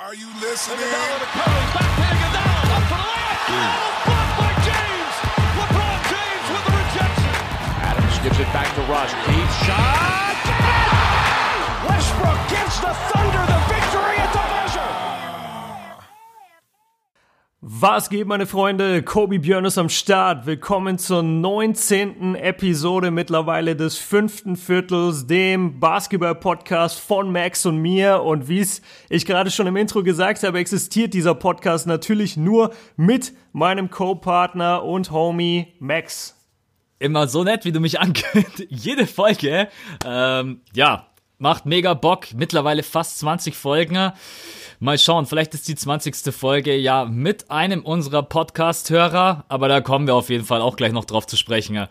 Are you listening? Iguodala to Curry, back to Iguodala, up for the layup. Oh, blocked by James. LeBron James with the rejection. Adams gives it back to Rush. Deep shot. Westbrook gives the Thunder the Was geht, meine Freunde? Kobi Björn ist am Start. Willkommen zur 19. Episode mittlerweile des fünften Viertels, dem Basketball-Podcast von Max und mir. Und wie es ich gerade schon im Intro gesagt habe, existiert dieser Podcast natürlich nur mit meinem Co-Partner und Homie Max. Immer so nett, wie du mich ankündigst. Jede Folge. Ähm, ja, macht mega Bock. Mittlerweile fast 20 Folgen. Mal schauen, vielleicht ist die 20. Folge ja mit einem unserer Podcast-Hörer, aber da kommen wir auf jeden Fall auch gleich noch drauf zu sprechen.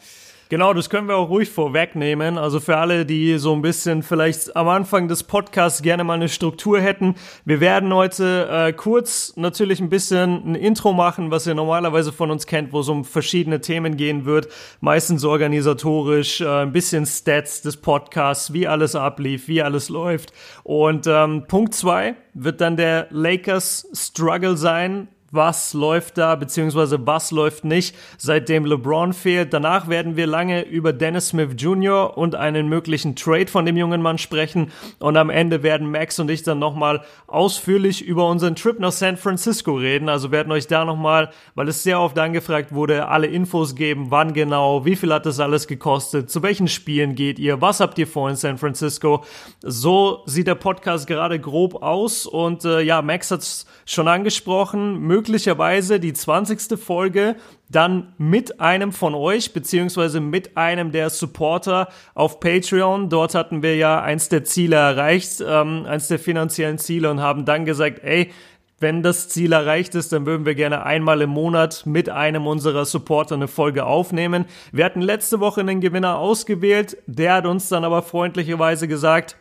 Genau, das können wir auch ruhig vorwegnehmen. Also für alle, die so ein bisschen vielleicht am Anfang des Podcasts gerne mal eine Struktur hätten. Wir werden heute äh, kurz natürlich ein bisschen ein Intro machen, was ihr normalerweise von uns kennt, wo es um verschiedene Themen gehen wird. Meistens organisatorisch, äh, ein bisschen Stats des Podcasts, wie alles ablief, wie alles läuft. Und ähm, Punkt zwei wird dann der Lakers Struggle sein was läuft da, beziehungsweise was läuft nicht, seitdem LeBron fehlt. Danach werden wir lange über Dennis Smith Jr. und einen möglichen Trade von dem jungen Mann sprechen. Und am Ende werden Max und ich dann nochmal ausführlich über unseren Trip nach San Francisco reden. Also werden euch da nochmal, weil es sehr oft angefragt wurde, alle Infos geben, wann genau, wie viel hat das alles gekostet, zu welchen Spielen geht ihr, was habt ihr vor in San Francisco. So sieht der Podcast gerade grob aus. Und äh, ja, Max hat es schon angesprochen, möglicherweise die 20. Folge dann mit einem von euch, beziehungsweise mit einem der Supporter auf Patreon. Dort hatten wir ja eins der Ziele erreicht, ähm, eins der finanziellen Ziele und haben dann gesagt, ey, wenn das Ziel erreicht ist, dann würden wir gerne einmal im Monat mit einem unserer Supporter eine Folge aufnehmen. Wir hatten letzte Woche einen Gewinner ausgewählt, der hat uns dann aber freundlicherweise gesagt,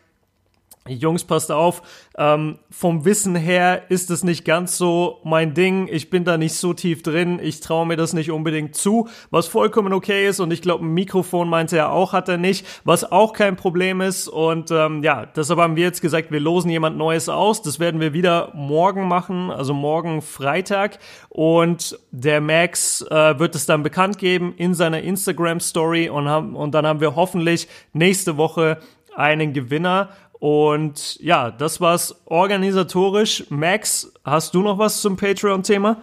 Jungs, passt auf, ähm, vom Wissen her ist es nicht ganz so mein Ding. Ich bin da nicht so tief drin. Ich traue mir das nicht unbedingt zu, was vollkommen okay ist. Und ich glaube, ein Mikrofon meinte er auch, hat er nicht, was auch kein Problem ist. Und ähm, ja, deshalb haben wir jetzt gesagt, wir losen jemand Neues aus. Das werden wir wieder morgen machen, also morgen Freitag. Und der Max äh, wird es dann bekannt geben in seiner Instagram-Story. Und, haben, und dann haben wir hoffentlich nächste Woche einen Gewinner. Und ja, das war's organisatorisch. Max, hast du noch was zum Patreon-Thema?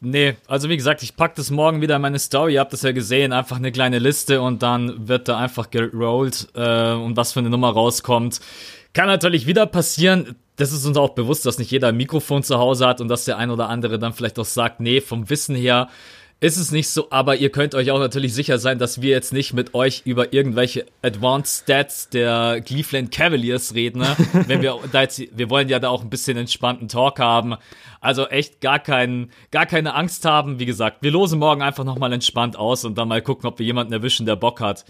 Nee, also wie gesagt, ich pack das morgen wieder in meine Story. Ihr habt das ja gesehen, einfach eine kleine Liste und dann wird da einfach gerollt äh, und was für eine Nummer rauskommt. Kann natürlich wieder passieren. Das ist uns auch bewusst, dass nicht jeder ein Mikrofon zu Hause hat und dass der ein oder andere dann vielleicht auch sagt, nee, vom Wissen her ist es nicht so, aber ihr könnt euch auch natürlich sicher sein, dass wir jetzt nicht mit euch über irgendwelche Advanced Stats der Cleveland Cavaliers reden. Ne? Wenn wir da jetzt, wir wollen ja da auch ein bisschen entspannten Talk haben. Also echt gar keinen, gar keine Angst haben. Wie gesagt, wir losen morgen einfach nochmal entspannt aus und dann mal gucken, ob wir jemanden erwischen, der Bock hat.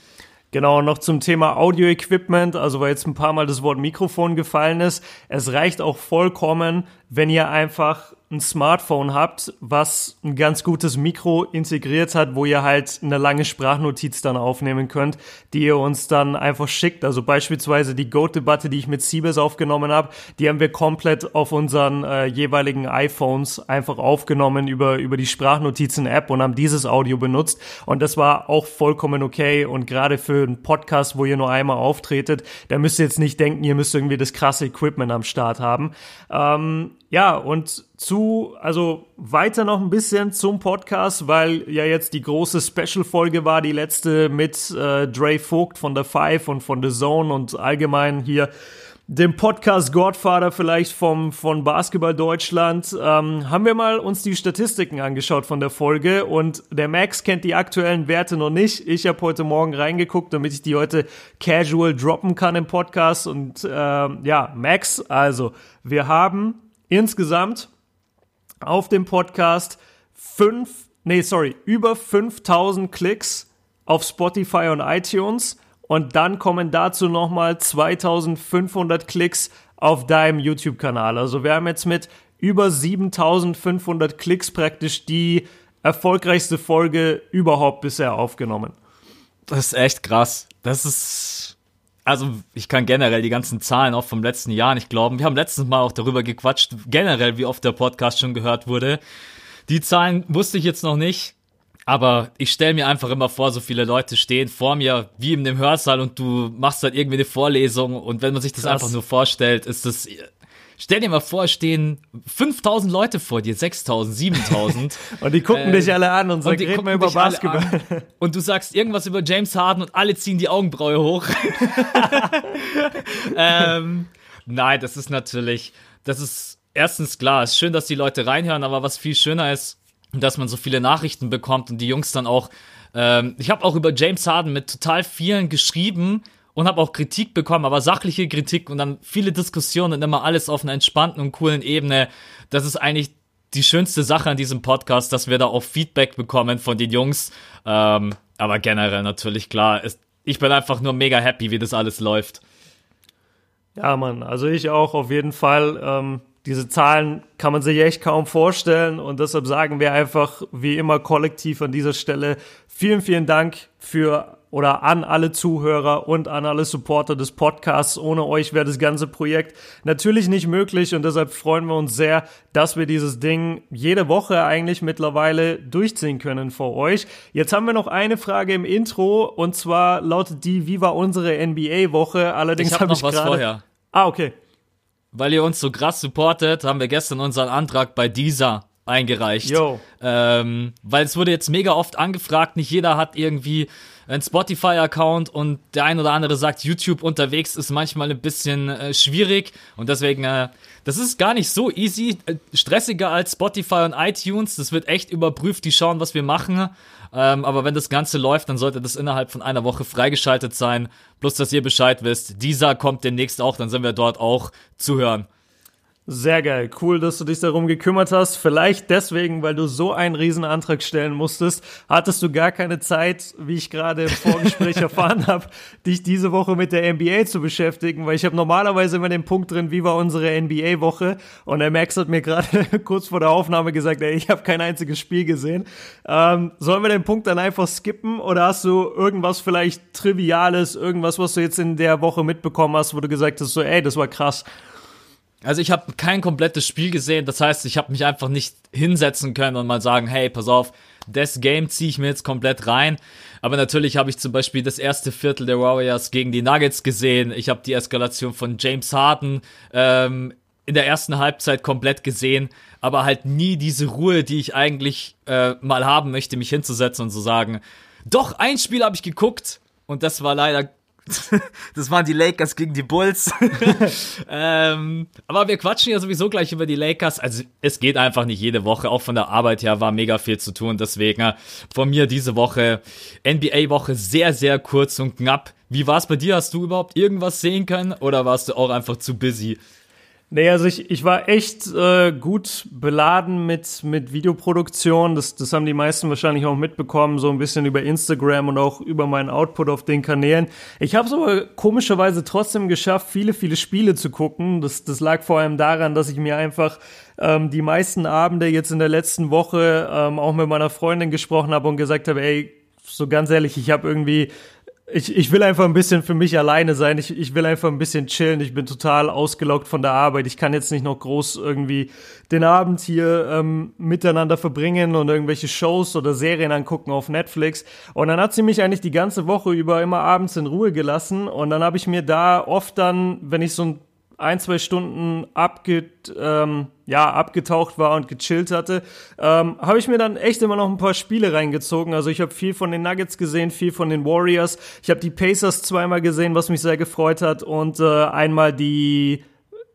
Genau, noch zum Thema Audio-Equipment, also weil jetzt ein paar Mal das Wort Mikrofon gefallen ist. Es reicht auch vollkommen, wenn ihr einfach ein Smartphone habt, was ein ganz gutes Mikro integriert hat, wo ihr halt eine lange Sprachnotiz dann aufnehmen könnt, die ihr uns dann einfach schickt. Also beispielsweise die Goat-Debatte, die ich mit Siebes aufgenommen habe, die haben wir komplett auf unseren äh, jeweiligen iPhones einfach aufgenommen über, über die Sprachnotizen-App und haben dieses Audio benutzt. Und das war auch vollkommen okay. Und gerade für einen Podcast, wo ihr nur einmal auftretet, da müsst ihr jetzt nicht denken, ihr müsst irgendwie das krasse Equipment am Start haben. Ähm, ja, und zu, also weiter noch ein bisschen zum Podcast, weil ja jetzt die große Special-Folge war, die letzte mit äh, Dre Vogt von der Five und von The Zone und allgemein hier dem Podcast Godfather vielleicht vom, von Basketball Deutschland, ähm, haben wir mal uns die Statistiken angeschaut von der Folge und der Max kennt die aktuellen Werte noch nicht. Ich habe heute Morgen reingeguckt, damit ich die heute casual droppen kann im Podcast und äh, ja, Max, also wir haben insgesamt auf dem Podcast fünf, nee, sorry, über 5000 Klicks auf Spotify und iTunes und dann kommen dazu nochmal 2500 Klicks auf deinem YouTube-Kanal. Also wir haben jetzt mit über 7500 Klicks praktisch die erfolgreichste Folge überhaupt bisher aufgenommen. Das ist echt krass. Das ist also ich kann generell die ganzen Zahlen auch vom letzten Jahr nicht glauben. Wir haben letztens mal auch darüber gequatscht, generell, wie oft der Podcast schon gehört wurde. Die Zahlen wusste ich jetzt noch nicht. Aber ich stelle mir einfach immer vor, so viele Leute stehen vor mir wie in dem Hörsaal und du machst halt irgendwie eine Vorlesung und wenn man sich das Krass. einfach nur vorstellt, ist das Stell dir mal vor, stehen 5000 Leute vor dir, 6000, 7000. und die gucken äh, dich alle an und sagen, reden wir über Basketball. Und du sagst irgendwas über James Harden und alle ziehen die Augenbraue hoch. ähm, nein, das ist natürlich, das ist erstens klar, es ist schön, dass die Leute reinhören, aber was viel schöner ist, dass man so viele Nachrichten bekommt und die Jungs dann auch, ähm, ich habe auch über James Harden mit total vielen geschrieben, und habe auch Kritik bekommen, aber sachliche Kritik und dann viele Diskussionen und immer alles auf einer entspannten und coolen Ebene. Das ist eigentlich die schönste Sache an diesem Podcast, dass wir da auch Feedback bekommen von den Jungs. Ähm, aber generell natürlich klar, ist, ich bin einfach nur mega happy, wie das alles läuft. Ja, Mann, also ich auch auf jeden Fall. Ähm, diese Zahlen kann man sich echt kaum vorstellen und deshalb sagen wir einfach wie immer kollektiv an dieser Stelle vielen, vielen Dank für oder an alle Zuhörer und an alle Supporter des Podcasts. Ohne euch wäre das ganze Projekt natürlich nicht möglich und deshalb freuen wir uns sehr, dass wir dieses Ding jede Woche eigentlich mittlerweile durchziehen können vor euch. Jetzt haben wir noch eine Frage im Intro und zwar lautet die, wie war unsere NBA-Woche? Allerdings habe hab noch ich was vorher. Ah, okay. Weil ihr uns so krass supportet, haben wir gestern unseren Antrag bei dieser eingereicht. Yo. Ähm, weil es wurde jetzt mega oft angefragt, nicht jeder hat irgendwie einen Spotify-Account und der ein oder andere sagt, YouTube unterwegs ist manchmal ein bisschen äh, schwierig. Und deswegen, äh, das ist gar nicht so easy, äh, stressiger als Spotify und iTunes, das wird echt überprüft, die schauen, was wir machen, ähm, aber wenn das Ganze läuft, dann sollte das innerhalb von einer Woche freigeschaltet sein, bloß dass ihr Bescheid wisst, dieser kommt demnächst auch, dann sind wir dort auch zu hören. Sehr geil. Cool, dass du dich darum gekümmert hast. Vielleicht deswegen, weil du so einen Riesenantrag stellen musstest, hattest du gar keine Zeit, wie ich gerade im Vorgespräch erfahren habe, dich diese Woche mit der NBA zu beschäftigen, weil ich habe normalerweise immer den Punkt drin, wie war unsere NBA-Woche und der Max hat mir gerade kurz vor der Aufnahme gesagt, ey, ich habe kein einziges Spiel gesehen. Ähm, sollen wir den Punkt dann einfach skippen oder hast du irgendwas vielleicht Triviales, irgendwas, was du jetzt in der Woche mitbekommen hast, wo du gesagt hast, so, ey, das war krass? Also ich habe kein komplettes Spiel gesehen, das heißt, ich habe mich einfach nicht hinsetzen können und mal sagen, hey, pass auf, das Game ziehe ich mir jetzt komplett rein. Aber natürlich habe ich zum Beispiel das erste Viertel der Warriors gegen die Nuggets gesehen. Ich habe die Eskalation von James Harden ähm, in der ersten Halbzeit komplett gesehen, aber halt nie diese Ruhe, die ich eigentlich äh, mal haben möchte, mich hinzusetzen und zu sagen, doch, ein Spiel habe ich geguckt und das war leider das waren die Lakers gegen die Bulls. ähm, aber wir quatschen ja sowieso gleich über die Lakers. Also es geht einfach nicht jede Woche. Auch von der Arbeit her war mega viel zu tun. Deswegen äh, von mir diese Woche NBA-Woche sehr, sehr kurz und knapp. Wie war es bei dir? Hast du überhaupt irgendwas sehen können oder warst du auch einfach zu busy? Nee, also ich, ich war echt äh, gut beladen mit, mit Videoproduktion. Das, das haben die meisten wahrscheinlich auch mitbekommen, so ein bisschen über Instagram und auch über meinen Output auf den Kanälen. Ich habe es aber komischerweise trotzdem geschafft, viele, viele Spiele zu gucken. Das, das lag vor allem daran, dass ich mir einfach ähm, die meisten Abende jetzt in der letzten Woche ähm, auch mit meiner Freundin gesprochen habe und gesagt habe, ey, so ganz ehrlich, ich habe irgendwie ich, ich will einfach ein bisschen für mich alleine sein. Ich, ich will einfach ein bisschen chillen. Ich bin total ausgelockt von der Arbeit. Ich kann jetzt nicht noch groß irgendwie den Abend hier ähm, miteinander verbringen und irgendwelche Shows oder Serien angucken auf Netflix. Und dann hat sie mich eigentlich die ganze Woche über immer abends in Ruhe gelassen. Und dann habe ich mir da oft dann, wenn ich so ein ein, zwei Stunden abget, ähm, ja, abgetaucht war und gechillt hatte, ähm, habe ich mir dann echt immer noch ein paar Spiele reingezogen. Also ich habe viel von den Nuggets gesehen, viel von den Warriors. Ich habe die Pacers zweimal gesehen, was mich sehr gefreut hat und äh, einmal die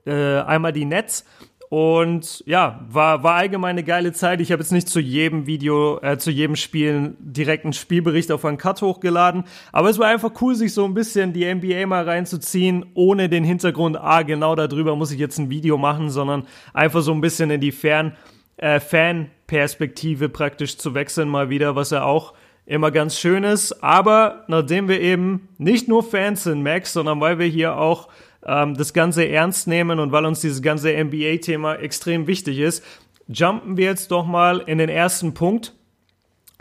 äh, einmal die Nets. Und ja, war, war allgemein eine geile Zeit. Ich habe jetzt nicht zu jedem Video, äh, zu jedem Spiel direkt einen Spielbericht auf einen Cut hochgeladen. Aber es war einfach cool, sich so ein bisschen die NBA mal reinzuziehen, ohne den Hintergrund, ah, genau darüber muss ich jetzt ein Video machen, sondern einfach so ein bisschen in die Fern, äh, Fan-Perspektive praktisch zu wechseln mal wieder, was ja auch immer ganz schön ist. Aber nachdem wir eben nicht nur Fans sind, Max, sondern weil wir hier auch ähm, das Ganze ernst nehmen und weil uns dieses ganze NBA-Thema extrem wichtig ist, jumpen wir jetzt doch mal in den ersten Punkt.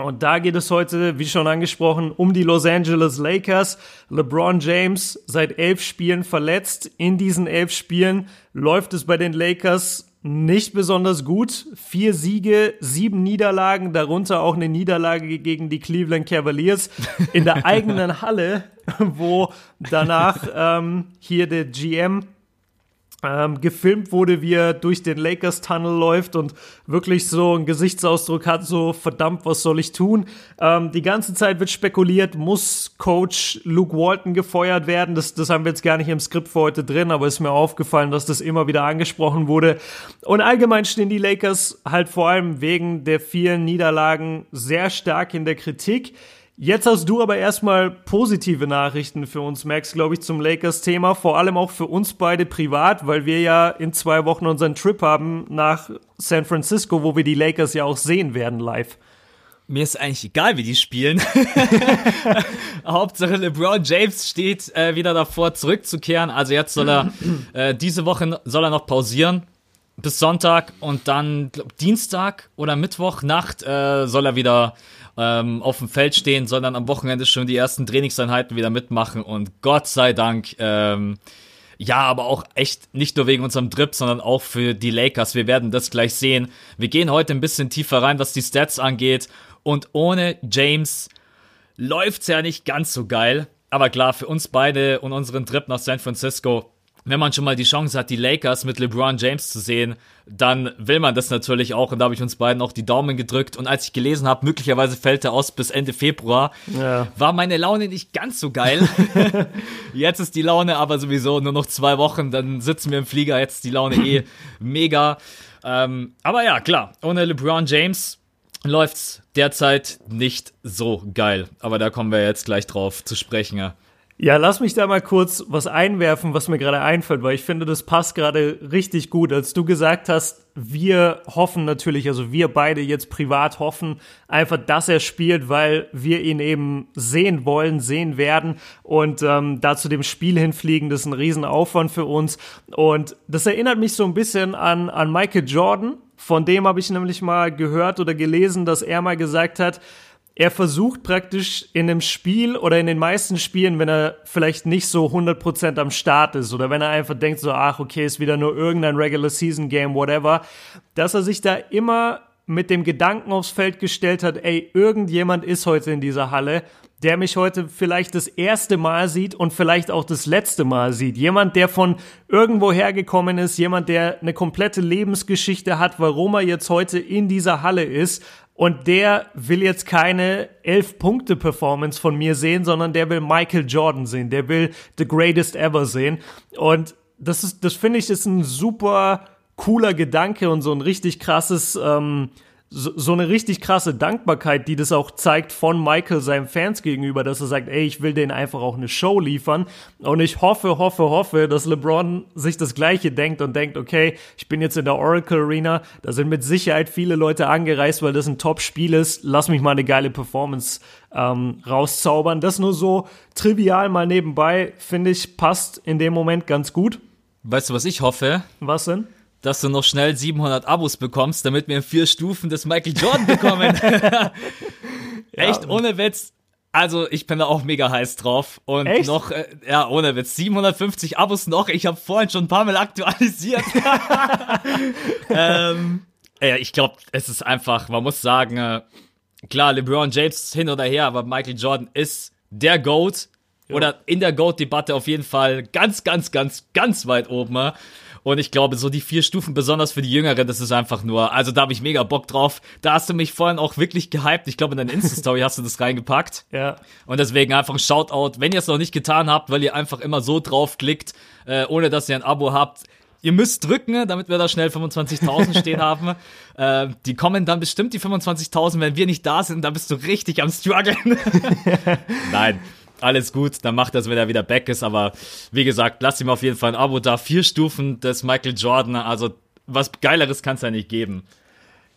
Und da geht es heute, wie schon angesprochen, um die Los Angeles Lakers. LeBron James seit elf Spielen verletzt. In diesen elf Spielen läuft es bei den Lakers nicht besonders gut. Vier Siege, sieben Niederlagen, darunter auch eine Niederlage gegen die Cleveland Cavaliers in der eigenen Halle, wo danach ähm, hier der GM ähm, gefilmt wurde, wie er durch den Lakers Tunnel läuft und wirklich so einen Gesichtsausdruck hat, so verdammt, was soll ich tun? Ähm, die ganze Zeit wird spekuliert, muss Coach Luke Walton gefeuert werden? Das, das haben wir jetzt gar nicht im Skript für heute drin, aber ist mir aufgefallen, dass das immer wieder angesprochen wurde. Und allgemein stehen die Lakers halt vor allem wegen der vielen Niederlagen sehr stark in der Kritik. Jetzt hast du aber erstmal positive Nachrichten für uns, Max, glaube ich, zum Lakers-Thema. Vor allem auch für uns beide privat, weil wir ja in zwei Wochen unseren Trip haben nach San Francisco, wo wir die Lakers ja auch sehen werden live. Mir ist eigentlich egal, wie die spielen. Hauptsache LeBron James steht äh, wieder davor, zurückzukehren. Also jetzt soll er äh, diese Woche soll er noch pausieren bis Sonntag und dann glaub, Dienstag oder Mittwoch Nacht äh, soll er wieder ähm, auf dem Feld stehen, sondern am Wochenende schon die ersten Trainingseinheiten wieder mitmachen und Gott sei Dank, ähm, ja, aber auch echt nicht nur wegen unserem Drip, sondern auch für die Lakers. Wir werden das gleich sehen. Wir gehen heute ein bisschen tiefer rein, was die Stats angeht und ohne James läuft's ja nicht ganz so geil. Aber klar, für uns beide und unseren Trip nach San Francisco wenn man schon mal die Chance hat, die Lakers mit LeBron James zu sehen, dann will man das natürlich auch. Und da habe ich uns beiden auch die Daumen gedrückt. Und als ich gelesen habe, möglicherweise fällt er aus bis Ende Februar, ja. war meine Laune nicht ganz so geil. jetzt ist die Laune aber sowieso nur noch zwei Wochen. Dann sitzen wir im Flieger. Jetzt ist die Laune eh mega. Ähm, aber ja, klar, ohne LeBron James läuft's derzeit nicht so geil. Aber da kommen wir jetzt gleich drauf zu sprechen. Ja. Ja, lass mich da mal kurz was einwerfen, was mir gerade einfällt, weil ich finde, das passt gerade richtig gut. Als du gesagt hast, wir hoffen natürlich, also wir beide jetzt privat hoffen, einfach, dass er spielt, weil wir ihn eben sehen wollen, sehen werden und ähm, da zu dem Spiel hinfliegen, das ist ein Riesenaufwand für uns. Und das erinnert mich so ein bisschen an, an Michael Jordan. Von dem habe ich nämlich mal gehört oder gelesen, dass er mal gesagt hat, er versucht praktisch in einem Spiel oder in den meisten Spielen, wenn er vielleicht nicht so 100% am Start ist oder wenn er einfach denkt so, ach, okay, ist wieder nur irgendein Regular Season Game, whatever, dass er sich da immer mit dem Gedanken aufs Feld gestellt hat, ey, irgendjemand ist heute in dieser Halle, der mich heute vielleicht das erste Mal sieht und vielleicht auch das letzte Mal sieht. Jemand, der von irgendwo hergekommen ist, jemand, der eine komplette Lebensgeschichte hat, warum er jetzt heute in dieser Halle ist und der will jetzt keine Elf-Punkte-Performance von mir sehen, sondern der will Michael Jordan sehen. Der will The Greatest Ever sehen. Und das ist, das finde ich, ist ein super cooler Gedanke und so ein richtig krasses, ähm, so, so eine richtig krasse Dankbarkeit, die das auch zeigt von Michael seinen Fans gegenüber, dass er sagt, ey, ich will denen einfach auch eine Show liefern. Und ich hoffe, hoffe, hoffe, dass LeBron sich das Gleiche denkt und denkt, okay, ich bin jetzt in der Oracle Arena, da sind mit Sicherheit viele Leute angereist, weil das ein Top-Spiel ist. Lass mich mal eine geile Performance ähm, rauszaubern. Das nur so trivial mal nebenbei, finde ich, passt in dem Moment ganz gut. Weißt du, was ich hoffe? Was denn? Dass du noch schnell 700 Abos bekommst, damit wir in vier Stufen des Michael Jordan bekommen. Echt, ja. ohne Witz. Also, ich bin da auch mega heiß drauf. Und Echt? noch, äh, ja, ohne Witz, 750 Abos noch. Ich habe vorhin schon ein paar Mal aktualisiert. ähm, ja, ich glaube, es ist einfach, man muss sagen, äh, klar, LeBron James hin oder her, aber Michael Jordan ist der GOAT. Ja. Oder in der GOAT-Debatte auf jeden Fall ganz, ganz, ganz, ganz weit oben. Und ich glaube, so die vier Stufen, besonders für die Jüngeren, das ist einfach nur, also da habe ich mega Bock drauf. Da hast du mich vorhin auch wirklich gehypt. Ich glaube, in deiner Insta-Story hast du das reingepackt. Ja. Und deswegen einfach ein Shoutout, wenn ihr es noch nicht getan habt, weil ihr einfach immer so draufklickt, äh, ohne dass ihr ein Abo habt. Ihr müsst drücken, damit wir da schnell 25.000 stehen haben. Äh, die kommen dann bestimmt, die 25.000, wenn wir nicht da sind, dann bist du richtig am struggeln. Nein, alles gut, dann macht das, wenn er wieder back ist. Aber wie gesagt, lasst ihm auf jeden Fall ein Abo da. Vier Stufen des Michael Jordan. Also was Geileres kann es ja nicht geben.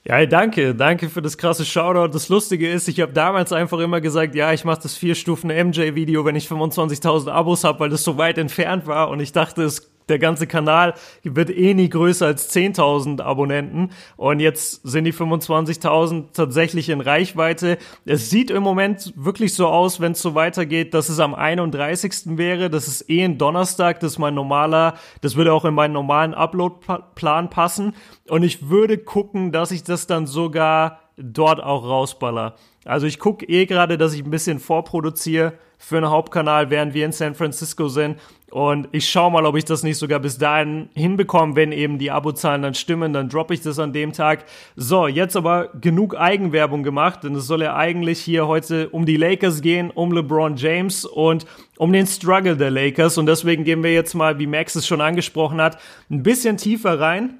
Ja, danke, danke für das krasse Shoutout. Das Lustige ist, ich habe damals einfach immer gesagt, ja, ich mache das vier Stufen MJ-Video, wenn ich 25.000 Abos habe, weil das so weit entfernt war und ich dachte, es der ganze Kanal wird eh nie größer als 10.000 Abonnenten und jetzt sind die 25.000 tatsächlich in Reichweite. Es sieht im Moment wirklich so aus, wenn es so weitergeht, dass es am 31. wäre. Das ist eh ein Donnerstag, das ist mein normaler, das würde auch in meinen normalen Upload-Plan passen und ich würde gucken, dass ich das dann sogar dort auch rausballer. Also ich gucke eh gerade, dass ich ein bisschen vorproduziere für einen Hauptkanal, während wir in San Francisco sind. Und ich schaue mal, ob ich das nicht sogar bis dahin hinbekomme. Wenn eben die Abozahlen dann stimmen, dann droppe ich das an dem Tag. So, jetzt aber genug Eigenwerbung gemacht, denn es soll ja eigentlich hier heute um die Lakers gehen, um LeBron James und um den Struggle der Lakers. Und deswegen gehen wir jetzt mal, wie Max es schon angesprochen hat, ein bisschen tiefer rein.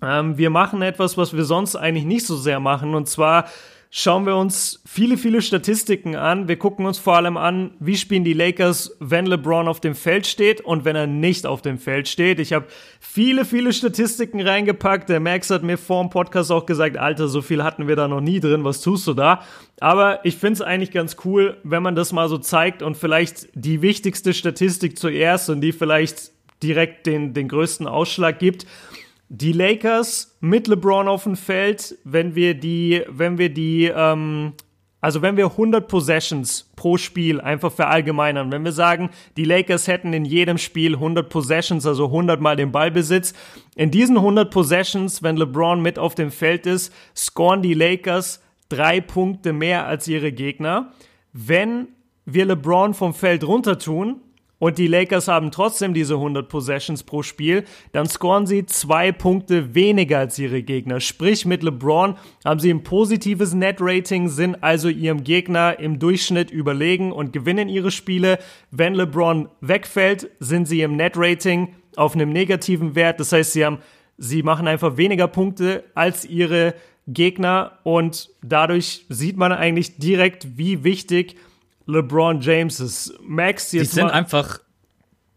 Ähm, wir machen etwas, was wir sonst eigentlich nicht so sehr machen. Und zwar schauen wir uns viele, viele Statistiken an. Wir gucken uns vor allem an, wie spielen die Lakers, wenn LeBron auf dem Feld steht und wenn er nicht auf dem Feld steht. Ich habe viele, viele Statistiken reingepackt. Der Max hat mir vor dem Podcast auch gesagt, Alter, so viel hatten wir da noch nie drin. Was tust du da? Aber ich finde es eigentlich ganz cool, wenn man das mal so zeigt und vielleicht die wichtigste Statistik zuerst und die vielleicht direkt den, den größten Ausschlag gibt die Lakers mit LeBron auf dem Feld, wenn wir die, wenn wir die, ähm, also wenn wir 100 Possessions pro Spiel einfach verallgemeinern, wenn wir sagen, die Lakers hätten in jedem Spiel 100 Possessions, also 100 mal den Ballbesitz, in diesen 100 Possessions, wenn LeBron mit auf dem Feld ist, scoren die Lakers drei Punkte mehr als ihre Gegner. Wenn wir LeBron vom Feld runter tun, und die Lakers haben trotzdem diese 100 Possessions pro Spiel, dann scoren sie zwei Punkte weniger als ihre Gegner. Sprich, mit LeBron haben sie ein positives Net-Rating, sind also ihrem Gegner im Durchschnitt überlegen und gewinnen ihre Spiele. Wenn LeBron wegfällt, sind sie im Net-Rating auf einem negativen Wert. Das heißt, sie haben, sie machen einfach weniger Punkte als ihre Gegner und dadurch sieht man eigentlich direkt, wie wichtig LeBron James ist. Max jetzt. Die sind einfach.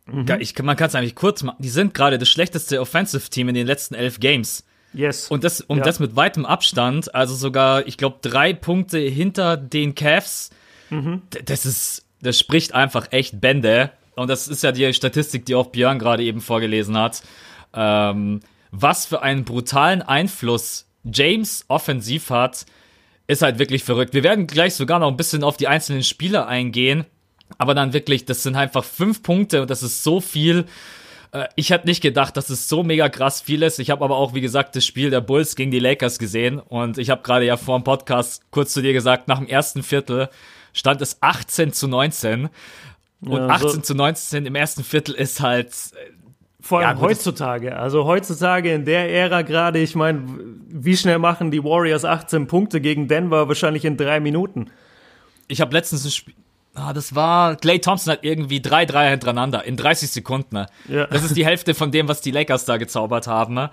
Mhm. Ich, man kann es eigentlich kurz machen. Die sind gerade das schlechteste Offensive-Team in den letzten elf Games. Yes. Und das, um ja. das mit weitem Abstand, also sogar, ich glaube, drei Punkte hinter den Cavs. Mhm. Das ist, das spricht einfach echt Bände. Und das ist ja die Statistik, die auch Björn gerade eben vorgelesen hat. Ähm, was für einen brutalen Einfluss James offensiv hat ist halt wirklich verrückt. Wir werden gleich sogar noch ein bisschen auf die einzelnen Spieler eingehen. Aber dann wirklich, das sind einfach fünf Punkte und das ist so viel. Äh, ich hätte nicht gedacht, dass es so mega krass viel ist. Ich habe aber auch, wie gesagt, das Spiel der Bulls gegen die Lakers gesehen. Und ich habe gerade ja vor dem Podcast kurz zu dir gesagt, nach dem ersten Viertel stand es 18 zu 19. Und ja, 18 so zu 19 im ersten Viertel ist halt vor allem ja, heutzutage. Also heutzutage in der Ära gerade, ich meine, wie schnell machen die Warriors 18 Punkte gegen Denver? Wahrscheinlich in drei Minuten. Ich habe letztens ein Spiel. Ah, das war. Clay Thompson hat irgendwie drei Dreier hintereinander in 30 Sekunden. Ja. Das ist die Hälfte von dem, was die Lakers da gezaubert haben.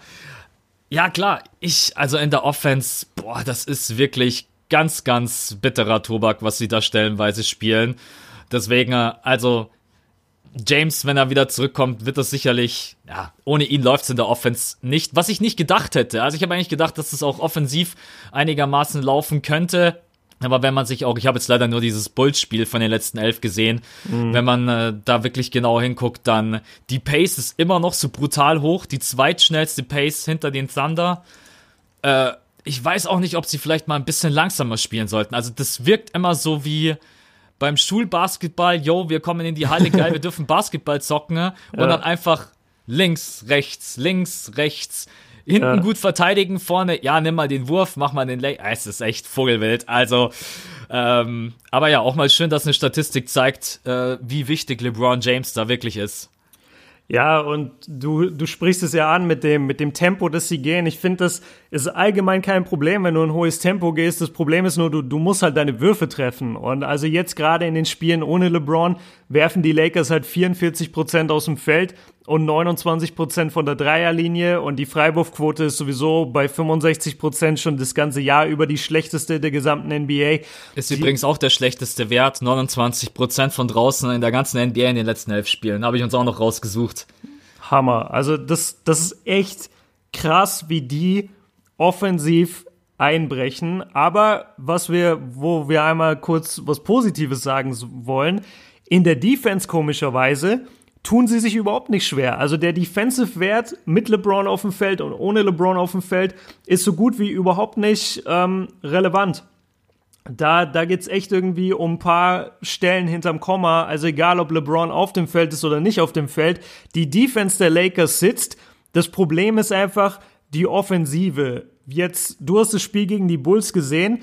Ja, klar. Ich, also in der Offense, boah, das ist wirklich ganz, ganz bitterer Tobak, was sie da stellenweise spielen. Deswegen, also, James, wenn er wieder zurückkommt, wird das sicherlich, ja, ohne ihn läuft es in der Offense nicht, was ich nicht gedacht hätte. Also ich habe eigentlich gedacht, dass es auch offensiv einigermaßen laufen könnte. Aber wenn man sich auch, ich habe jetzt leider nur dieses Bulls-Spiel von den letzten elf gesehen, mhm. wenn man äh, da wirklich genau hinguckt, dann die Pace ist immer noch so brutal hoch, die zweitschnellste Pace hinter den Thunder. Äh, ich weiß auch nicht, ob sie vielleicht mal ein bisschen langsamer spielen sollten. Also das wirkt immer so wie, beim Schulbasketball, yo, wir kommen in die Halle, geil, wir dürfen Basketball zocken ne? und ja. dann einfach links, rechts, links, rechts, hinten ja. gut verteidigen, vorne, ja, nimm mal den Wurf, mach mal den Lay. Ah, es ist echt Vogelwild. Also, ähm, aber ja, auch mal schön, dass eine Statistik zeigt, äh, wie wichtig LeBron James da wirklich ist. Ja, und du, du sprichst es ja an mit dem, mit dem Tempo, das sie gehen. Ich finde, das ist allgemein kein Problem, wenn du ein hohes Tempo gehst. Das Problem ist nur, du, du musst halt deine Würfe treffen. Und also jetzt gerade in den Spielen ohne LeBron werfen die Lakers halt 44 Prozent aus dem Feld und 29 Prozent von der Dreierlinie und die Freiwurfquote ist sowieso bei 65 Prozent schon das ganze Jahr über die schlechteste der gesamten NBA. Ist die, übrigens auch der schlechteste Wert, 29 Prozent von draußen in der ganzen NBA in den letzten elf Spielen. Habe ich uns auch noch rausgesucht. Hammer. Also das, das ist echt krass, wie die offensiv einbrechen. Aber was wir, wo wir einmal kurz was Positives sagen wollen, in der Defense komischerweise tun sie sich überhaupt nicht schwer. Also der Defensive-Wert mit LeBron auf dem Feld und ohne LeBron auf dem Feld ist so gut wie überhaupt nicht ähm, relevant. Da, da geht's echt irgendwie um ein paar Stellen hinterm Komma. Also egal, ob LeBron auf dem Feld ist oder nicht auf dem Feld. Die Defense der Lakers sitzt. Das Problem ist einfach die Offensive. Jetzt, du hast das Spiel gegen die Bulls gesehen.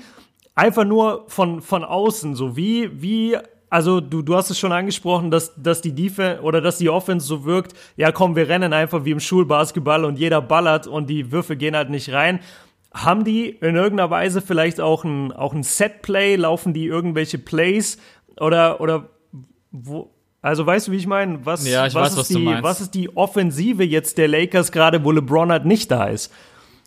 Einfach nur von, von außen. So wie, wie also du, du hast es schon angesprochen, dass, dass die Defense oder dass die Offense so wirkt, ja komm, wir rennen einfach wie im Schulbasketball und jeder ballert und die Würfe gehen halt nicht rein. Haben die in irgendeiner Weise vielleicht auch ein, auch ein Setplay? Laufen die irgendwelche Plays? Oder, oder wo, also weißt du, wie ich meine? Was, ja, ich was weiß, ist was die. Was ist die Offensive jetzt der Lakers gerade, wo LeBron halt nicht da ist?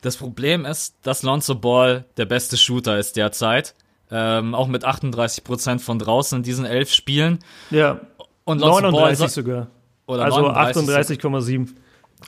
Das Problem ist, dass Lonzo Ball der beste Shooter ist derzeit. Ähm, auch mit 38% von draußen in diesen elf Spielen. Ja. Und Lonzo 39 Ball sogar. oder Also 39 38,7.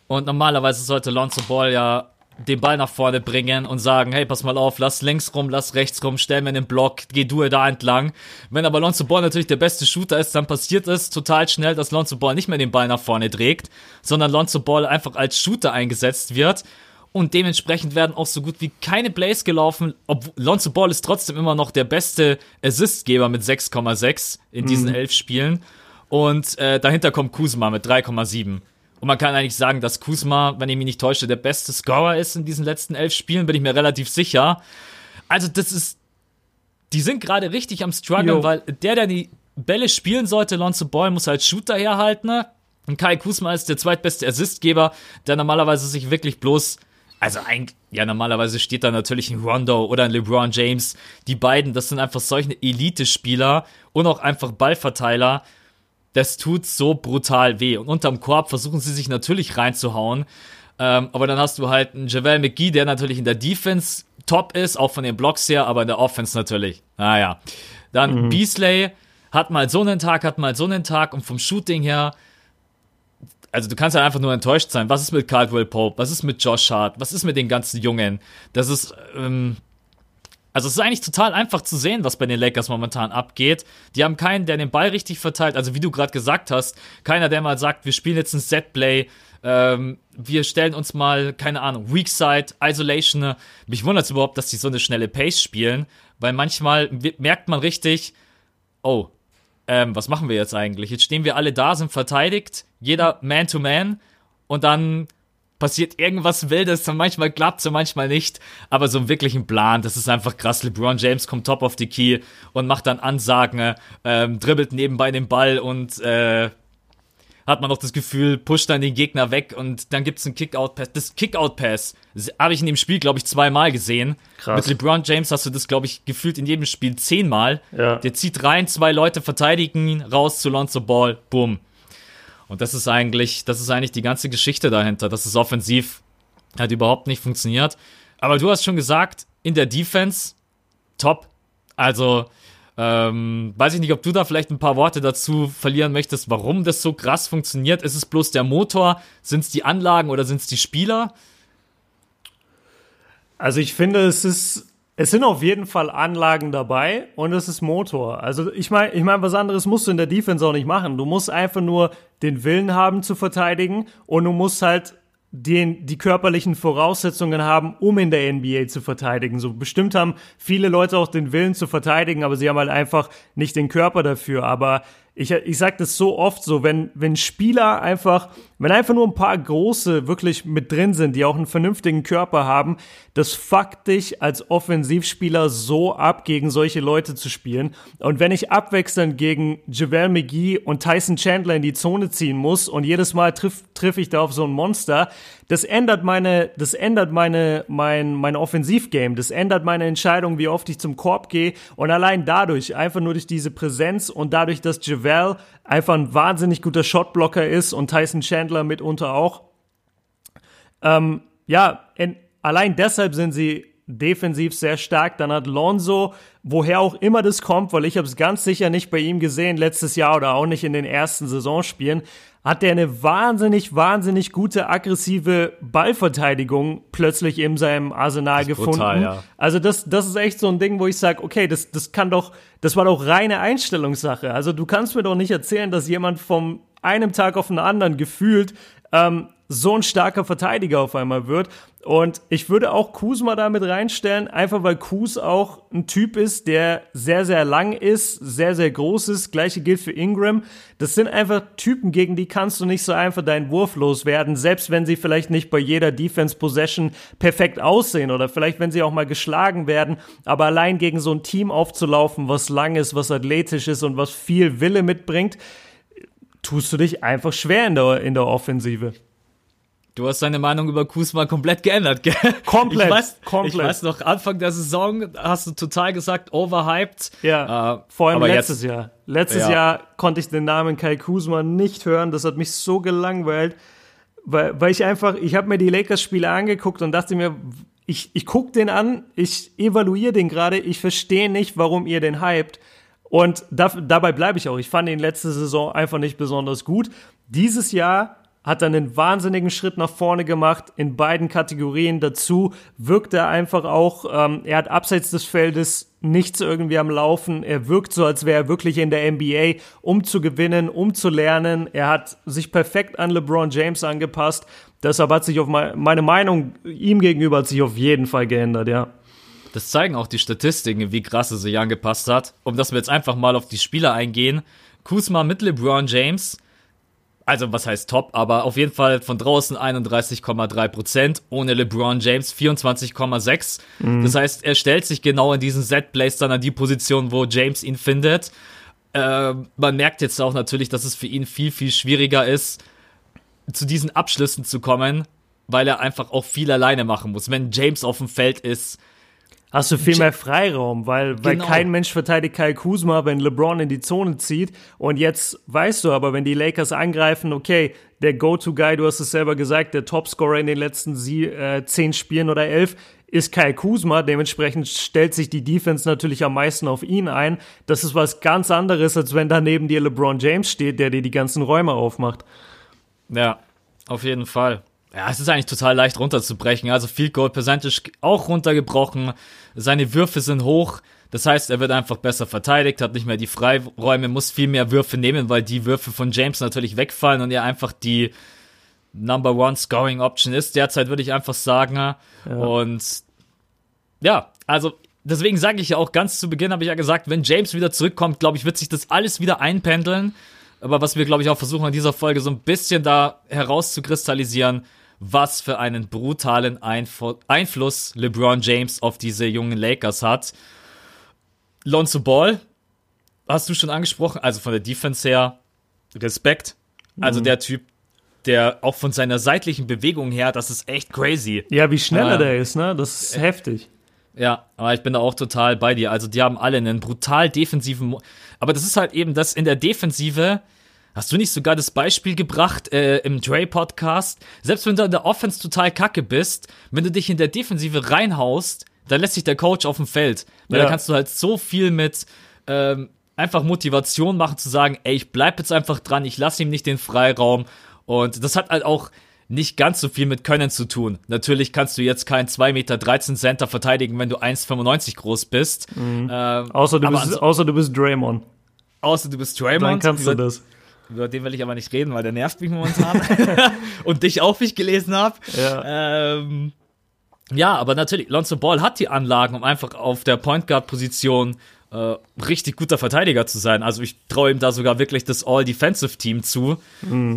Und normalerweise sollte Lonzo Ball ja den Ball nach vorne bringen und sagen, hey, pass mal auf, lass links rum, lass rechts rum, stell mir den Block, geh du da entlang. Wenn aber Lonzo Ball natürlich der beste Shooter ist, dann passiert es total schnell, dass Lonzo Ball nicht mehr den Ball nach vorne trägt, sondern Lonzo Ball einfach als Shooter eingesetzt wird. Und dementsprechend werden auch so gut wie keine Plays gelaufen. Ob Lonzo Ball ist trotzdem immer noch der beste Assistgeber mit 6,6 in diesen elf Spielen. Und äh, dahinter kommt Kuzma mit 3,7. Und man kann eigentlich sagen, dass Kuzma, wenn ich mich nicht täusche, der beste Scorer ist in diesen letzten elf Spielen, bin ich mir relativ sicher. Also das ist, die sind gerade richtig am struggeln, Jo. weil der, der die Bälle spielen sollte, Lonzo Ball, muss als Shooter herhalten. ne? Und Kai Kuzma ist der zweitbeste Assistgeber, der normalerweise sich wirklich bloß, also eigentlich, ja, normalerweise steht da natürlich ein Rondo oder ein LeBron James. Die beiden, das sind einfach solche Elite-Spieler und auch einfach Ballverteiler. Das tut so brutal weh. Und unterm Korb versuchen sie sich natürlich reinzuhauen. Ähm, aber dann hast du halt einen Javel McGee, der natürlich in der Defense top ist, auch von den Blocks her, aber in der Offense natürlich. Naja. Dann Beasley hat mal so einen Tag, hat mal so einen Tag und vom Shooting her, also du kannst ja einfach nur enttäuscht sein. Was ist mit Caldwell Pope? Was ist mit Josh Hart? Was ist mit den ganzen Jungen? Das ist, ähm, also es ist eigentlich total einfach zu sehen, was bei den Lakers momentan abgeht. Die haben keinen, der den Ball richtig verteilt. Also wie du gerade gesagt hast, keiner, der mal sagt, wir spielen jetzt ein Setplay, ähm, wir stellen uns mal, keine Ahnung, Weak Side, Isolation. Mich wundert es überhaupt, dass die so eine schnelle Pace spielen, weil manchmal merkt man richtig, oh, ähm, was machen wir jetzt eigentlich? Jetzt stehen wir alle da, sind verteidigt, jeder Man to Man und dann passiert irgendwas Wildes und manchmal klappt's und manchmal nicht. Aber so einen wirklichen Plan, das ist einfach krass. LeBron James kommt top auf die Key und macht dann Ansagen, ähm, dribbelt nebenbei den Ball und äh, hat man noch das Gefühl, pusht dann den Gegner weg und dann gibt's einen Kick-Out-Pass. Das Kick-Out-Pass habe ich in dem Spiel, glaube ich, zweimal gesehen. Krass. Mit LeBron James hast du das, glaube ich, gefühlt in jedem Spiel zehnmal. Ja. Der zieht rein, zwei Leute verteidigen ihn, raus zu Lonzo Ball, boom. Und das ist eigentlich, das ist eigentlich die ganze Geschichte dahinter, dass es offensiv halt überhaupt nicht funktioniert. Aber du hast schon gesagt, in der Defense top. Also, ähm, weiß ich nicht, ob du da vielleicht ein paar Worte dazu verlieren möchtest, warum das so krass funktioniert. Ist es bloß der Motor? Sind es die Anlagen oder sind es die Spieler? Also ich finde, es ist, es sind auf jeden Fall Anlagen dabei und es ist Motor. Also ich meine, ich meine, was anderes musst du in der Defense auch nicht machen. Du musst einfach nur den Willen haben zu verteidigen und du musst halt den, die körperlichen Voraussetzungen haben, um in der NBA zu verteidigen. So bestimmt haben viele Leute auch den Willen zu verteidigen, aber sie haben halt einfach nicht den Körper dafür. Aber ich, ich sag das so oft so, wenn, wenn Spieler einfach, wenn einfach nur ein paar große wirklich mit drin sind, die auch einen vernünftigen Körper haben, das fuckt dich als Offensivspieler so ab, gegen solche Leute zu spielen. Und wenn ich abwechselnd gegen JaVale McGee und Tyson Chandler in die Zone ziehen muss und jedes Mal triff, triff ich da auf so ein Monster, das ändert meine, das ändert meine, mein, mein Offensivgame. Das ändert meine Entscheidung, wie oft ich zum Korb gehe. Und allein dadurch, einfach nur durch diese Präsenz und dadurch, dass JaVale einfach ein wahnsinnig guter Shotblocker ist und Tyson Chandler mitunter auch. Ähm, ja, in, allein deshalb sind sie defensiv sehr stark. Dann hat Lonzo, woher auch immer das kommt, weil ich habe es ganz sicher nicht bei ihm gesehen letztes Jahr oder auch nicht in den ersten Saisonspielen, hat der eine wahnsinnig, wahnsinnig gute aggressive Ballverteidigung plötzlich in seinem Arsenal gefunden. brutal, ja. Also das, das ist echt so ein Ding, wo ich sage, okay, das, das kann doch, das war doch reine Einstellungssache. Also du kannst mir doch nicht erzählen, dass jemand vom einem Tag auf den anderen gefühlt ähm, so ein starker Verteidiger auf einmal wird. Und ich würde auch Kuzma da mit reinstellen, einfach weil Kuz auch ein Typ ist, der sehr, sehr lang ist, sehr, sehr groß ist. Gleiche gilt für Ingram. Das sind einfach Typen, gegen die kannst du nicht so einfach deinen Wurf loswerden, selbst wenn sie vielleicht nicht bei jeder Defense Possession perfekt aussehen oder vielleicht wenn sie auch mal geschlagen werden. Aber allein gegen so ein Team aufzulaufen, was lang ist, was athletisch ist und was viel Wille mitbringt, tust du dich einfach schwer in der, in der Offensive. Du hast deine Meinung über Kusma komplett geändert, gell? Komplett, ich weiß, komplett. Ich weiß noch, Anfang der Saison hast du total gesagt, overhyped. Ja, äh, vor allem letztes jetzt, Jahr. Letztes Ja. Jahr konnte ich den Namen Kai Kuzma nicht hören. Das hat mich so gelangweilt, weil, weil ich einfach, ich habe mir die Lakers-Spiele angeguckt und dachte mir, ich, ich guck den an, ich evaluiere den gerade, ich verstehe nicht, warum ihr den hypt. Und da, dabei bleibe ich auch. Ich fand ihn letzte Saison einfach nicht besonders gut. Dieses Jahr hat er einen wahnsinnigen Schritt nach vorne gemacht in beiden Kategorien. Dazu wirkt er einfach auch, ähm, er hat abseits des Feldes nichts irgendwie am Laufen. Er wirkt so, als wäre er wirklich in der NBA, um zu gewinnen, um zu lernen. Er hat sich perfekt an LeBron James angepasst. Deshalb hat sich auf mein, meine Meinung ihm gegenüber hat sich auf jeden Fall geändert, ja. Das zeigen auch die Statistiken, wie krass er sich angepasst hat. Um dass wir jetzt einfach mal auf die Spieler eingehen. Kuzma mit LeBron James, also was heißt top, aber auf jeden Fall von draußen 31,3 Prozent, ohne LeBron James 24,6. Das heißt, er stellt sich genau in diesen Set-Plays dann an die Position, wo James ihn findet. Äh, man merkt jetzt auch natürlich, dass es für ihn viel, viel schwieriger ist, zu diesen Abschlüssen zu kommen, weil er einfach auch viel alleine machen muss. Wenn James auf dem Feld ist, Hast du viel mehr Freiraum, weil, weil Genau. kein Mensch verteidigt Kyle Kuzma, wenn LeBron in die Zone zieht. Und jetzt weißt du aber, wenn die Lakers angreifen, okay, der Go-To-Guy, du hast es selber gesagt, der Topscorer in den letzten sie, äh, zehn Spielen oder elf, ist Kyle Kuzma. Dementsprechend stellt sich die Defense natürlich am meisten auf ihn ein. Das ist was ganz anderes, als wenn da neben dir LeBron James steht, der dir die ganzen Räume aufmacht. Ja, auf jeden Fall. Ja, es ist eigentlich total leicht runterzubrechen. Also Field Goal Percentage auch runtergebrochen. Seine Würfe sind hoch. Das heißt, er wird einfach besser verteidigt, hat nicht mehr die Freiräume, muss viel mehr Würfe nehmen, weil die Würfe von James natürlich wegfallen und er einfach die Number One Scoring Option ist. Derzeit würde ich einfach sagen. Und ja, also deswegen sage ich ja auch ganz zu Beginn, habe ich ja gesagt, wenn James wieder zurückkommt, glaube ich, wird sich das alles wieder einpendeln. Aber was wir, glaube ich, auch versuchen in dieser Folge so ein bisschen da herauszukristallisieren, was für einen brutalen Einf Einfluss LeBron James auf diese jungen Lakers hat. Lonzo Ball, hast du schon angesprochen, also von der Defense her, Respekt. Also der Typ, der auch von seiner seitlichen Bewegung her, das ist echt crazy. Ja, wie schnell er der ist, ne? Das ist heftig. Ja, aber ich bin da auch total bei dir. Also die haben alle einen brutal defensiven. Mo aber das ist halt eben das in der Defensive. Hast du nicht sogar das Beispiel gebracht äh, im Dre-Podcast? Selbst wenn du in der Offense total kacke bist, wenn du dich in der Defensive reinhaust, dann lässt sich der Coach auf dem Feld. Weil Ja. da kannst du halt so viel mit ähm, einfach Motivation machen, zu sagen, ey, ich bleib jetzt einfach dran, ich lasse ihm nicht den Freiraum. Und das hat halt auch nicht ganz so viel mit Können zu tun. Natürlich kannst du jetzt kein 2,13 Meter Center verteidigen, wenn du 1,95 groß bist. Ähm, Außer du, bist, außer du bist Draymond. außer du bist Dann Draymond. kannst du das. Über den will ich aber nicht reden, weil der nervt mich momentan. Und dich auch, wie ich gelesen habe. Ja. Ähm, ja, aber natürlich, Lonzo Ball hat die Anlagen, um einfach auf der Point Guard Position äh, richtig guter Verteidiger zu sein. Also ich traue ihm da sogar wirklich das All-Defensive Team zu.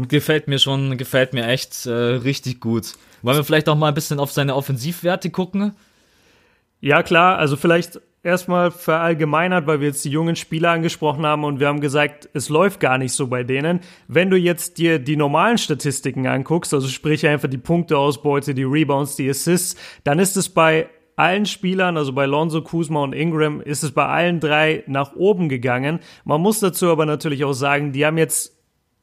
Gefällt mir schon, gefällt mir echt äh, richtig gut. Wollen wir vielleicht auch mal ein bisschen auf seine Offensivwerte gucken? Ja, klar, also vielleicht erstmal verallgemeinert, weil wir jetzt die jungen Spieler angesprochen haben und wir haben gesagt, es läuft gar nicht so bei denen. Wenn du jetzt dir die normalen Statistiken anguckst, also sprich einfach die Punkteausbeute, die Rebounds, die Assists, dann ist es bei allen Spielern, also bei Lonzo, Kuzma und Ingram, ist es bei allen drei nach oben gegangen. Man muss dazu aber natürlich auch sagen, die haben jetzt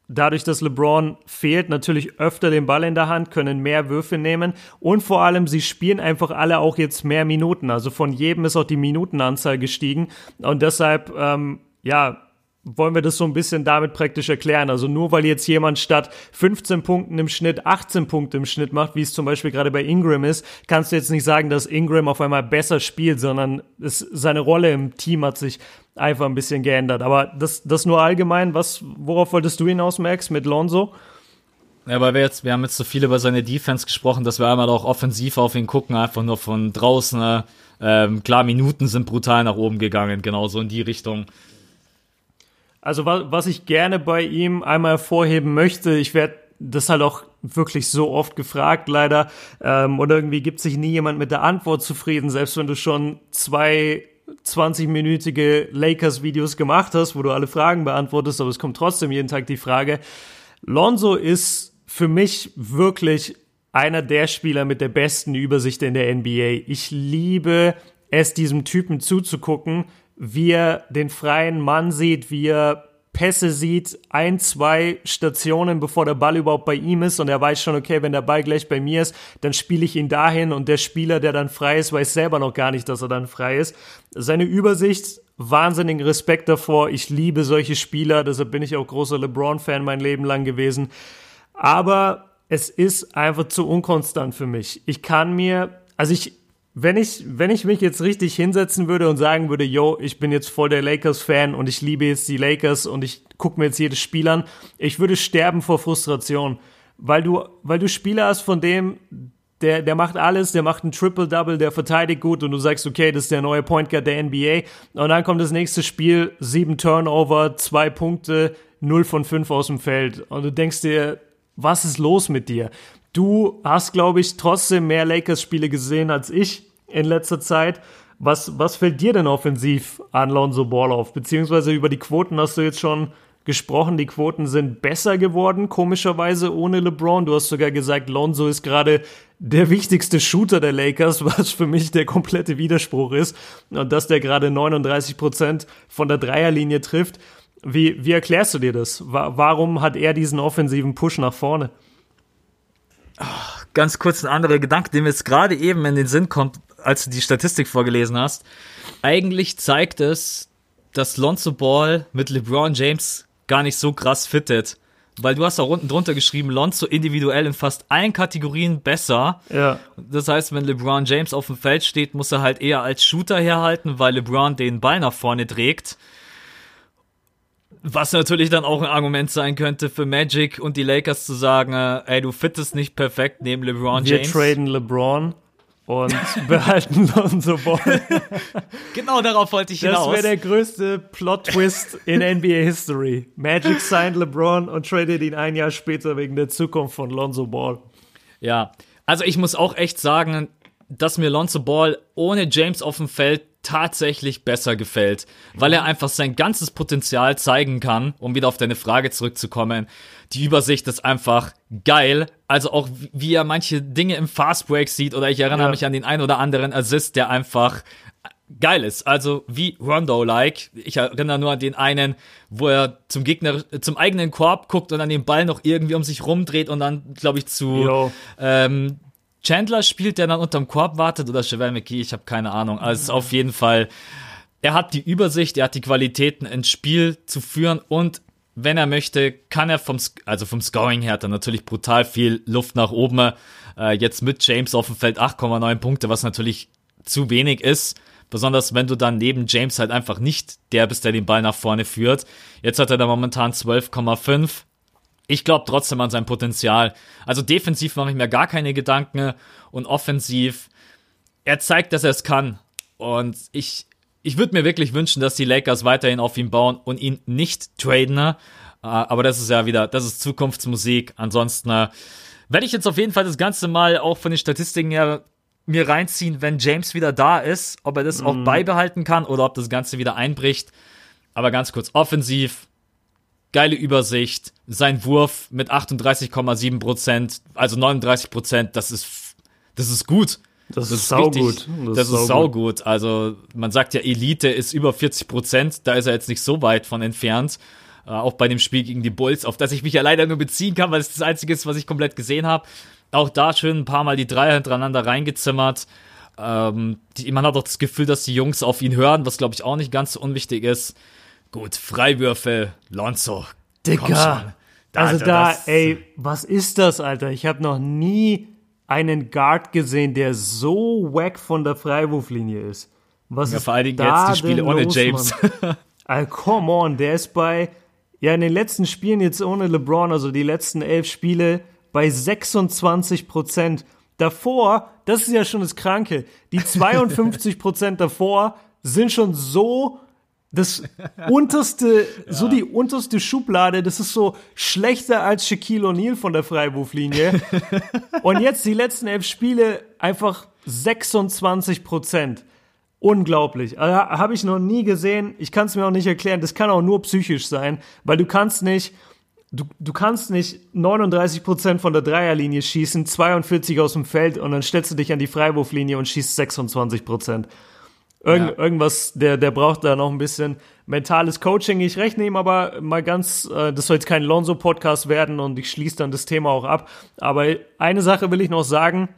dadurch, dass LeBron fehlt, natürlich öfter den Ball in der Hand, können mehr Würfe nehmen und vor allem, sie spielen einfach alle auch jetzt mehr Minuten. Also von jedem ist auch die Minutenanzahl gestiegen und deshalb, ähm, ja, wollen wir das so ein bisschen damit praktisch erklären. Also nur weil jetzt jemand statt 15 Punkten im Schnitt 18 Punkte im Schnitt macht, wie es zum Beispiel gerade bei Ingram ist, kannst du jetzt nicht sagen, dass Ingram auf einmal besser spielt, sondern es, seine Rolle im Team hat sich einfach ein bisschen geändert. Aber das, das nur allgemein. Was, worauf wolltest du hinaus, Max, mit Lonzo? Ja, weil wir jetzt, wir haben jetzt so viel über seine Defense gesprochen, dass wir einmal auch offensiv auf ihn gucken, einfach nur von draußen. Ne? Ähm, klar, Minuten sind brutal nach oben gegangen, genauso in die Richtung. Also was, was ich gerne bei ihm einmal hervorheben möchte, ich werde das halt auch wirklich so oft gefragt, leider. Ähm, und irgendwie gibt sich nie jemand mit der Antwort zufrieden, selbst wenn du schon zwei 20-minütige Lakers-Videos gemacht hast, wo du alle Fragen beantwortest, aber es kommt trotzdem jeden Tag die Frage. Lonzo ist für mich wirklich einer der Spieler mit der besten Übersicht in der NBA. Ich liebe es, diesem Typen zuzugucken, wie er den freien Mann sieht, wie er Pässe sieht, ein, zwei Stationen, bevor der Ball überhaupt bei ihm ist und er weiß schon, okay, wenn der Ball gleich bei mir ist, dann spiele ich ihn dahin und der Spieler, der dann frei ist, weiß selber noch gar nicht, dass er dann frei ist. Seine Übersicht, wahnsinnigen Respekt davor. Ich liebe solche Spieler, deshalb bin ich auch großer LeBron-Fan mein Leben lang gewesen. Aber es ist einfach zu unkonstant für mich. Ich kann mir, also ich, wenn ich, wenn ich mich jetzt richtig hinsetzen würde und sagen würde, yo, ich bin jetzt voll der Lakers-Fan und ich liebe jetzt die Lakers und ich gucke mir jetzt jedes Spiel an, ich würde sterben vor Frustration. Weil du, weil du Spieler hast, von dem, der, der macht alles, der macht ein Triple-Double, der verteidigt gut und du sagst, okay, das ist der neue Point Guard der NBA. Und dann kommt das nächste Spiel, sieben Turnover, zwei Punkte, null von fünf aus dem Feld. Und du denkst dir, was ist los mit dir? Du hast, glaube ich, trotzdem mehr Lakers-Spiele gesehen als ich in letzter Zeit. Was, was fällt dir denn offensiv an Lonzo Ball auf? Beziehungsweise über die Quoten hast du jetzt schon gesprochen. Die Quoten sind besser geworden, komischerweise ohne LeBron. Du hast sogar gesagt, Lonzo ist gerade der wichtigste Shooter der Lakers, was für mich der komplette Widerspruch ist. Und dass der gerade 39 Prozent von der Dreierlinie trifft. Wie, wie erklärst du dir das? Warum hat er diesen offensiven Push nach vorne? Ganz kurz ein anderer Gedanke, dem jetzt gerade eben in den Sinn kommt, als du die Statistik vorgelesen hast. Eigentlich zeigt es, dass Lonzo Ball mit LeBron James gar nicht so krass fittet. Weil du hast da unten drunter geschrieben, Lonzo individuell in fast allen Kategorien besser. Ja. Das heißt, wenn LeBron James auf dem Feld steht, muss er halt eher als Shooter herhalten, weil LeBron den Ball nach vorne trägt. Was natürlich dann auch ein Argument sein könnte für Magic und die Lakers zu sagen, äh, ey, du fittest nicht perfekt neben LeBron Wir James. Wir traden LeBron und behalten Lonzo Ball. genau darauf wollte ich hinaus. Das wäre der größte Plot-Twist in NBA History. Magic signed LeBron und tradet ihn ein Jahr später wegen der Zukunft von Lonzo Ball. Ja, also ich muss auch echt sagen, dass mir Lonzo Ball ohne James auf dem Feld tatsächlich besser gefällt, weil er einfach sein ganzes Potenzial zeigen kann, um wieder auf deine Frage zurückzukommen. Die Übersicht ist einfach geil, also auch wie er manche Dinge im Fastbreak sieht oder ich erinnere ja. mich an den ein oder anderen Assist, der einfach geil ist. Also wie Rondo-like. Ich erinnere nur an den einen, wo er zum Gegner, zum eigenen Korb guckt und dann den Ball noch irgendwie um sich rumdreht und dann, glaube ich, zu ähm, Chandler spielt, der dann unterm Korb wartet oder Chevelle McKee, ich habe keine Ahnung. Also ist auf jeden Fall, er hat die Übersicht, er hat die Qualitäten ins Spiel zu führen und wenn er möchte, kann er vom, also vom Scoring her hat er natürlich brutal viel Luft nach oben. Äh, jetzt mit James auf dem Feld 8,9 Punkte, was natürlich zu wenig ist. Besonders wenn du dann neben James halt einfach nicht der bist, der den Ball nach vorne führt. Jetzt hat er da momentan 12,5 ich glaube trotzdem an sein Potenzial. Also defensiv mache ich mir gar keine Gedanken und offensiv, er zeigt, dass er es kann. Und ich, ich würde mir wirklich wünschen, dass die Lakers weiterhin auf ihn bauen und ihn nicht traden. Äh, aber das ist ja wieder, das ist Zukunftsmusik. Ansonsten äh, werde ich jetzt auf jeden Fall das Ganze mal auch von den Statistiken her mir reinziehen, wenn James wieder da ist, ob er das mhm. auch beibehalten kann oder ob das Ganze wieder einbricht. Aber ganz kurz, offensiv, geile Übersicht, sein Wurf mit 38,7 Prozent, also 39 Prozent, das ist, das ist gut. Das, das ist saugut. Das, das ist saugut. Sau also man sagt ja, Elite ist über 40 Prozent, da ist er jetzt nicht so weit von entfernt. Äh, auch bei dem Spiel gegen die Bulls, auf das ich mich ja leider nur beziehen kann, weil es das Einzige ist, was ich komplett gesehen habe. Auch da schön ein paar Mal die Dreier hintereinander reingezimmert. Ähm, die, man hat auch das Gefühl, dass die Jungs auf ihn hören, was glaube ich auch nicht ganz so unwichtig ist Gut, Freiwürfe, Lonzo. Digga. Also Alter, da, ey, was ist das, Alter? Ich habe noch nie einen Guard gesehen, der so wack von der Freiwurflinie ist. Was Ja, ist vor allen Dingen da jetzt die Spiele ohne los, James. Alter, come on, der ist bei, ja, in den letzten Spielen jetzt ohne LeBron, also die letzten elf Spiele, bei 26 Prozent. Davor, das ist ja schon das Kranke, die 52 Prozent davor sind schon so das unterste, so die unterste Schublade, das ist so schlechter als Shaquille O'Neal von der Freiwurflinie. Und jetzt die letzten elf Spiele einfach 26 Prozent. Unglaublich. Also, Habe ich noch nie gesehen. Ich kann es mir auch nicht erklären. Das kann auch nur psychisch sein, weil du kannst nicht, du, du kannst nicht 39 Prozent von der Dreierlinie schießen, 42 aus dem Feld und dann stellst du dich an die Freiwurflinie und schießt 26 Prozent. Irgend, Ja. Irgendwas, der, der braucht da noch ein bisschen mentales Coaching. Ich rechne ihm aber mal ganz, äh, das soll jetzt kein Lonzo-Podcast werden und ich schließe dann das Thema auch ab. Aber eine Sache will ich noch sagen.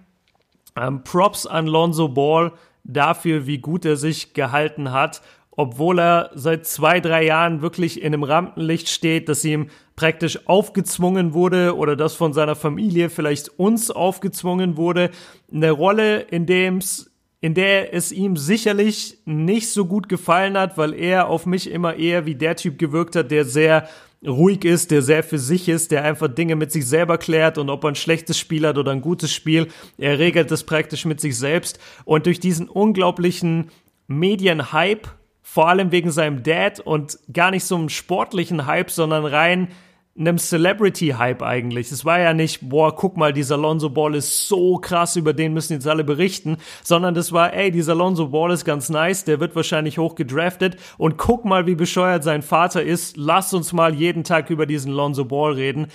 Ähm, Props an Lonzo Ball dafür, wie gut er sich gehalten hat, obwohl er seit zwei, drei Jahren wirklich in einem Rampenlicht steht, dass ihm praktisch aufgezwungen wurde oder das von seiner Familie vielleicht uns aufgezwungen wurde. Eine Rolle, in dem's in der es ihm sicherlich nicht so gut gefallen hat, weil er auf mich immer eher wie der Typ gewirkt hat, der sehr ruhig ist, der sehr für sich ist, der einfach Dinge mit sich selber klärt und ob er ein schlechtes Spiel hat oder ein gutes Spiel, er regelt das praktisch mit sich selbst. Und durch diesen unglaublichen Medienhype, vor allem wegen seinem Dad und gar nicht so einem sportlichen Hype, sondern rein einem Celebrity-Hype eigentlich. Es war ja nicht, boah, guck mal, dieser Lonzo Ball ist so krass, über den müssen jetzt alle berichten, sondern das war, ey, dieser Lonzo Ball ist ganz nice, der wird wahrscheinlich hoch gedraftet und guck mal, wie bescheuert sein Vater ist. Lass uns mal jeden Tag über diesen Lonzo Ball reden.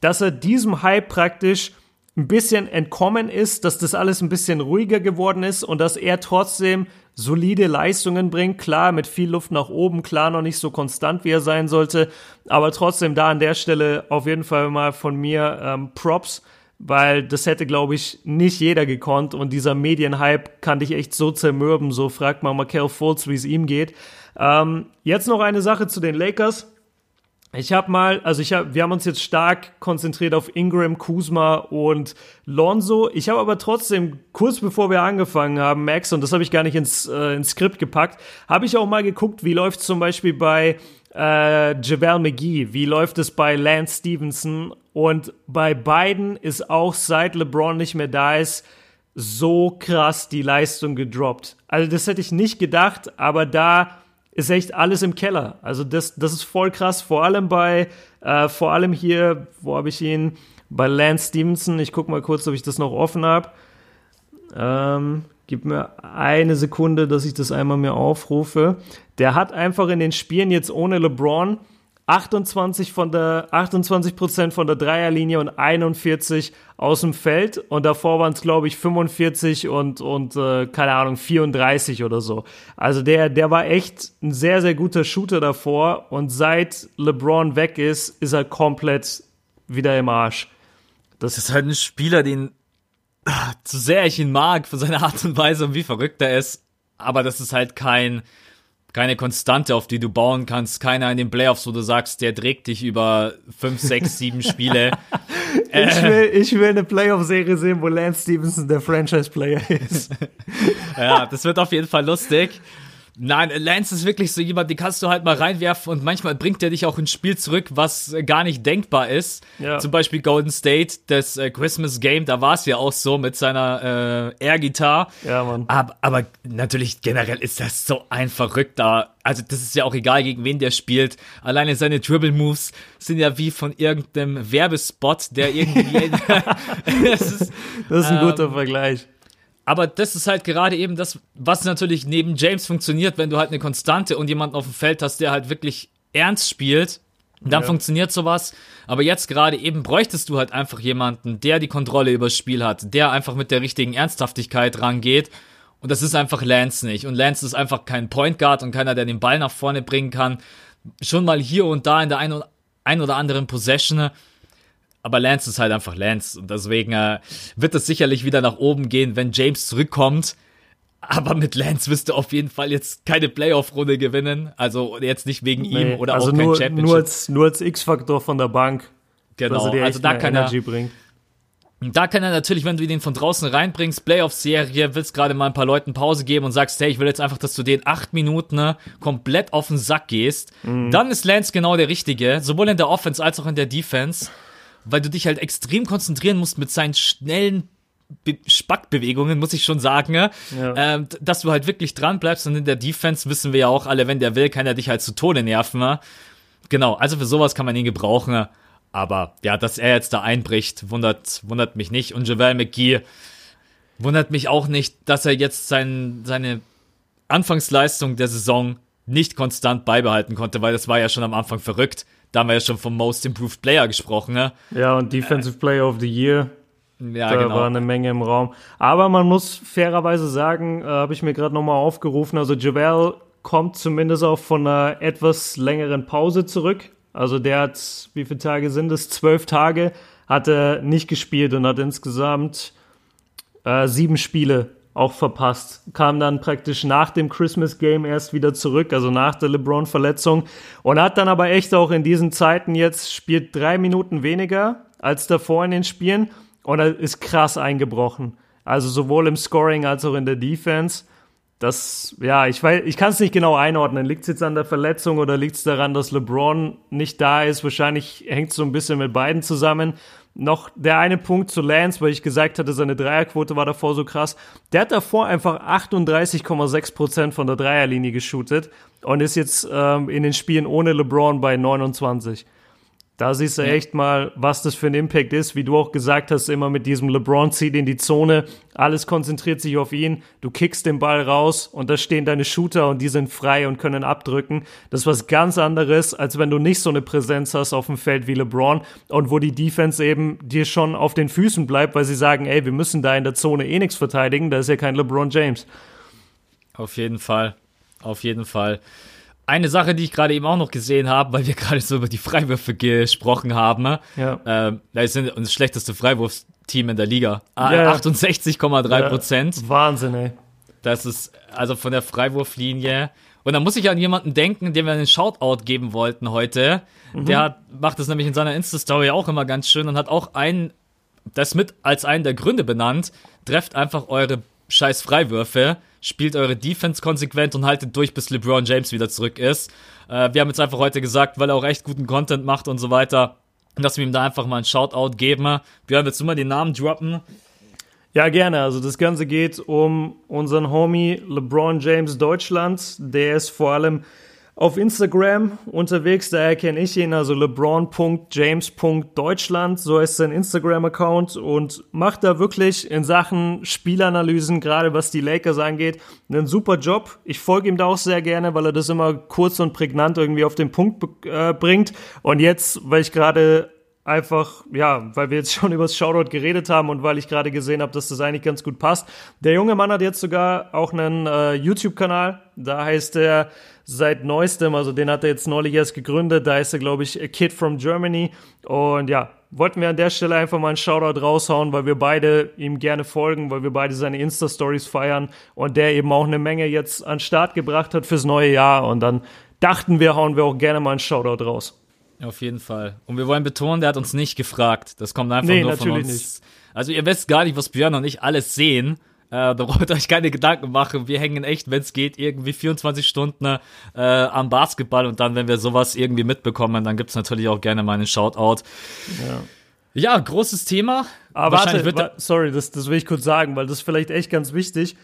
Dass er diesem Hype praktisch ein bisschen entkommen ist, dass das alles ein bisschen ruhiger geworden ist und dass er trotzdem solide Leistungen bringt. Klar, mit viel Luft nach oben, klar noch nicht so konstant, wie er sein sollte, aber trotzdem da an der Stelle auf jeden Fall mal von mir ähm, Props, weil das hätte, glaube ich, nicht jeder gekonnt und dieser Medienhype kann dich echt so zermürben. So fragt mal Markel Fultz, wie es ihm geht. Ähm, jetzt noch eine Sache zu den Lakers. Ich habe mal, also ich hab, wir haben uns jetzt stark konzentriert auf Ingram, Kuzma und Lonzo. Ich habe aber trotzdem, kurz bevor wir angefangen haben, Max, und das habe ich gar nicht ins, äh, ins Skript gepackt, habe ich auch mal geguckt, wie läuft zum Beispiel bei äh, Javel McGee, wie läuft es bei Lance Stevenson und bei beiden ist auch seit LeBron nicht mehr da ist, so krass die Leistung gedroppt. Also das hätte ich nicht gedacht, aber da ist echt alles im Keller. Also das, das ist voll krass. Vor allem bei, äh, vor allem hier, wo habe ich ihn? Bei Lance Stevenson. Ich gucke mal kurz, ob ich das noch offen habe. Ähm, gib mir eine Sekunde, dass ich das einmal mir aufrufe. Der hat einfach in den Spielen jetzt ohne LeBron 28 von der 28 Prozent von der Dreierlinie und 41 aus dem Feld und davor waren es glaube ich 45 und und äh, keine Ahnung 34 oder so. Also der der war echt ein sehr sehr guter Shooter davor und seit LeBron weg ist, ist er komplett wieder im Arsch. Das ist halt ein Spieler, den ah, so sehr ich ihn mag für seine Art und Weise und wie verrückt er ist, aber das ist halt kein keine Konstante, auf die du bauen kannst, keiner in den Playoffs, wo du sagst, der trägt dich über fünf, sechs, sieben Spiele. Ich will, ich will eine Playoff-Serie sehen, wo Lance Stevenson der Franchise-Player ist. Ja, das wird auf jeden Fall lustig. Nein, Lance ist wirklich so jemand, den kannst du halt mal reinwerfen und manchmal bringt er dich auch ins Spiel zurück, was äh, gar nicht denkbar ist. Ja. Zum Beispiel Golden State, das äh, Christmas Game, da war es ja auch so mit seiner äh, Air-Gitarre. Ja, Mann. Aber, aber natürlich generell ist das so ein verrückter. Also das ist ja auch egal, gegen wen der spielt. Alleine seine Dribble-Moves sind ja wie von irgendeinem Werbespot, der irgendwie... das ist, Das ist ein Ähm, guter Vergleich. Aber das ist halt gerade eben das, was natürlich neben James funktioniert, wenn du halt eine Konstante und jemanden auf dem Feld hast, der halt wirklich ernst spielt. Dann Ja. funktioniert sowas. Aber jetzt gerade eben bräuchtest du halt einfach jemanden, der die Kontrolle übers Spiel hat, der einfach mit der richtigen Ernsthaftigkeit rangeht. Und das ist einfach Lance nicht. Und Lance ist einfach kein Point Guard und keiner, der den Ball nach vorne bringen kann. Schon mal hier und da in der ein oder, ein oder anderen Possession. Aber Lance ist halt einfach Lance. Und deswegen äh, wird es sicherlich wieder nach oben gehen, wenn James zurückkommt. Aber mit Lance wirst du auf jeden Fall jetzt keine Playoff-Runde gewinnen. Also jetzt nicht wegen Nee, ihm oder also auch kein nur, Championship. nur als, nur als X-Faktor von der Bank. genau, also da kann er, da kann er natürlich, wenn du den von draußen reinbringst, Playoff-Serie, willst gerade mal ein paar Leuten Pause geben und sagst, hey, ich will jetzt einfach, dass du den acht Minuten ne, komplett auf den Sack gehst, Mhm. dann ist Lance genau der Richtige, sowohl in der Offense als auch in der Defense, weil du dich halt extrem konzentrieren musst mit seinen schnellen Be Spackbewegungen, muss ich schon sagen? Ja. ähm, dass du halt wirklich dran bleibst und in der Defense wissen wir ja auch alle, wenn der will, kann er dich halt zu Tode nerven. Ne? Genau, also für sowas kann man ihn gebrauchen. Aber ja, dass er jetzt da einbricht, wundert, wundert mich nicht. Und Javel McGee wundert mich auch nicht, dass er jetzt sein, seine Anfangsleistung der Saison nicht konstant beibehalten konnte, weil das war ja schon am Anfang verrückt. Da haben wir ja schon vom Most Improved Player gesprochen. Ne? Ja, und Defensive Player of the Year, Ja, da genau. war eine Menge im Raum. Aber man muss fairerweise sagen, äh, habe ich mir gerade nochmal aufgerufen, also Javel kommt zumindest auch von einer etwas längeren Pause zurück. Also der hat, wie viele Tage sind es? Zwölf Tage hat er nicht gespielt und hat insgesamt äh, sieben Spiele auch verpasst. Kam dann praktisch nach dem Christmas Game erst wieder zurück, also nach der LeBron-Verletzung. Und hat dann aber echt auch in diesen Zeiten jetzt, spielt drei Minuten weniger als davor in den Spielen und er ist krass eingebrochen. Also sowohl im Scoring als auch in der Defense. Das, ja, ich weiß, ich kann es nicht genau einordnen. Liegt es jetzt an der Verletzung oder liegt es daran, dass LeBron nicht da ist? Wahrscheinlich hängt es so ein bisschen mit beiden zusammen. Noch der eine Punkt zu Lance, weil ich gesagt hatte, seine Dreierquote war davor so krass. Der hat davor einfach 38,6% von der Dreierlinie geshootet und ist jetzt ähm, in den Spielen ohne LeBron bei 29. Da siehst du echt mal, was das für ein Impact ist, wie du auch gesagt hast, immer mit diesem LeBron zieht in die Zone, alles konzentriert sich auf ihn, du kickst den Ball raus und da stehen deine Shooter und die sind frei und können abdrücken. Das ist was ganz anderes, als wenn du nicht so eine Präsenz hast auf dem Feld wie LeBron und wo die Defense eben dir schon auf den Füßen bleibt, weil sie sagen, ey, wir müssen da in der Zone eh nichts verteidigen, da ist ja kein LeBron James. Auf jeden Fall. Auf jeden Fall. Eine Sache, die ich gerade eben auch noch gesehen habe, weil wir gerade so über die Freiwürfe gesprochen haben. Ja. Ähm, da sind das schlechteste Freiwurfsteam in der Liga. Ah, Ja, ja. 68,3 Prozent. Wahnsinn, ey. Das ist also von der Freiwurflinie. Und da muss ich an jemanden denken, dem wir einen Shoutout geben wollten heute. Der hat, macht das nämlich in seiner Insta-Story auch immer ganz schön und hat auch einen, das mit als einen der Gründe benannt. Trefft einfach eure scheiß Freiwürfe, spielt eure Defense konsequent und haltet durch, bis LeBron James wieder zurück ist. Äh, wir haben jetzt einfach heute gesagt, weil er auch echt guten Content macht und so weiter, dass wir ihm da einfach mal einen Shoutout geben. Björn, willst du mal den Namen droppen? Ja, gerne. Also das Ganze geht um unseren Homie LeBron James Deutschland. Der ist vor allem auf Instagram unterwegs, daher kenne ich ihn, also lebron.james.deutschland, so heißt sein Instagram-Account und macht da wirklich in Sachen Spielanalysen, gerade was die Lakers angeht, einen super Job. Ich folge ihm da auch sehr gerne, weil er das immer kurz und prägnant irgendwie auf den Punkt äh, bringt. Und jetzt, weil ich gerade einfach, ja, weil wir jetzt schon über das Shoutout geredet haben und weil ich gerade gesehen habe, dass das eigentlich ganz gut passt. Der junge Mann hat jetzt sogar auch einen äh, YouTube-Kanal, da heißt er seit neuestem, also den hat er jetzt neulich erst gegründet, da ist er, glaube ich, A Kid from Germany und ja, wollten wir an der Stelle einfach mal einen Shoutout raushauen, weil wir beide ihm gerne folgen, weil wir beide seine Insta-Stories feiern und der eben auch eine Menge jetzt an Start gebracht hat fürs neue Jahr und dann dachten wir, hauen wir auch gerne mal einen Shoutout raus. Auf jeden Fall. Und wir wollen betonen, der hat uns nicht gefragt. Das kommt einfach Nee, nur von uns. Also ihr wisst gar nicht, was Björn und ich alles sehen. Äh, da braucht ihr euch keine Gedanken machen. Wir hängen echt, wenn es geht, irgendwie 24 Stunden äh, am Basketball und dann, wenn wir sowas irgendwie mitbekommen, dann gibt's natürlich auch gerne mal einen Shoutout. Ja, großes Thema. Aber warte, wa sorry, das, das will ich kurz sagen, weil das ist vielleicht echt ganz wichtig.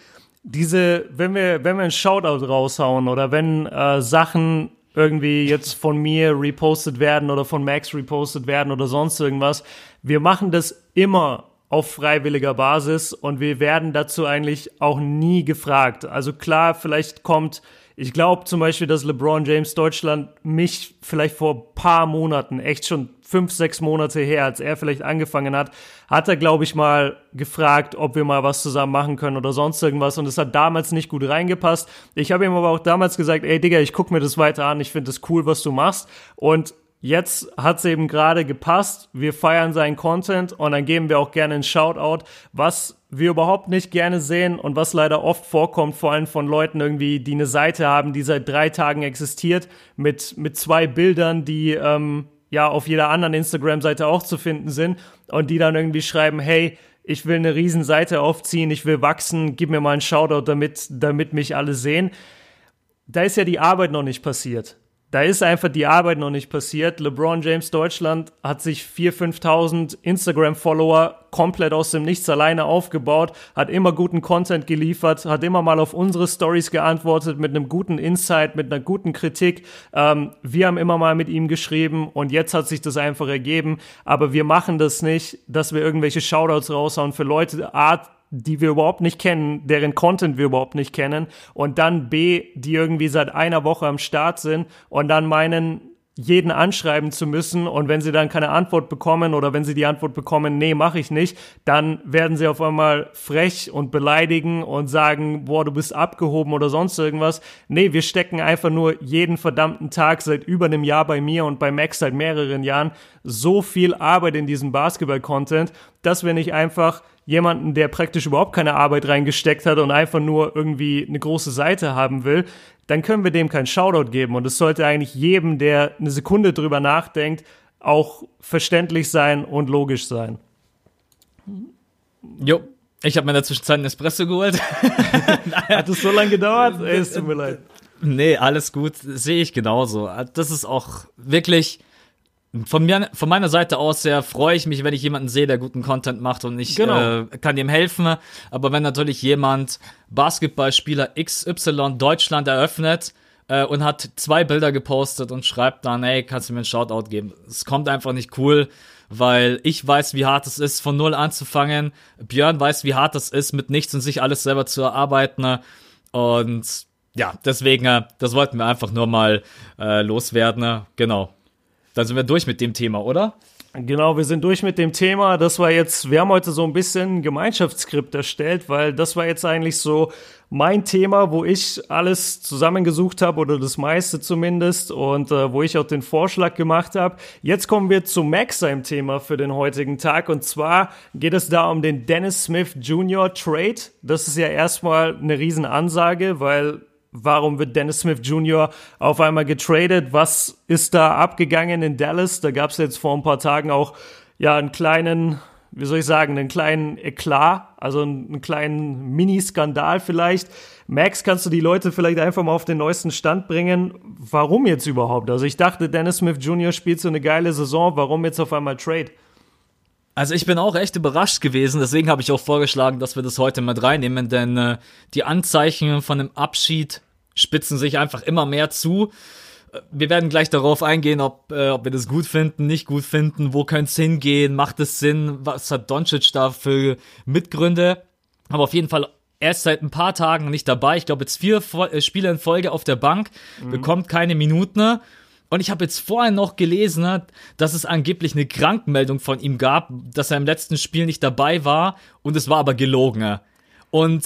Diese, wenn wir, wenn wir einen Shoutout raushauen oder wenn äh, Sachen irgendwie jetzt von mir repostet werden oder von Max repostet werden oder sonst irgendwas, wir machen das immer auf freiwilliger Basis und wir werden dazu eigentlich auch nie gefragt. Also klar, vielleicht kommt, ich glaube zum Beispiel, dass LeBron James Deutschland mich vielleicht vor paar Monaten, echt schon fünf, sechs Monate her, als er vielleicht angefangen hat, hat er, glaube ich, mal gefragt, ob wir mal was zusammen machen können oder sonst irgendwas. Und es hat damals nicht gut reingepasst. Ich habe ihm aber auch damals gesagt, ey Digga, ich guck mir das weiter an, ich finde das cool, was du machst. Und jetzt hat es eben gerade gepasst. Wir feiern seinen Content und dann geben wir auch gerne einen Shoutout, was wir überhaupt nicht gerne sehen und was leider oft vorkommt, vor allem von Leuten irgendwie, die eine Seite haben, die seit drei Tagen existiert, mit, mit zwei Bildern, die ähm, ja auf jeder anderen Instagram-Seite auch zu finden sind und die dann irgendwie schreiben, hey, ich will eine riesen Seite aufziehen, ich will wachsen, gib mir mal einen Shoutout, damit, damit mich alle sehen. Da ist ja die Arbeit noch nicht passiert da ist einfach die Arbeit noch nicht passiert. LeBron James Deutschland hat sich 4.000, 5.000 Instagram-Follower komplett aus dem Nichts alleine aufgebaut, hat immer guten Content geliefert, hat immer mal auf unsere Stories geantwortet mit einem guten Insight, mit einer guten Kritik. Ähm, wir haben immer mal mit ihm geschrieben und jetzt hat sich das einfach ergeben. Aber wir machen das nicht, dass wir irgendwelche Shoutouts raushauen für Leute, Art, die wir überhaupt nicht kennen, deren Content wir überhaupt nicht kennen und dann B, die irgendwie seit einer Woche am Start sind und dann meinen, jeden anschreiben zu müssen und wenn sie dann keine Antwort bekommen oder wenn sie die Antwort bekommen, nee, mache ich nicht, dann werden sie auf einmal frech und beleidigen und sagen, boah, du bist abgehoben oder sonst irgendwas. Nee, wir stecken einfach nur jeden verdammten Tag seit über einem Jahr bei mir und bei Max seit mehreren Jahren so viel Arbeit in diesem Basketball-Content, dass wir nicht einfach jemanden, der praktisch überhaupt keine Arbeit reingesteckt hat und einfach nur irgendwie eine große Seite haben will, dann können wir dem keinen Shoutout geben. Und es sollte eigentlich jedem, der eine Sekunde drüber nachdenkt, auch verständlich sein und logisch sein. Jo, ich habe mir in der Zwischenzeit einen Espresso geholt. Hat es so lange gedauert? Ey, es tut mir leid. Nee, alles gut. Sehe ich genauso. Das ist auch wirklich von, mir, von meiner Seite aus sehr freue ich mich, wenn ich jemanden sehe, der guten Content macht und ich genau. äh, kann ihm helfen. Aber wenn natürlich jemand Basketballspieler XY Deutschland eröffnet äh, und hat zwei Bilder gepostet und schreibt dann, ey, kannst du mir einen Shoutout geben? Es kommt einfach nicht cool, weil ich weiß, wie hart es ist, von null anzufangen. Björn weiß, wie hart es ist, mit nichts und sich alles selber zu erarbeiten. Und ja, deswegen, äh, das wollten wir einfach nur mal äh, loswerden. Genau. Dann sind wir durch mit dem Thema, oder? Genau, wir sind durch mit dem Thema. Das war jetzt, wir haben heute so ein bisschen Gemeinschaftsskript erstellt, weil das war jetzt eigentlich so mein Thema, wo ich alles zusammengesucht habe oder das meiste zumindest und äh, wo ich auch den Vorschlag gemacht habe. Jetzt kommen wir zu Max seinem Thema für den heutigen Tag und zwar geht es da um den Dennis Smith Jr. Trade. Das ist ja erstmal eine Riesenansage, weil Warum wird Dennis Smith Jr. auf einmal getradet? Was ist da abgegangen in Dallas? Da gab es jetzt vor ein paar Tagen auch ja einen kleinen, wie soll ich sagen, einen kleinen Eklat, also einen kleinen Mini-Skandal vielleicht. Max, kannst du die Leute vielleicht einfach mal auf den neuesten Stand bringen? Warum jetzt überhaupt? Also ich dachte, Dennis Smith Jr. spielt so eine geile Saison. Warum jetzt auf einmal Trade? Also ich bin auch echt überrascht gewesen, deswegen habe ich auch vorgeschlagen, dass wir das heute mit reinnehmen, denn äh, die Anzeichen von einem Abschied spitzen sich einfach immer mehr zu. Wir werden gleich darauf eingehen, ob, äh, ob wir das gut finden, nicht gut finden, wo könnte es hingehen, macht es Sinn, was hat Doncic da für Mitgründe. Aber auf jeden Fall erst seit ein paar Tagen nicht dabei. Ich glaube jetzt vier äh, Spiele in Folge auf der Bank, mhm. bekommt keine Minuten. Und ich habe jetzt vorher noch gelesen, dass es angeblich eine Krankmeldung von ihm gab, dass er im letzten Spiel nicht dabei war und es war aber gelogen. Und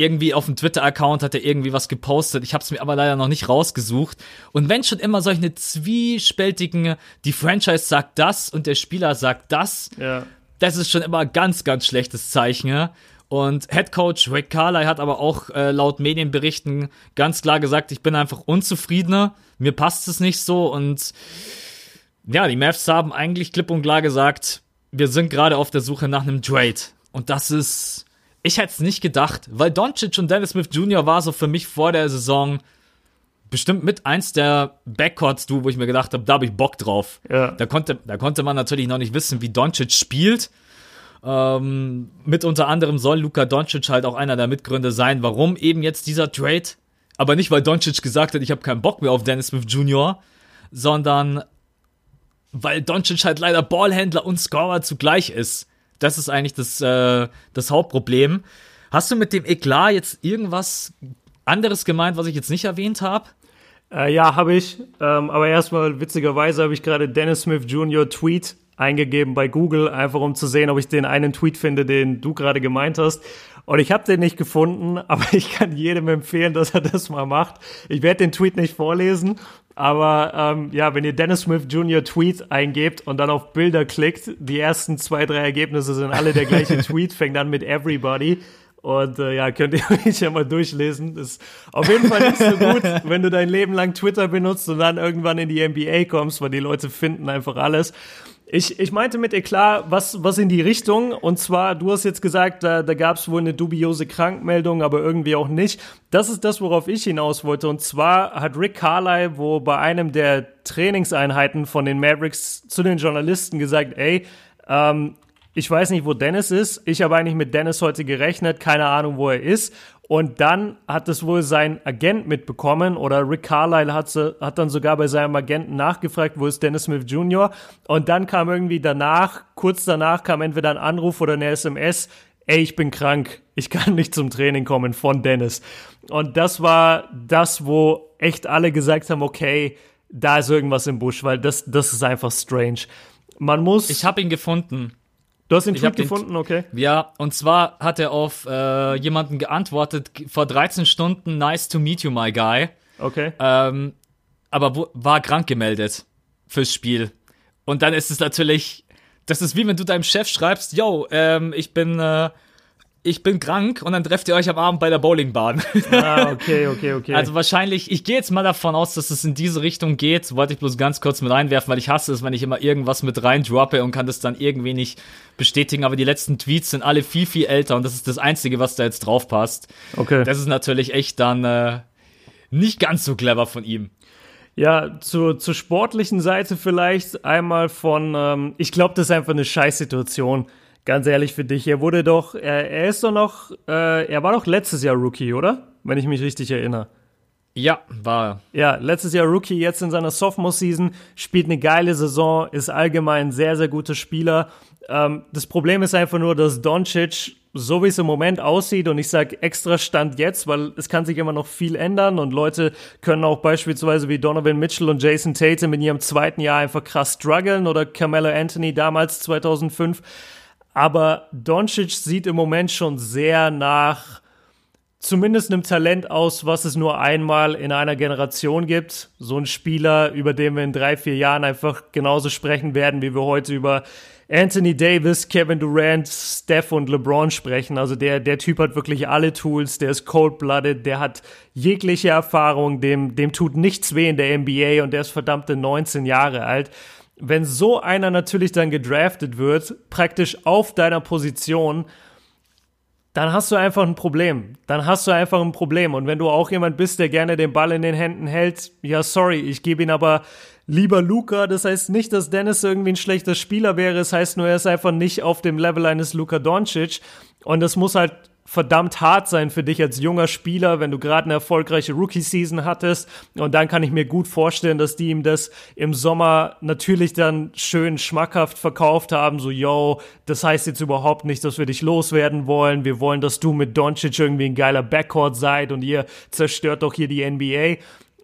irgendwie auf dem Twitter-Account hat er irgendwie was gepostet. Ich habe es mir aber leider noch nicht rausgesucht. Und wenn schon immer solche zwiespältigen, die Franchise sagt das und der Spieler sagt das, ja. das ist schon immer ganz, ganz schlechtes Zeichen. Und Head Coach Rick Carly hat aber auch äh, laut Medienberichten ganz klar gesagt, ich bin einfach unzufriedener, mir passt es nicht so und ja, die Mavs haben eigentlich klipp und klar gesagt, wir sind gerade auf der Suche nach einem Trade. Und das ist ich hätte es nicht gedacht, weil Doncic und Dennis Smith Jr. war so für mich vor der Saison bestimmt mit eins der Backcourts, du, wo ich mir gedacht habe, da habe ich Bock drauf. Ja. Da konnte, da konnte man natürlich noch nicht wissen, wie Doncic spielt. Ähm, mit unter anderem soll Luka Doncic halt auch einer der Mitgründe sein, warum eben jetzt dieser Trade. Aber nicht, weil Doncic gesagt hat, ich habe keinen Bock mehr auf Dennis Smith Jr., sondern weil Doncic halt leider Ballhändler und Scorer zugleich ist. Das ist eigentlich das, äh, das Hauptproblem. Hast du mit dem Eklat jetzt irgendwas anderes gemeint, was ich jetzt nicht erwähnt habe? Äh, ja, habe ich. Ähm, aber erstmal, witzigerweise habe ich gerade Dennis Smith Jr. Tweet eingegeben bei Google, einfach um zu sehen, ob ich den einen Tweet finde, den du gerade gemeint hast. Und ich habe den nicht gefunden, aber ich kann jedem empfehlen, dass er das mal macht. Ich werde den Tweet nicht vorlesen, aber ähm, ja, wenn ihr Dennis Smith Jr. Tweet eingebt und dann auf Bilder klickt, die ersten zwei, drei Ergebnisse sind alle der gleiche Tweet, fängt an mit Everybody. Und äh, ja, könnt ihr euch ja mal durchlesen. ist auf jeden Fall nicht so gut, wenn du dein Leben lang Twitter benutzt und dann irgendwann in die NBA kommst, weil die Leute finden einfach alles. Ich, ich meinte mit Eklat was, was in die Richtung. Und zwar, du hast jetzt gesagt, da, da gab es wohl eine dubiose Krankmeldung, aber irgendwie auch nicht. Das ist das, worauf ich hinaus wollte. Und zwar hat Rick Carlyle, wo bei einem der Trainingseinheiten von den Mavericks zu den Journalisten gesagt, ey, ähm, ich weiß nicht, wo Dennis ist. Ich habe eigentlich mit Dennis heute gerechnet, keine Ahnung, wo er ist. Und dann hat es wohl sein Agent mitbekommen oder Rick Carlyle hat, hat dann sogar bei seinem Agenten nachgefragt, wo ist Dennis Smith Jr. Und dann kam irgendwie danach, kurz danach kam entweder ein Anruf oder eine SMS, ey, ich bin krank, ich kann nicht zum Training kommen von Dennis. Und das war das, wo echt alle gesagt haben, okay, da ist irgendwas im Busch, weil das, das ist einfach strange. Man muss. Ich habe ihn gefunden. Du hast den Tweet gefunden, okay. Ja, und zwar hat er auf äh, jemanden geantwortet vor 13 Stunden, nice to meet you, my guy. Okay. Ähm, aber wo, war krank gemeldet fürs Spiel. Und dann ist es natürlich, das ist wie wenn du deinem Chef schreibst, yo, ähm, ich bin äh, ich bin krank und dann trefft ihr euch am Abend bei der Bowlingbahn. Ah, okay, okay, okay. Also wahrscheinlich, ich gehe jetzt mal davon aus, dass es in diese Richtung geht. Wollte ich bloß ganz kurz mit reinwerfen, weil ich hasse es, wenn ich immer irgendwas mit rein droppe und kann das dann irgendwie nicht bestätigen. Aber die letzten Tweets sind alle viel, viel älter und das ist das Einzige, was da jetzt drauf passt. Okay. Das ist natürlich echt dann äh, nicht ganz so clever von ihm. Ja, zur, zur sportlichen Seite vielleicht einmal von, ähm, ich glaube, das ist einfach eine Scheißsituation ganz ehrlich für dich, er wurde doch, er, er ist doch noch, äh, er war doch letztes Jahr Rookie, oder? Wenn ich mich richtig erinnere. Ja, war er. Ja, letztes Jahr Rookie, jetzt in seiner Sophomore-Season, spielt eine geile Saison, ist allgemein ein sehr, sehr guter Spieler. Ähm, das Problem ist einfach nur, dass Doncic, so wie es im Moment aussieht, und ich sage extra Stand jetzt, weil es kann sich immer noch viel ändern und Leute können auch beispielsweise wie Donovan Mitchell und Jason Tatum in ihrem zweiten Jahr einfach krass strugglen oder Carmelo Anthony damals 2005 aber Doncic sieht im Moment schon sehr nach zumindest einem Talent aus, was es nur einmal in einer Generation gibt. So ein Spieler, über den wir in drei, vier Jahren einfach genauso sprechen werden, wie wir heute über Anthony Davis, Kevin Durant, Steph und LeBron sprechen. Also der, der Typ hat wirklich alle Tools, der ist cold-blooded, der hat jegliche Erfahrung, dem, dem tut nichts weh in der NBA und der ist verdammte 19 Jahre alt wenn so einer natürlich dann gedraftet wird, praktisch auf deiner Position, dann hast du einfach ein Problem. Dann hast du einfach ein Problem. Und wenn du auch jemand bist, der gerne den Ball in den Händen hält, ja, sorry, ich gebe ihn aber lieber Luca. Das heißt nicht, dass Dennis irgendwie ein schlechter Spieler wäre. Es das heißt nur, er ist einfach nicht auf dem Level eines Luca Doncic. Und das muss halt verdammt hart sein für dich als junger Spieler, wenn du gerade eine erfolgreiche Rookie-Season hattest. Und dann kann ich mir gut vorstellen, dass die ihm das im Sommer natürlich dann schön schmackhaft verkauft haben. So, yo, das heißt jetzt überhaupt nicht, dass wir dich loswerden wollen. Wir wollen, dass du mit Doncic irgendwie ein geiler Backcourt seid und ihr zerstört doch hier die NBA.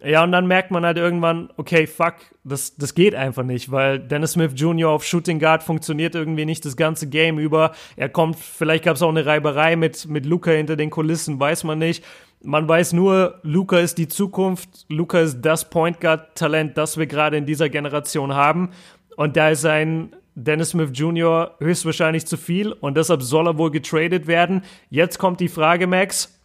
Ja, und dann merkt man halt irgendwann, okay, fuck, das, das geht einfach nicht, weil Dennis Smith Jr. auf Shooting Guard funktioniert irgendwie nicht das ganze Game über. Er kommt, vielleicht gab es auch eine Reiberei mit, mit Luca hinter den Kulissen, weiß man nicht. Man weiß nur, Luca ist die Zukunft. Luca ist das Point Guard Talent, das wir gerade in dieser Generation haben. Und da ist ein Dennis Smith Jr. höchstwahrscheinlich zu viel und deshalb soll er wohl getradet werden. Jetzt kommt die Frage, Max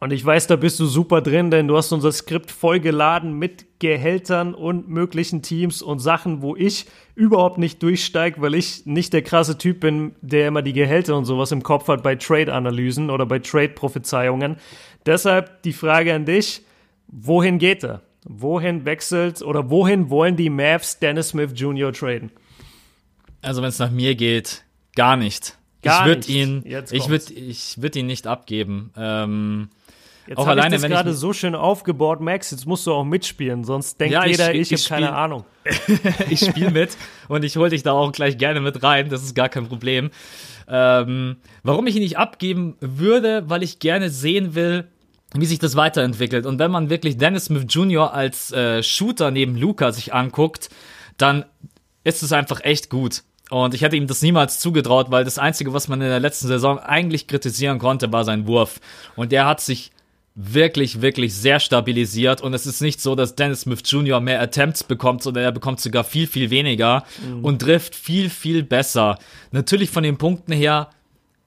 und ich weiß, da bist du super drin, denn du hast unser Skript vollgeladen mit Gehältern und möglichen Teams und Sachen, wo ich überhaupt nicht durchsteige, weil ich nicht der krasse Typ bin, der immer die Gehälter und sowas im Kopf hat bei Trade-Analysen oder bei Trade-Prophezeiungen. Deshalb die Frage an dich, wohin geht er? Wohin wechselt oder wohin wollen die Mavs Dennis Smith Jr. traden? Also wenn es nach mir geht, gar nicht. Gar ich würde ihn, ich würde, ich würde ihn nicht abgeben. Ähm, Jetzt habe ich das gerade so schön aufgebaut, Max, jetzt musst du auch mitspielen, sonst denkt ja, jeder, ich, ich, ich habe keine Ahnung. ich spiele mit und ich hole dich da auch gleich gerne mit rein, das ist gar kein Problem. Ähm, warum ich ihn nicht abgeben würde, weil ich gerne sehen will, wie sich das weiterentwickelt. Und wenn man wirklich Dennis Smith Jr. als äh, Shooter neben Luca sich anguckt, dann ist es einfach echt gut. Und ich hätte ihm das niemals zugetraut, weil das Einzige, was man in der letzten Saison eigentlich kritisieren konnte, war sein Wurf. Und der hat sich wirklich, wirklich sehr stabilisiert. Und es ist nicht so, dass Dennis Smith Jr. mehr Attempts bekommt, sondern er bekommt sogar viel, viel weniger mhm. und trifft viel, viel besser. Natürlich von den Punkten her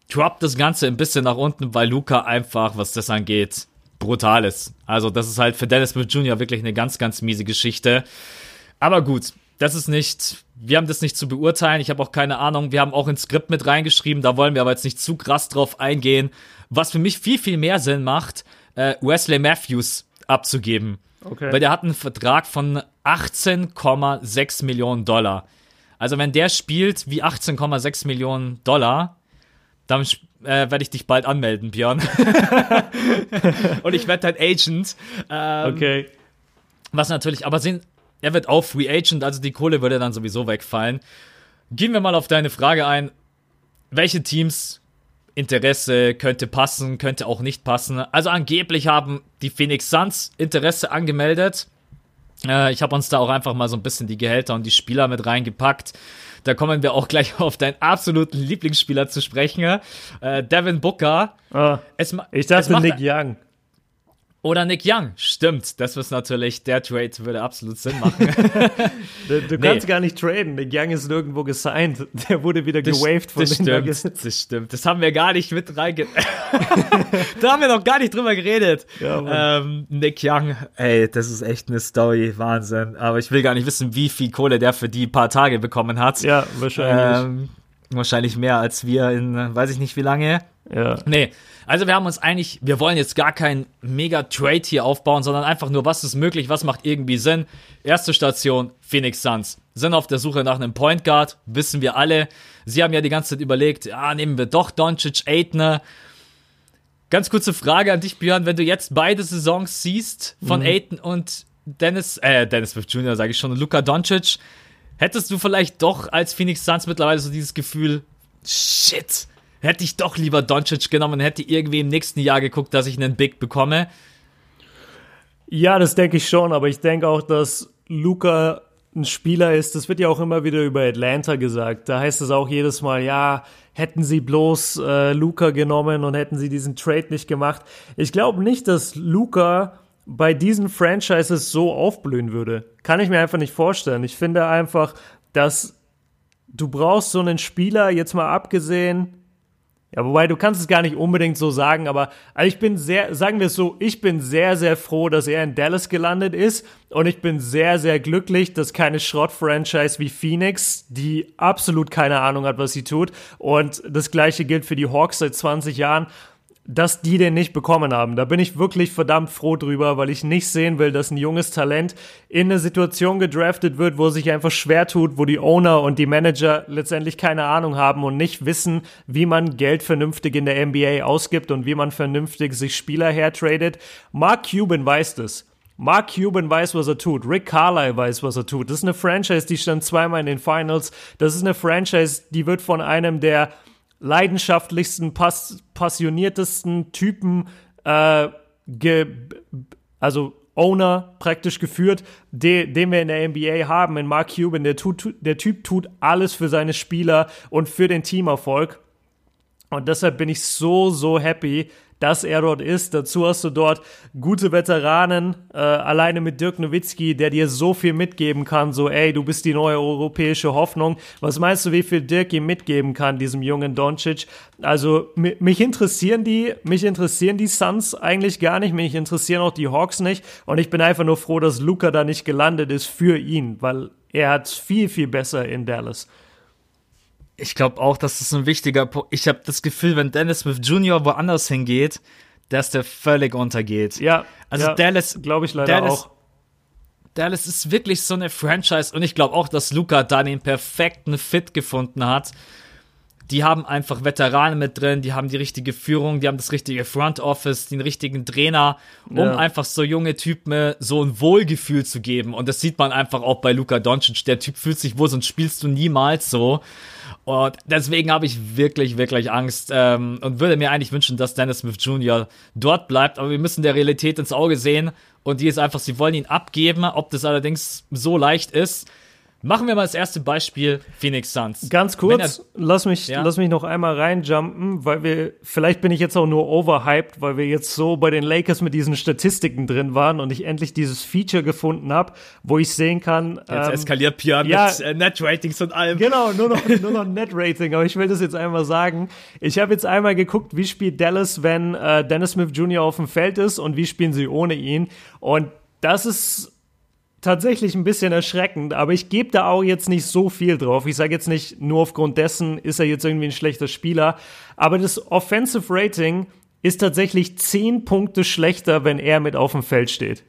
droppt das Ganze ein bisschen nach unten, weil Luca einfach, was das angeht, brutal ist. Also das ist halt für Dennis Smith Jr. wirklich eine ganz, ganz miese Geschichte. Aber gut, das ist nicht, wir haben das nicht zu beurteilen. Ich habe auch keine Ahnung. Wir haben auch ins Skript mit reingeschrieben. Da wollen wir aber jetzt nicht zu krass drauf eingehen. Was für mich viel, viel mehr Sinn macht, äh, Wesley Matthews abzugeben. Okay. Weil der hat einen Vertrag von 18,6 Millionen Dollar. Also wenn der spielt wie 18,6 Millionen Dollar, dann äh, werde ich dich bald anmelden, Björn. Und ich werde dein Agent. Ähm, okay. Was natürlich, aber sind, er wird auch Free Agent, also die Kohle würde dann sowieso wegfallen. Gehen wir mal auf deine Frage ein. Welche Teams Interesse könnte passen, könnte auch nicht passen. Also angeblich haben die Phoenix Suns Interesse angemeldet. Äh, ich habe uns da auch einfach mal so ein bisschen die Gehälter und die Spieler mit reingepackt. Da kommen wir auch gleich auf deinen absoluten Lieblingsspieler zu sprechen. Äh, Devin Booker. Oh, es, ich dachte Nick Young. Oder Nick Young, stimmt. Das ist natürlich, der Trade würde absolut Sinn machen. du, du nee. kannst gar nicht traden. Nick Young ist nirgendwo gesigned. Der wurde wieder das, gewaved von das den stimmt, Nuggets. Das stimmt. Das haben wir gar nicht mit reinge... da haben wir noch gar nicht drüber geredet. Ja, ähm, Nick Young, ey, das ist echt eine Story. Wahnsinn. Aber ich will gar nicht wissen, wie viel Kohle der für die paar Tage bekommen hat. Ja, wahrscheinlich. Ähm, wahrscheinlich mehr als wir in, weiß ich nicht wie lange. Ja. Nee, also wir haben uns eigentlich, wir wollen jetzt gar keinen Mega-Trade hier aufbauen, sondern einfach nur, was ist möglich, was macht irgendwie Sinn. Erste Station, Phoenix Suns. Sind auf der Suche nach einem Point Guard, wissen wir alle. Sie haben ja die ganze Zeit überlegt, ja, nehmen wir doch Doncic, Aitner. Ganz kurze Frage an dich, Björn, wenn du jetzt beide Saisons siehst von mhm. Aiton und Dennis, äh, Dennis Swift Jr., sage ich schon, und Luka Doncic, hättest du vielleicht doch als Phoenix Suns mittlerweile so dieses Gefühl, shit, hätte ich doch lieber Doncic genommen und hätte irgendwie im nächsten Jahr geguckt, dass ich einen Big bekomme. Ja, das denke ich schon, aber ich denke auch, dass Luca ein Spieler ist, das wird ja auch immer wieder über Atlanta gesagt. Da heißt es auch jedes Mal, ja, hätten sie bloß äh, Luca genommen und hätten sie diesen Trade nicht gemacht. Ich glaube nicht, dass Luca bei diesen Franchises so aufblühen würde. Kann ich mir einfach nicht vorstellen. Ich finde einfach, dass du brauchst so einen Spieler, jetzt mal abgesehen ja, wobei du kannst es gar nicht unbedingt so sagen, aber also ich bin sehr, sagen wir es so, ich bin sehr, sehr froh, dass er in Dallas gelandet ist und ich bin sehr, sehr glücklich, dass keine Schrott-Franchise wie Phoenix, die absolut keine Ahnung hat, was sie tut und das gleiche gilt für die Hawks seit 20 Jahren, dass die den nicht bekommen haben. Da bin ich wirklich verdammt froh drüber, weil ich nicht sehen will, dass ein junges Talent in eine Situation gedraftet wird, wo sich einfach schwer tut, wo die Owner und die Manager letztendlich keine Ahnung haben und nicht wissen, wie man Geld vernünftig in der NBA ausgibt und wie man vernünftig sich Spieler hertradet. Mark Cuban weiß das. Mark Cuban weiß, was er tut. Rick Carlisle weiß, was er tut. Das ist eine Franchise, die stand zweimal in den Finals. Das ist eine Franchise, die wird von einem der leidenschaftlichsten, pass passioniertesten Typen, äh, also Owner praktisch geführt, de den wir in der NBA haben, in Mark Cuban. Der, tut, der Typ tut alles für seine Spieler und für den Teamerfolg. Und deshalb bin ich so, so happy, dass er dort ist. Dazu hast du dort gute Veteranen, äh, alleine mit Dirk Nowitzki, der dir so viel mitgeben kann, so ey, du bist die neue europäische Hoffnung. Was meinst du, wie viel Dirk ihm mitgeben kann, diesem jungen Doncic? Also mich interessieren die, mich interessieren die Suns eigentlich gar nicht, mich interessieren auch die Hawks nicht und ich bin einfach nur froh, dass Luca da nicht gelandet ist für ihn, weil er hat viel, viel besser in Dallas. Ich glaube auch, dass das ein wichtiger Punkt. Ich habe das Gefühl, wenn Dennis Smith Jr. woanders hingeht, dass der völlig untergeht. Ja, also ja, Dallas, glaube ich leider Dallas, auch. Dallas ist wirklich so eine Franchise und ich glaube auch, dass Luca da den perfekten Fit gefunden hat. Die haben einfach Veteranen mit drin, die haben die richtige Führung, die haben das richtige Front Office, den richtigen Trainer, um ja. einfach so junge Typen so ein Wohlgefühl zu geben. Und das sieht man einfach auch bei Luca Doncic. Der Typ fühlt sich wohl, sonst spielst du niemals so. Und deswegen habe ich wirklich, wirklich Angst ähm, und würde mir eigentlich wünschen, dass Dennis Smith Jr. dort bleibt. Aber wir müssen der Realität ins Auge sehen. Und die ist einfach, sie wollen ihn abgeben. Ob das allerdings so leicht ist, Machen wir mal das erste Beispiel Phoenix Suns. Ganz kurz, lass mich, ja? lass mich noch einmal reinjumpen, weil wir, vielleicht bin ich jetzt auch nur overhyped, weil wir jetzt so bei den Lakers mit diesen Statistiken drin waren und ich endlich dieses Feature gefunden habe, wo ich sehen kann. Jetzt ähm, eskaliert Pierre ja, mit äh, Net-Ratings und allem. Genau, nur noch, nur noch Net-Rating, aber ich will das jetzt einmal sagen. Ich habe jetzt einmal geguckt, wie spielt Dallas, wenn äh, Dennis Smith Jr. auf dem Feld ist und wie spielen sie ohne ihn. Und das ist tatsächlich ein bisschen erschreckend, aber ich gebe da auch jetzt nicht so viel drauf. Ich sage jetzt nicht, nur aufgrund dessen ist er jetzt irgendwie ein schlechter Spieler, aber das Offensive Rating ist tatsächlich 10 Punkte schlechter, wenn er mit auf dem Feld steht.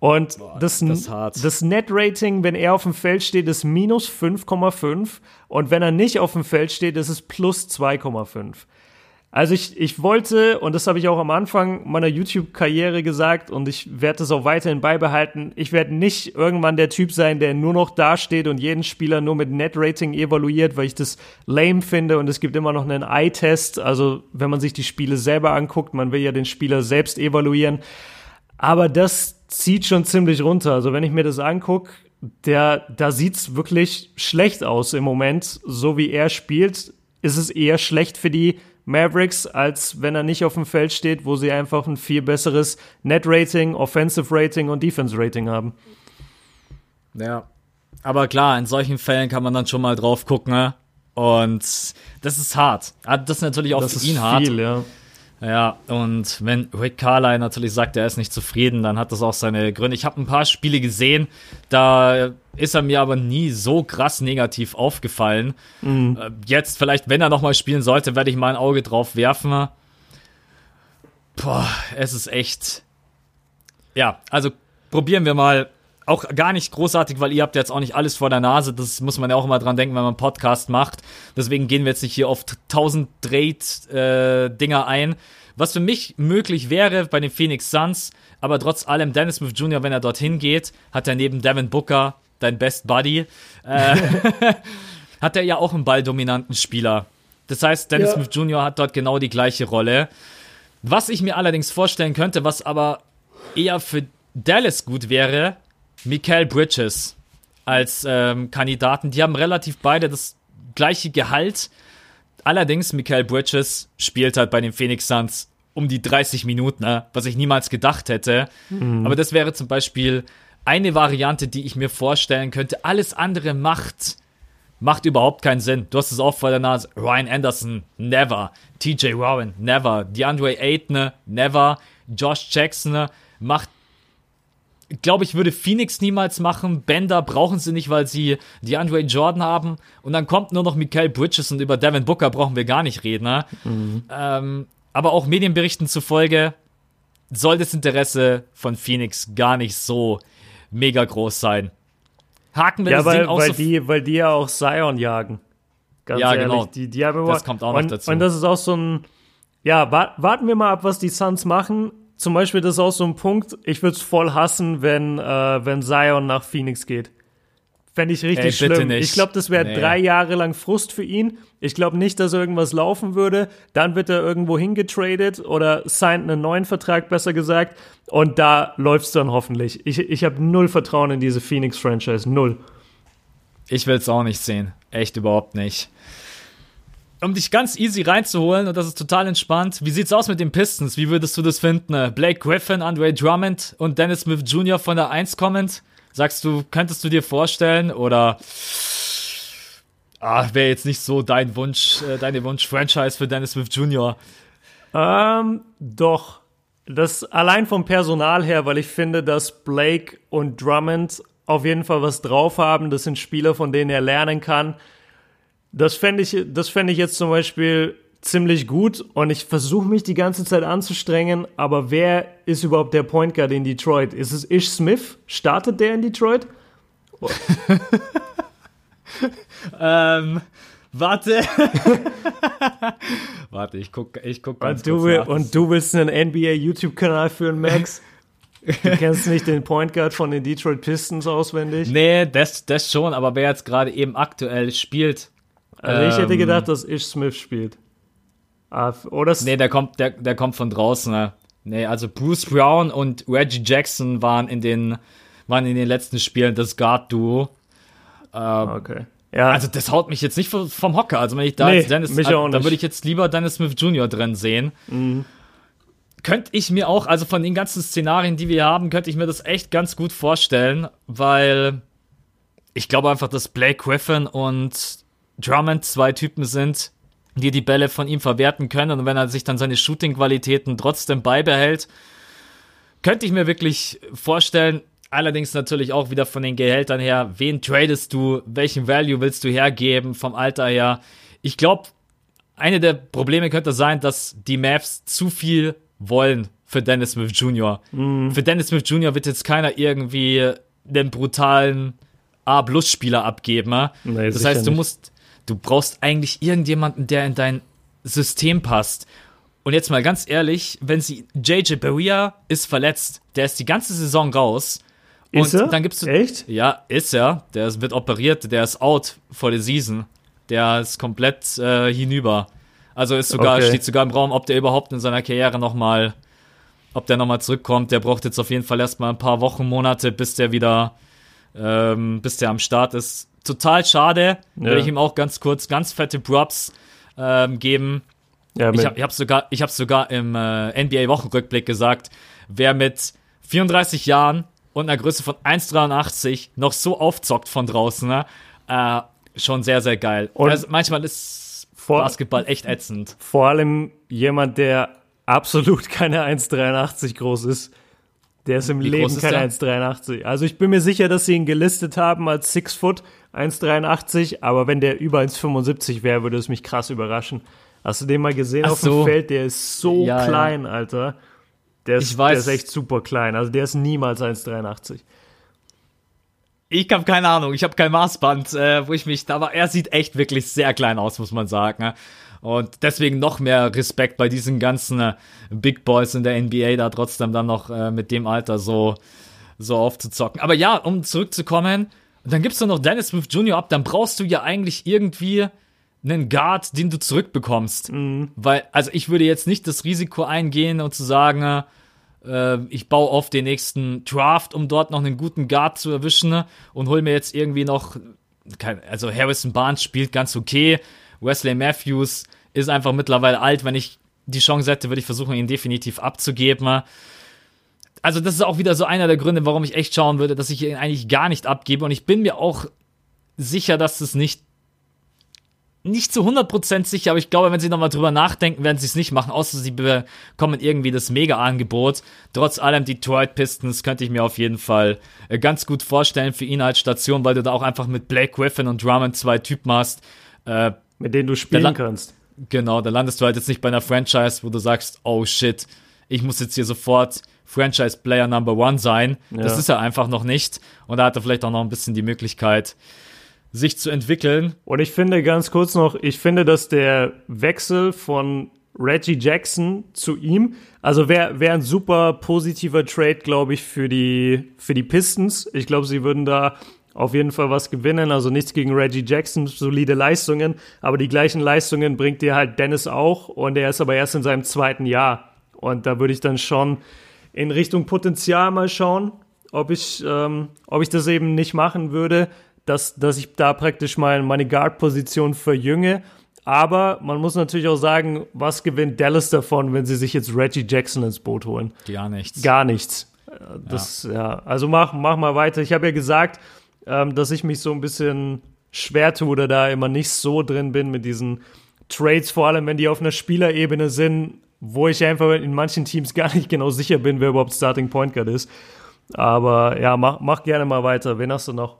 Und Boah, das, das, das Net-Rating, wenn er auf dem Feld steht, ist minus 5,5 und wenn er nicht auf dem Feld steht, ist es plus 2,5. Also ich, ich wollte, und das habe ich auch am Anfang meiner YouTube-Karriere gesagt, und ich werde das auch weiterhin beibehalten, ich werde nicht irgendwann der Typ sein, der nur noch dasteht und jeden Spieler nur mit Net-Rating evaluiert, weil ich das lame finde und es gibt immer noch einen Eye-Test, also wenn man sich die Spiele selber anguckt, man will ja den Spieler selbst evaluieren, aber das zieht schon ziemlich runter. Also wenn ich mir das angucke, der, da sieht's wirklich schlecht aus im Moment, so wie er spielt, ist es eher schlecht für die Mavericks, als wenn er nicht auf dem Feld steht, wo sie einfach ein viel besseres Net-Rating, Offensive-Rating und Defense-Rating haben. Ja. Aber klar, in solchen Fällen kann man dann schon mal drauf gucken. Ne? Und das ist hart. Ah, das ist natürlich auch das für ihn hart. Viel, ja. Ja, und wenn Rick Carly natürlich sagt, er ist nicht zufrieden, dann hat das auch seine Gründe. Ich habe ein paar Spiele gesehen, da ist er mir aber nie so krass negativ aufgefallen. Mhm. Äh, jetzt vielleicht, wenn er nochmal spielen sollte, werde ich mal ein Auge drauf werfen. Boah, es ist echt. Ja, also probieren wir mal auch gar nicht großartig, weil ihr habt jetzt auch nicht alles vor der Nase. Das muss man ja auch immer dran denken, wenn man einen Podcast macht. Deswegen gehen wir jetzt nicht hier auf 1000 Trade-Dinger äh, ein. Was für mich möglich wäre bei den Phoenix Suns, aber trotz allem Dennis Smith Jr., wenn er dorthin geht, hat er neben Devin Booker, dein Best Buddy, äh, hat er ja auch einen balldominanten Spieler. Das heißt, Dennis ja. Smith Jr. hat dort genau die gleiche Rolle. Was ich mir allerdings vorstellen könnte, was aber eher für Dallas gut wäre, Mikael Bridges als ähm, Kandidaten. Die haben relativ beide das gleiche Gehalt. Allerdings, Mikael Bridges spielt halt bei den Phoenix Suns um die 30 Minuten, ne? was ich niemals gedacht hätte. Mhm. Aber das wäre zum Beispiel eine Variante, die ich mir vorstellen könnte. Alles andere macht, macht überhaupt keinen Sinn. Du hast es auch vor der Nase. Ryan Anderson, never. TJ Warren, never. DeAndre Ayton, never. Josh Jackson macht glaube ich, würde Phoenix niemals machen. Bender brauchen sie nicht, weil sie die Andre Jordan haben. Und dann kommt nur noch Mikael Bridges und über Devin Booker brauchen wir gar nicht reden. Ne? Mhm. Ähm, aber auch Medienberichten zufolge soll das Interesse von Phoenix gar nicht so mega groß sein. Haken wir ja, das weil, Ding auch weil so die, weil die ja auch Zion jagen. Ganz ja, ehrlich, genau. Die, die haben immer, das kommt auch und, noch dazu. Und das ist auch so ein, ja, warten wir mal ab, was die Suns machen zum Beispiel, das ist auch so ein Punkt, ich würde es voll hassen, wenn, äh, wenn Zion nach Phoenix geht. Fände ich richtig Ey, schlimm. Nicht. Ich glaube, das wäre nee. drei Jahre lang Frust für ihn. Ich glaube nicht, dass irgendwas laufen würde. Dann wird er irgendwo hingetradet oder signed einen neuen Vertrag, besser gesagt. Und da läuft es dann hoffentlich. Ich, ich habe null Vertrauen in diese Phoenix-Franchise. Null. Ich will es auch nicht sehen. Echt überhaupt nicht um dich ganz easy reinzuholen und das ist total entspannt. Wie sieht's aus mit den Pistons? Wie würdest du das finden? Blake Griffin, Andre Drummond und Dennis Smith Jr. von der 1 kommend? Sagst du, könntest du dir vorstellen oder ah, wäre jetzt nicht so dein Wunsch, äh, deine Wunsch-Franchise für Dennis Smith Jr.? Ähm, doch. Das allein vom Personal her, weil ich finde, dass Blake und Drummond auf jeden Fall was drauf haben. Das sind Spieler, von denen er lernen kann. Das fände ich, das fände ich jetzt zum Beispiel ziemlich gut und ich versuche mich die ganze Zeit anzustrengen, aber wer ist überhaupt der Point Guard in Detroit? Ist es Ish Smith? Startet der in Detroit? ähm, warte. warte, ich guck, ich guck ganz und du, will, und du willst einen NBA YouTube-Kanal führen, Max? Du kennst nicht den Point Guard von den Detroit Pistons auswendig? Nee, das, das schon, aber wer jetzt gerade eben aktuell spielt, also ich hätte ähm, gedacht, dass Ish Smith spielt. Ah, oder nee, der kommt, der, der kommt von draußen. Ne? Nee, also Bruce Brown und Reggie Jackson waren in den, waren in den letzten Spielen das Guard-Duo. Okay. Ja, Also das haut mich jetzt nicht vom, Hocker. Also wenn ich da Nee, jetzt Dennis, mich auch da nicht. Mhm. würde ich jetzt lieber Dennis Smith Jr. drin sehen. Könnte ich mir auch, also von den ganzen Szenarien, die wir haben, könnte ich mir das echt ganz gut vorstellen, weil ich glaube einfach, dass Blake Griffin und Drummond zwei Typen sind, die die Bälle von ihm verwerten können und wenn er sich dann seine Shooting-Qualitäten trotzdem beibehält, könnte ich mir wirklich vorstellen, allerdings natürlich auch wieder von den Gehältern her, wen tradest du, welchen Value willst du hergeben vom Alter her. Ich glaube, eine der Probleme könnte sein, dass die Mavs zu viel wollen für Dennis Smith Jr. Für Dennis Smith Jr. wird jetzt keiner irgendwie den brutalen A-Plus-Spieler abgeben. Nee, das heißt, du nicht. musst, du brauchst eigentlich irgendjemanden, der in dein System passt. Und jetzt mal ganz ehrlich, wenn sie JJ Barea ist verletzt, der ist die ganze Saison raus. Ist und er? dann gibst du Echt? ja, ist er. Der ist, wird operiert, der ist out for the season. Der ist komplett äh, hinüber. Also ist sogar, Okay. steht sogar im Raum, ob der überhaupt in seiner Karriere nochmal, ob der nochmal zurückkommt. Der braucht jetzt auf jeden Fall erstmal ein paar Wochen, Monate, bis der wieder, ähm, bis der am Start ist. Total schade. Ja. Will ich ihm auch ganz kurz ganz fette Props ähm, geben. ja, Ich habe ich hab sogar, ich hab sogar im äh, NBA-Wochenrückblick gesagt, wer mit 34 Jahren und einer Größe von 1,83 noch so aufzockt von draußen, ne? äh, schon sehr, sehr geil. Und- also manchmal ist Vor- Basketball echt ätzend. vor allem jemand, der absolut keine 1,83 groß ist. Der ist im Wie Leben ist der? 1,83. Also ich bin mir sicher, dass sie ihn gelistet haben als 6 Foot, 1,83, aber wenn der über 1,75 wäre, würde es mich krass überraschen. Hast du den mal gesehen Ach auf so. dem Feld? Der ist so Ja, ja. klein, Alter. Der ist, Ich weiß. der ist echt super klein. Also der ist niemals 1,83. Ich habe keine Ahnung, ich habe kein Maßband, äh, wo ich mich, aber er sieht echt wirklich sehr klein aus, muss man sagen. Ne? Und deswegen noch mehr Respekt bei diesen ganzen äh, Big Boys in der NBA, da trotzdem dann noch äh, mit dem Alter so, so aufzuzocken. Aber ja, um zurückzukommen, dann gibst du noch Dennis Smith Jr. ab, dann brauchst du ja eigentlich irgendwie einen Guard, den du zurückbekommst. Weil, also ich würde jetzt nicht das Risiko eingehen und zu sagen, äh, ich baue auf den nächsten Draft, um dort noch einen guten Guard zu erwischen und hol mir jetzt irgendwie noch, kein, also Harrison Barnes spielt ganz okay, Wesley Matthews ist einfach mittlerweile alt, wenn ich die Chance hätte, würde ich versuchen, ihn definitiv abzugeben. Also das ist auch wieder so einer der Gründe, warum ich echt schauen würde, dass ich ihn eigentlich gar nicht abgebe und ich bin mir auch sicher, dass es nicht nicht zu 100% sicher, aber ich glaube, wenn sie nochmal drüber nachdenken, werden sie es nicht machen, außer sie bekommen irgendwie das Mega-Angebot. Trotz allem Detroit Pistons könnte ich mir auf jeden Fall äh, ganz gut vorstellen für ihn als Station, weil du da auch einfach mit Blake Griffin und Drummond zwei Typen hast. Äh, Mit denen du spielen kannst. genau, da landest du halt jetzt nicht bei einer Franchise, wo du sagst, oh shit, ich muss jetzt hier sofort Franchise-Player Number One sein. Das Ja. ist er einfach noch nicht. Und da hat er vielleicht auch noch ein bisschen die Möglichkeit, sich zu entwickeln. Und ich finde ganz kurz noch, ich finde, dass der Wechsel von Reggie Jackson zu ihm, also wäre wär ein super positiver Trade, glaube ich, für die, für die Pistons. Ich glaube, sie würden da auf jeden Fall was gewinnen. Also nichts gegen Reggie Jackson, solide Leistungen, aber die gleichen Leistungen bringt dir halt Dennis auch und er ist aber erst in seinem zweiten Jahr. Und da würde ich dann schon in Richtung Potenzial mal schauen, ob ich, ähm, ob ich das eben nicht machen würde, dass, dass ich da praktisch mein, meine Guard-Position verjünge. Aber man muss natürlich auch sagen, was gewinnt Dallas davon, wenn sie sich jetzt Reggie Jackson ins Boot holen? Gar nichts. Gar nichts. Äh, Das, ja. also mach, mach mal weiter. Ich habe ja gesagt, ähm, dass ich mich so ein bisschen schwer tue oder da immer nicht so drin bin mit diesen Trades, vor allem wenn die auf einer Spielerebene sind, wo ich einfach in manchen Teams gar nicht genau sicher bin, wer überhaupt Starting Point Guard ist. Aber ja, mach, mach gerne mal weiter. Wen hast du noch?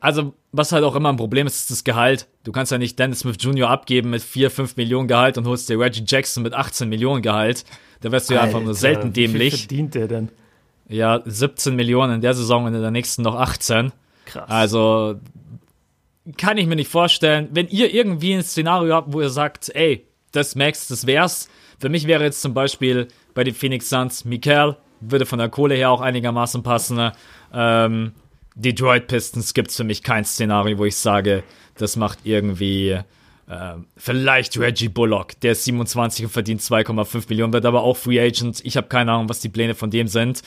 Also, was halt auch immer ein Problem ist, ist das Gehalt. Du kannst ja nicht Dennis Smith Jr. abgeben mit 4, 5 Millionen Gehalt und holst dir Reggie Jackson mit 18 Millionen Gehalt. Da wärst du ja einfach nur selten Wie dämlich. verdient der denn? Ja, 17 Millionen in der Saison und in der nächsten noch 18. Krass. Also, kann ich mir nicht vorstellen. Wenn ihr irgendwie ein Szenario habt, wo ihr sagt, ey, das Max, das wär's. Für mich wäre jetzt zum Beispiel bei den Phoenix Suns Mikael, würde von der Kohle her auch einigermaßen passen. ne? Ähm, Detroit Pistons gibt's für mich kein Szenario, wo ich sage, das macht irgendwie ähm, vielleicht Reggie Bullock, der ist 27 und verdient 2,5 Millionen, wird aber auch Free Agent. Ich habe keine Ahnung, was die Pläne von dem sind.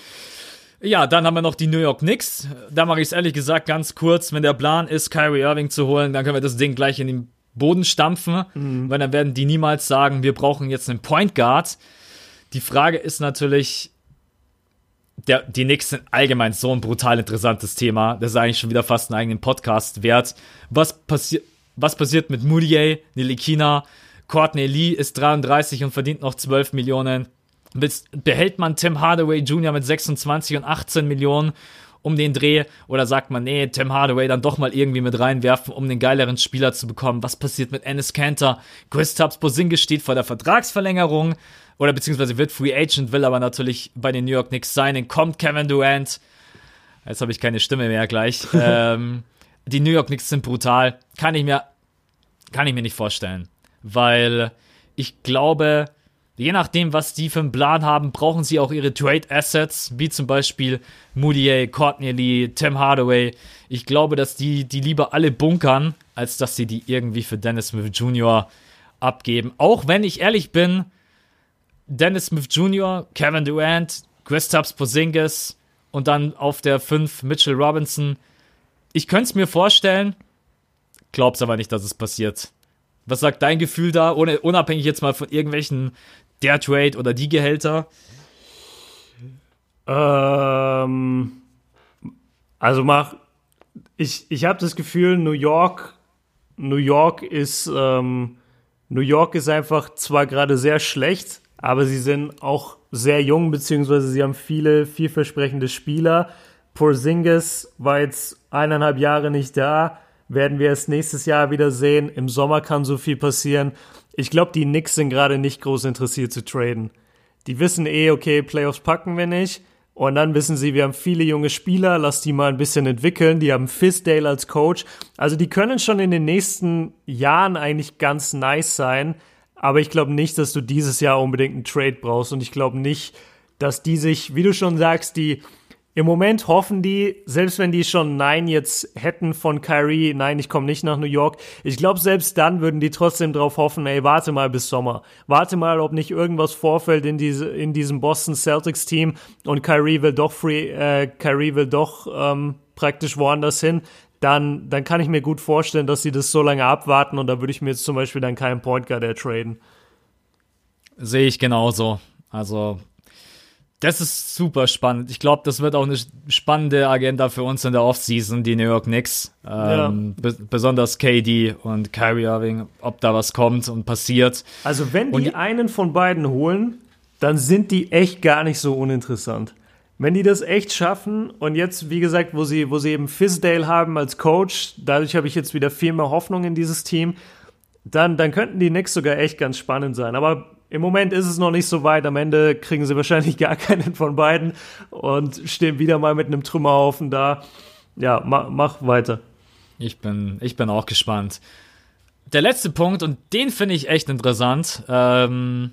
Ja, dann haben wir noch die New York Knicks. Da mache ich es ehrlich gesagt ganz kurz. Wenn der Plan ist, Kyrie Irving zu holen, dann können wir das Ding gleich in den Boden stampfen, mhm. weil dann werden die niemals sagen, wir brauchen jetzt einen Point Guard. Die Frage ist natürlich, der, die Knicks sind allgemein so ein brutal interessantes Thema. Das ist eigentlich schon wieder fast einen eigenen Podcast wert. Was passiert, was passiert mit Moutier, Nilikina? Courtney Lee ist 33 und verdient noch 12 Millionen. Behält man Tim Hardaway Jr. mit 26 und 18 Millionen um den Dreh oder sagt man, nee, Tim Hardaway dann doch mal irgendwie mit reinwerfen, um den geileren Spieler zu bekommen? Was passiert mit Ennis Cantor? Kristaps Porzingis steht vor der Vertragsverlängerung oder beziehungsweise wird Free Agent, will aber natürlich bei den New York Knicks sein. Kommt Kevin Durant. Jetzt habe ich keine Stimme mehr gleich. ähm, die New York Knicks sind brutal. Kann ich mir, kann ich mir nicht vorstellen. Weil ich glaube, je nachdem, was die für einen Plan haben, brauchen sie auch ihre Trade Assets, wie zum Beispiel Moutier, Courtney Lee, Tim Hardaway. Ich glaube, dass die, die lieber alle bunkern, als dass sie die irgendwie für Dennis Smith Jr. abgeben. Auch wenn ich ehrlich bin, Dennis Smith Jr., Kevin Durant, Kristaps Porzingis und dann auf der 5 Mitchell Robinson. Ich könnte es mir vorstellen, glaub's aber nicht, dass es passiert. Was sagt dein Gefühl da, ohne, unabhängig jetzt mal von irgendwelchen der Trade oder die Gehälter? Ähm, also mach, ich, ich habe das Gefühl, New York, New York ist, ähm, New York ist einfach zwar gerade sehr schlecht, aber sie sind auch sehr jung, beziehungsweise sie haben viele vielversprechende Spieler. Porzingis war jetzt eineinhalb Jahre nicht da, werden wir es nächstes Jahr wieder sehen. Im Sommer kann so viel passieren. Ich glaube, die Knicks sind gerade nicht groß interessiert zu traden. Die wissen eh, okay, Playoffs packen wir nicht. Und dann wissen sie, wir haben viele junge Spieler, lass die mal ein bisschen entwickeln. Die haben Fisdale als Coach. Also die können schon in den nächsten Jahren eigentlich ganz nice sein. Aber ich glaube nicht, dass du dieses Jahr unbedingt einen Trade brauchst. Und ich glaube nicht, dass die sich, wie du schon sagst, die im Moment hoffen die, selbst wenn die schon Nein jetzt hätten von Kyrie, nein, ich komme nicht nach New York. Ich glaube, selbst dann würden die trotzdem drauf hoffen, ey, warte mal bis Sommer. Warte mal, ob nicht irgendwas vorfällt in, diese, in diesem Boston Celtics Team und Kyrie will doch free, äh, Kyrie will doch ähm, praktisch woanders hin dann, dann kann ich mir gut vorstellen, dass sie das so lange abwarten und da würde ich mir jetzt zum Beispiel dann keinen Point Guard traden. Sehe ich genauso. Also, das ist super spannend. Ich glaube, das wird auch eine spannende Agenda für uns in der Offseason, die New York Knicks. Ähm, ja. besonders KD und Kyrie Irving, ob da was kommt und passiert. Also, wenn die, die einen von beiden holen, dann sind die echt gar nicht so uninteressant. Wenn die das echt schaffen und jetzt, wie gesagt, wo sie, wo sie eben Fisdale haben als Coach, dadurch habe ich jetzt wieder viel mehr Hoffnung in dieses Team, dann, dann könnten die Knicks sogar echt ganz spannend sein. Aber im Moment ist es noch nicht so weit. Am Ende kriegen sie wahrscheinlich gar keinen von beiden und stehen wieder mal mit einem Trümmerhaufen da. Ja, mach, mach weiter. Ich bin, ich bin auch gespannt. Der letzte Punkt, und den finde ich echt interessant. Ähm,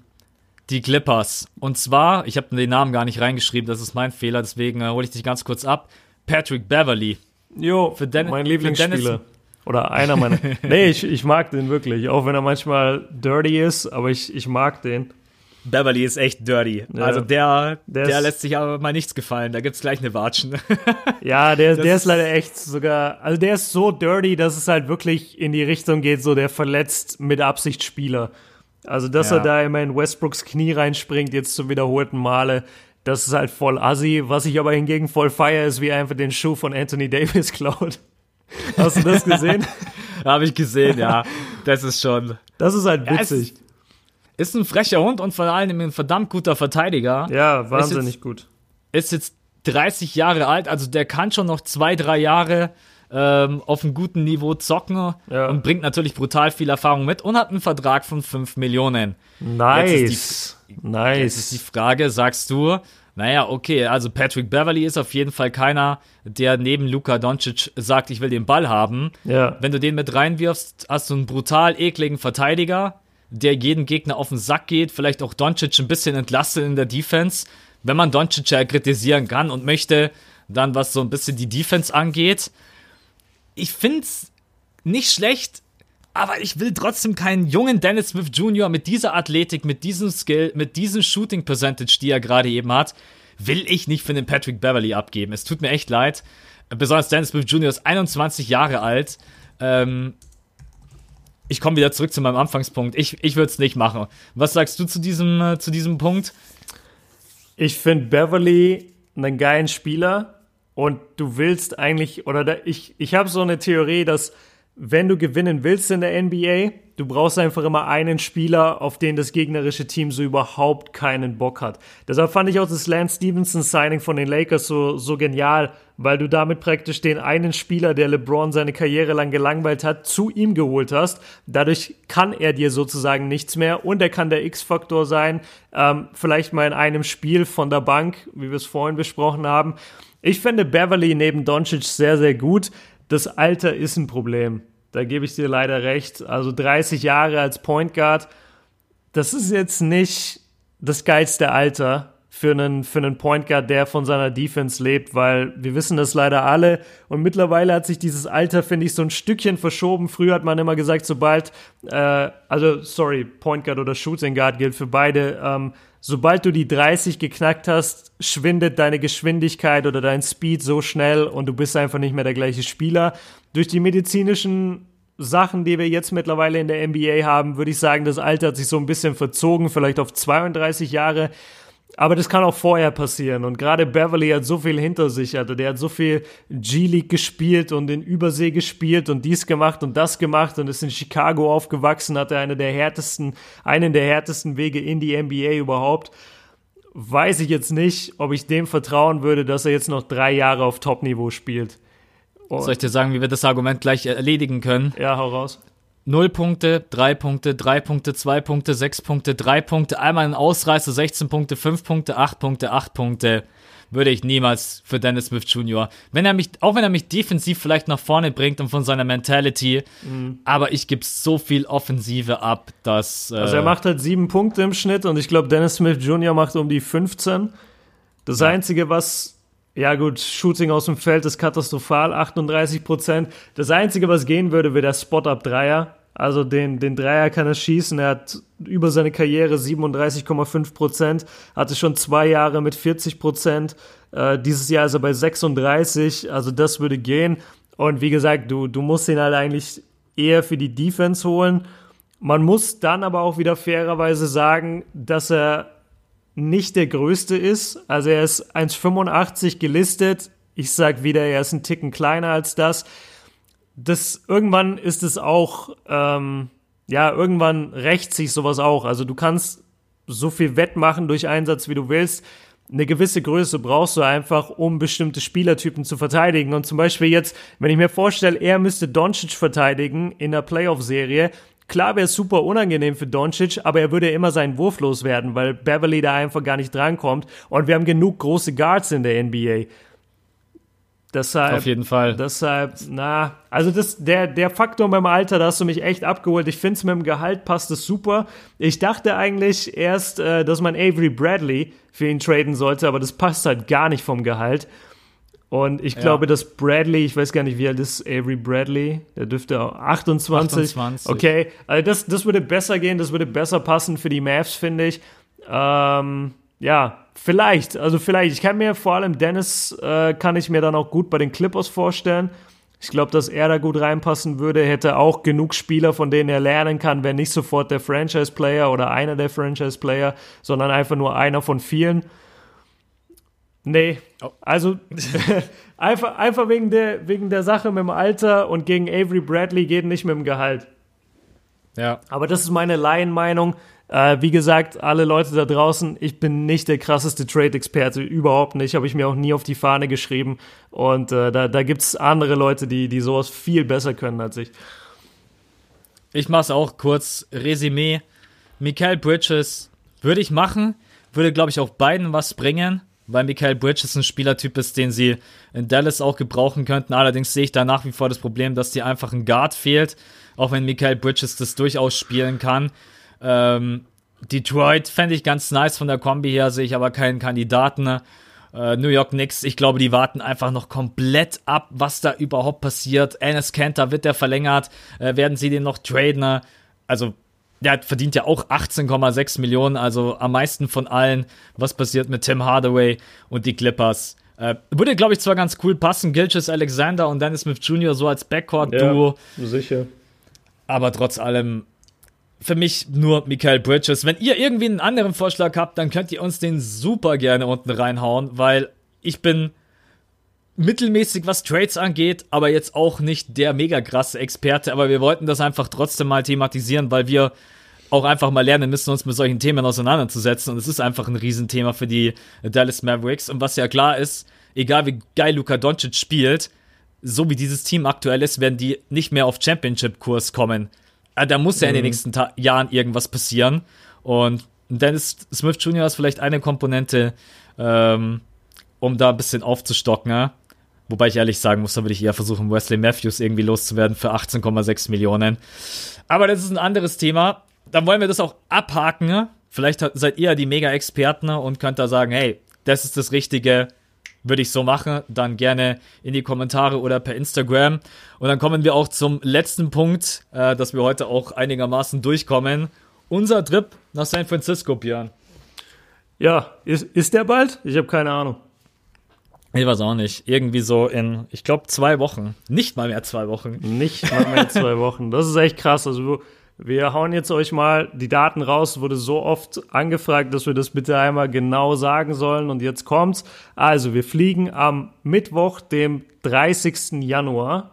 die Clippers. Und zwar, ich habe den Namen gar nicht reingeschrieben, das ist mein Fehler, deswegen äh, hole ich dich ganz kurz ab. Patrick Beverly. Jo, für Den mein Lieblingsspieler. Oder einer meiner. nee, ich, ich mag den wirklich. Auch wenn er manchmal dirty ist, aber ich, ich mag den. Beverly ist echt dirty. Ja. Also der, der, der lässt sich aber mal nichts gefallen. Da gibt's gleich eine Watschen. ja, der, der ist leider echt sogar, also der ist so dirty, dass es halt wirklich in die Richtung geht, so der verletzt mit Absicht Spieler. Also, dass ja. er da immer in Westbrooks Knie reinspringt, jetzt zum wiederholten Male, das ist halt voll assi. Was ich aber hingegen voll feier, ist, wie er einfach den Schuh von Anthony Davis klaut. Hast du das gesehen? Habe ich gesehen, ja. Das ist schon. Das ist halt witzig. Ja, ist, ist, ein frecher Hund und vor allem ein verdammt guter Verteidiger. Ja, wahnsinnig ist jetzt, gut. Ist jetzt 30 Jahre alt, also der kann schon noch zwei, drei Jahre ähm, auf einem guten Niveau zocken ja. und bringt natürlich brutal viel Erfahrung mit und hat einen Vertrag von 5 Millionen. Nice. Die, nice. Jetzt ist die Frage, sagst du, naja, okay, also Patrick Beverly ist auf jeden Fall keiner, der neben Luka Doncic sagt, ich will den Ball haben. Ja. Wenn du den mit reinwirfst, hast du einen brutal ekligen Verteidiger, der jeden Gegner auf den Sack geht, vielleicht auch Doncic ein bisschen entlastet in der Defense. Wenn man Doncic ja kritisieren kann und möchte, dann was so ein bisschen die Defense angeht, ich find's nicht schlecht, aber ich will trotzdem keinen jungen Dennis Smith Jr. mit dieser Athletik, mit diesem Skill, mit diesem Shooting Percentage, die er gerade eben hat, will ich nicht für den Patrick Beverly abgeben. Es tut mir echt leid. Besonders Dennis Smith Jr. ist 21 Jahre alt. Ähm, ich komme wieder zurück zu meinem Anfangspunkt. Ich, ich würde es nicht machen. Was sagst du zu diesem, äh, zu diesem Punkt? Ich finde Beverly einen geilen Spieler und du willst eigentlich, oder da, ich, ich habe so eine Theorie, dass wenn du gewinnen willst in der NBA, du brauchst einfach immer einen Spieler, auf den das gegnerische Team so überhaupt keinen Bock hat. Deshalb fand ich auch das Lance Stevenson Signing von den Lakers so, so genial, weil du damit praktisch den einen Spieler, der LeBron seine Karriere lang gelangweilt hat, zu ihm geholt hast. Dadurch kann er dir sozusagen nichts mehr und er kann der X-Faktor sein, ähm, vielleicht mal in einem Spiel von der Bank, wie wir es vorhin besprochen haben. Ich finde Beverly neben Doncic sehr, sehr gut das Alter ist ein Problem. Da gebe ich dir leider recht. Also 30 Jahre als Point Guard, das ist jetzt nicht das geilste Alter für einen, für einen Point Guard, der von seiner Defense lebt, weil wir wissen das leider alle. Und mittlerweile hat sich dieses Alter, finde ich, so ein Stückchen verschoben. Früher hat man immer gesagt, sobald, äh, also sorry, Point Guard oder Shooting Guard gilt für beide, ähm, sobald du die 30 geknackt hast, schwindet deine Geschwindigkeit oder dein Speed so schnell und du bist einfach nicht mehr der gleiche Spieler. Durch die medizinischen Sachen, die wir jetzt mittlerweile in der NBA haben, würde ich sagen, das Alter hat sich so ein bisschen verzogen, vielleicht auf 32 Jahre. Aber das kann auch vorher passieren. Und gerade Beverly hat so viel hinter sich. Also der hat so viel G-League gespielt und in Übersee gespielt und dies gemacht und das gemacht und ist in Chicago aufgewachsen, hatte eine der härtesten, einen der härtesten Wege in die NBA überhaupt. Weiß ich jetzt nicht, ob ich dem vertrauen würde, dass er jetzt noch drei Jahre auf Top-Niveau spielt. Und Soll ich dir sagen, wie wir das Argument gleich erledigen können? Ja, hau raus. 0 Punkte, 3 Punkte, 3 Punkte, 2 Punkte, 6 Punkte, 3 Punkte, einmal ein Ausreißer, 16 Punkte, 5 Punkte, 8 Punkte, 8 Punkte. Würde ich niemals für Dennis Smith Jr. Wenn er mich, auch wenn er mich defensiv vielleicht nach vorne bringt und von seiner Mentality, mhm. aber ich gebe so viel Offensive ab, dass. Äh also er macht halt 7 Punkte im Schnitt und ich glaube, Dennis Smith Jr. macht um die 15. Das ja. Einzige, was ja gut, Shooting aus dem Feld ist katastrophal, 38 Prozent. Das Einzige, was gehen würde, wäre der Spot-Up-Dreier. Also den, den Dreier kann er schießen. Er hat über seine Karriere 37,5 Prozent, hatte schon zwei Jahre mit 40 Prozent. Äh, dieses Jahr ist er bei 36, also das würde gehen. Und wie gesagt, du, du musst ihn halt eigentlich eher für die Defense holen. Man muss dann aber auch wieder fairerweise sagen, dass er nicht der größte ist. Also er ist 1,85 gelistet. Ich sag wieder, er ist ein Ticken kleiner als das das irgendwann ist es auch, ähm, ja, irgendwann rächt sich sowas auch. Also du kannst so viel wettmachen durch Einsatz, wie du willst. Eine gewisse Größe brauchst du einfach, um bestimmte Spielertypen zu verteidigen. Und zum Beispiel jetzt, wenn ich mir vorstelle, er müsste Doncic verteidigen in der Playoff-Serie, Klar wäre es super unangenehm für Doncic, aber er würde immer seinen Wurf loswerden, weil Beverly da einfach gar nicht drankommt. Und wir haben genug große Guards in der NBA. Deshalb, Auf jeden Fall. Deshalb, na, also das, der, der Faktor beim Alter, da hast du mich echt abgeholt. Ich finde es mit dem Gehalt passt es super. Ich dachte eigentlich erst, äh, dass man Avery Bradley für ihn traden sollte, aber das passt halt gar nicht vom Gehalt. Und ich ja. glaube, dass Bradley, ich weiß gar nicht, wie alt ist Avery Bradley, der dürfte auch 28. 28. Okay, also das, das würde besser gehen, das würde besser passen für die Mavs, finde ich. Ähm, ja, vielleicht. Also vielleicht. Ich kann mir vor allem Dennis, äh, kann ich mir dann auch gut bei den Clippers vorstellen. Ich glaube, dass er da gut reinpassen würde. Hätte auch genug Spieler, von denen er lernen kann, wenn nicht sofort der Franchise-Player oder einer der Franchise-Player, sondern einfach nur einer von vielen. Nee, oh. also einfach, einfach wegen, der, wegen der Sache mit dem Alter und gegen Avery Bradley geht nicht mit dem Gehalt. Ja. Aber das ist meine Laienmeinung. Äh, wie gesagt, alle Leute da draußen, ich bin nicht der krasseste Trade-Experte, überhaupt nicht, habe ich mir auch nie auf die Fahne geschrieben. Und äh, da, da gibt es andere Leute, die, die sowas viel besser können als ich. Ich mache es auch kurz. Resümee. Michael Bridges würde ich machen, würde, glaube ich, auch beiden was bringen, weil Michael Bridges ein Spielertyp ist, den sie in Dallas auch gebrauchen könnten. Allerdings sehe ich da nach wie vor das Problem, dass dir einfach ein Guard fehlt, auch wenn Michael Bridges das durchaus spielen kann. Ähm, Detroit fände ich ganz nice von der Kombi her, sehe ich aber keinen Kandidaten. Äh, New York Knicks, ich glaube, die warten einfach noch komplett ab, was da überhaupt passiert. Enes Kanter wird der verlängert, äh, werden sie den noch traden? Also der verdient ja auch 18,6 Millionen, also am meisten von allen. Was passiert mit Tim Hardaway und die Clippers? Äh, würde, glaube ich, zwar ganz cool passen, Gilches Alexander und Dennis Smith Jr. so als Backcourt-Duo. Ja, sicher. Aber trotz allem für mich nur Michael Bridges. Wenn ihr irgendwie einen anderen Vorschlag habt, dann könnt ihr uns den super gerne unten reinhauen, weil ich bin mittelmäßig, was Trades angeht, aber jetzt auch nicht der mega krasse Experte. Aber wir wollten das einfach trotzdem mal thematisieren, weil wir auch einfach mal lernen müssen, uns mit solchen Themen auseinanderzusetzen. Und es ist einfach ein Riesenthema für die Dallas Mavericks. Und was ja klar ist, egal wie geil Luka Doncic spielt, so wie dieses Team aktuell ist, werden die nicht mehr auf Championship-Kurs kommen. Ah, da muss ja in den mhm. nächsten Ta Jahren irgendwas passieren. Und Dennis Smith Jr. ist vielleicht eine Komponente, ähm, um da ein bisschen aufzustocken. Ja? Wobei ich ehrlich sagen muss, da würde ich eher versuchen, Wesley Matthews irgendwie loszuwerden für 18,6 Millionen. Aber das ist ein anderes Thema. Dann wollen wir das auch abhaken. Vielleicht seid ihr die Mega-Experten und könnt da sagen, hey, das ist das Richtige, würde ich so machen. Dann gerne in die Kommentare oder per Instagram. Und dann kommen wir auch zum letzten Punkt, äh, dass wir heute auch einigermaßen durchkommen. Unser Trip nach San Francisco, Björn. Ja, ist, ist der bald? Ich habe keine Ahnung. Ich weiß auch nicht. Irgendwie so in, ich glaube, zwei Wochen. Nicht mal mehr zwei Wochen. Nicht mal mehr zwei Wochen. Das ist echt krass. Also, wir hauen jetzt euch mal die Daten raus. Wurde so oft angefragt, dass wir das bitte einmal genau sagen sollen. Und jetzt kommt's. Also, wir fliegen am Mittwoch, dem 30. Januar,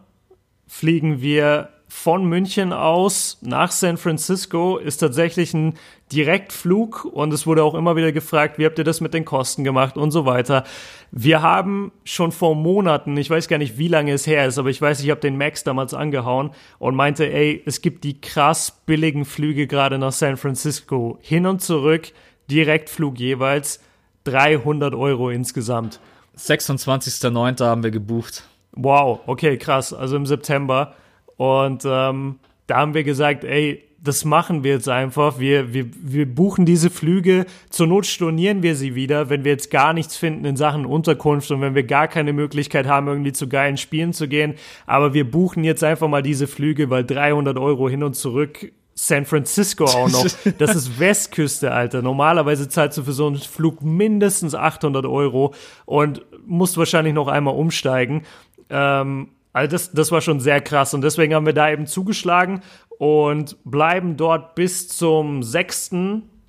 fliegen wir von München aus nach San Francisco ist tatsächlich ein Direktflug und es wurde auch immer wieder gefragt, wie habt ihr das mit den Kosten gemacht und so weiter. Wir haben schon vor Monaten, ich weiß gar nicht, wie lange es her ist, aber ich weiß, ich habe den Max damals angehauen und meinte, ey, es gibt die krass billigen Flüge gerade nach San Francisco. Hin und zurück, Direktflug jeweils, 300 Euro insgesamt. 26.09. haben wir gebucht. Wow, okay, krass, also im September. Und ähm, da haben wir gesagt, ey, das machen wir jetzt einfach. Wir, wir, wir buchen diese Flüge. Zur Not stornieren wir sie wieder, wenn wir jetzt gar nichts finden in Sachen Unterkunft und wenn wir gar keine Möglichkeit haben, irgendwie zu geilen Spielen zu gehen. Aber wir buchen jetzt einfach mal diese Flüge, weil 300 Euro hin und zurück San Francisco auch noch. Das ist Westküste, Alter. Normalerweise zahlst du für so einen Flug mindestens 800 Euro und musst wahrscheinlich noch einmal umsteigen. Ähm, also das, das war schon sehr krass und deswegen haben wir da eben zugeschlagen und bleiben dort bis zum 6.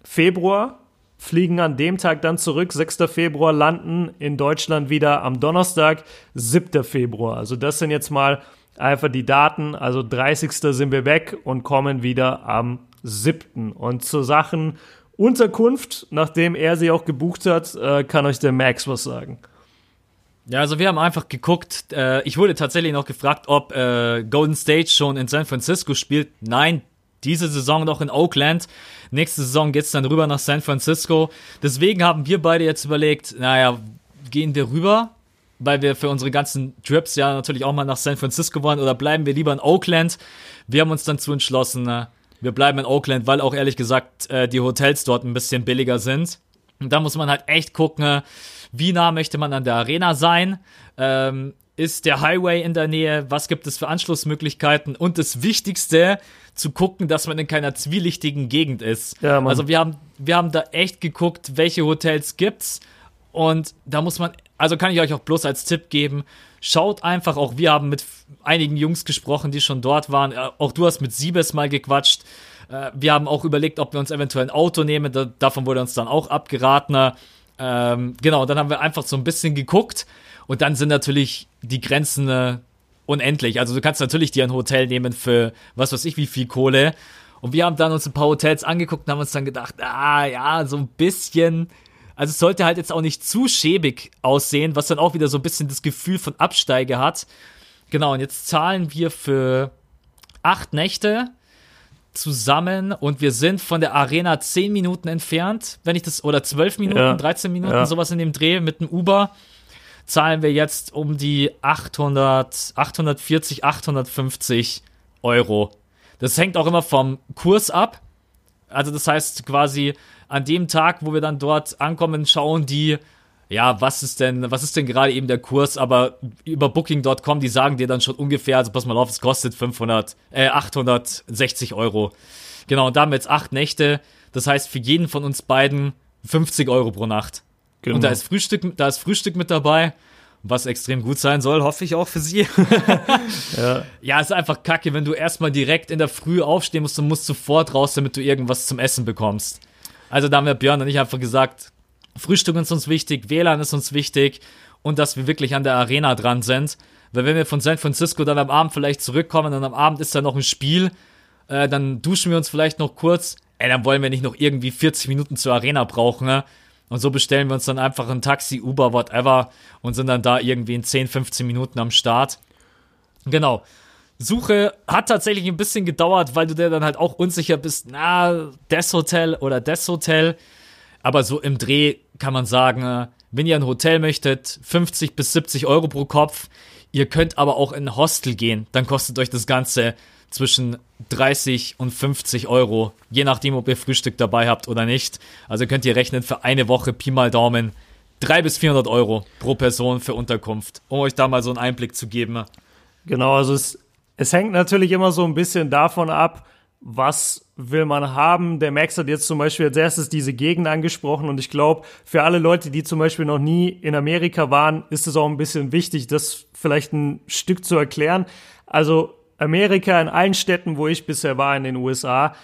Februar, fliegen an dem Tag dann zurück, 6. Februar, landen in Deutschland wieder am Donnerstag, 7. Februar. Also das sind jetzt mal einfach die Daten. Also 30. sind wir weg und kommen wieder am 7. Und zu Sachen Unterkunft, nachdem er sie auch gebucht hat, äh, kann euch der Max was sagen. Ja, also wir haben einfach geguckt. Äh, ich wurde tatsächlich noch gefragt, ob äh, Golden State schon in San Francisco spielt. Nein, diese Saison noch in Oakland. Nächste Saison geht's dann rüber nach San Francisco. Deswegen haben wir beide jetzt überlegt, naja, gehen wir rüber, weil wir für unsere ganzen Trips ja natürlich auch mal nach San Francisco wollen, oder bleiben wir lieber in Oakland? Wir haben uns dann zu entschlossen, äh, wir bleiben in Oakland, weil auch ehrlich gesagt äh, die Hotels dort ein bisschen billiger sind. Und da muss man halt echt gucken, wie nah möchte man an der Arena sein? Ähm, ist der Highway in der Nähe? Was gibt es für Anschlussmöglichkeiten? Und das Wichtigste, zu gucken, dass man in keiner zwielichtigen Gegend ist. Ja, also wir haben, wir haben da echt geguckt, welche Hotels gibt's. Und da muss man, also kann ich euch auch bloß als Tipp geben, schaut einfach, auch wir haben mit einigen Jungs gesprochen, die schon dort waren. Äh, auch du hast mit Siebes mal gequatscht. Äh, wir haben auch überlegt, ob wir uns eventuell ein Auto nehmen. davon wurde uns dann auch abgeraten. Ähm, genau, dann haben wir einfach so ein bisschen geguckt und dann sind natürlich die Grenzen äh, unendlich. Also du kannst natürlich dir ein Hotel nehmen für was weiß ich wie viel Kohle. Und wir haben dann uns ein paar Hotels angeguckt und haben uns dann gedacht, ah ja, so ein bisschen. Also es sollte halt jetzt auch nicht zu schäbig aussehen, was dann auch wieder so ein bisschen das Gefühl von Absteige hat. Genau, und jetzt zahlen wir für acht Nächte zusammen und wir sind von der Arena 10 Minuten entfernt, wenn ich das, oder 12 Minuten, ja. 13 Minuten, ja. sowas in dem Dreh mit dem Uber, zahlen wir jetzt um die 800, 840, 850 Euro. Das hängt auch immer vom Kurs ab. Also das heißt quasi an dem Tag, wo wir dann dort ankommen, schauen die ja, was ist denn, was ist denn gerade eben der Kurs? Aber über Booking.com, die sagen dir dann schon ungefähr, also pass mal auf, es kostet 500, äh, 860 Euro. Genau, und damit acht Nächte. Das heißt, für jeden von uns beiden 50 Euro pro Nacht. Genau. Und da ist Frühstück, da ist Frühstück mit dabei, was extrem gut sein soll, hoffe ich auch für Sie. Ja. ja, ist einfach kacke, wenn du erstmal direkt in der Früh aufstehen musst und musst sofort raus, damit du irgendwas zum Essen bekommst. Also da haben wir Björn und ich einfach gesagt, Frühstück ist uns wichtig, WLAN ist uns wichtig und dass wir wirklich an der Arena dran sind. Weil wenn wir von San Francisco dann am Abend vielleicht zurückkommen und am Abend ist da noch ein Spiel, äh, dann duschen wir uns vielleicht noch kurz, ey, dann wollen wir nicht noch irgendwie 40 Minuten zur Arena brauchen, ne? Und so bestellen wir uns dann einfach ein Taxi, Uber, whatever und sind dann da irgendwie in 10, 15 Minuten am Start. Genau. Suche hat tatsächlich ein bisschen gedauert, weil du dir dann halt auch unsicher bist, na, das Hotel oder das Hotel. Aber so im Dreh kann man sagen, äh, wenn ihr ein Hotel möchtet, 50 bis 70 Euro pro Kopf. Ihr könnt aber auch in ein Hostel gehen. Dann kostet euch das Ganze zwischen 30 und 50 Euro. Je nachdem, ob ihr Frühstück dabei habt oder nicht. Also könnt ihr rechnen für eine Woche Pi mal Daumen 300 bis 400 Euro pro Person für Unterkunft. Um euch da mal so einen Einblick zu geben. Genau, also es, es hängt natürlich immer so ein bisschen davon ab, was will man haben. Der Max hat jetzt zum Beispiel als erstes diese Gegend angesprochen und ich glaube, für alle Leute, die zum Beispiel noch nie in Amerika waren, ist es auch ein bisschen wichtig, das vielleicht ein Stück zu erklären. Also Amerika in allen Städten, wo ich bisher war in den USA,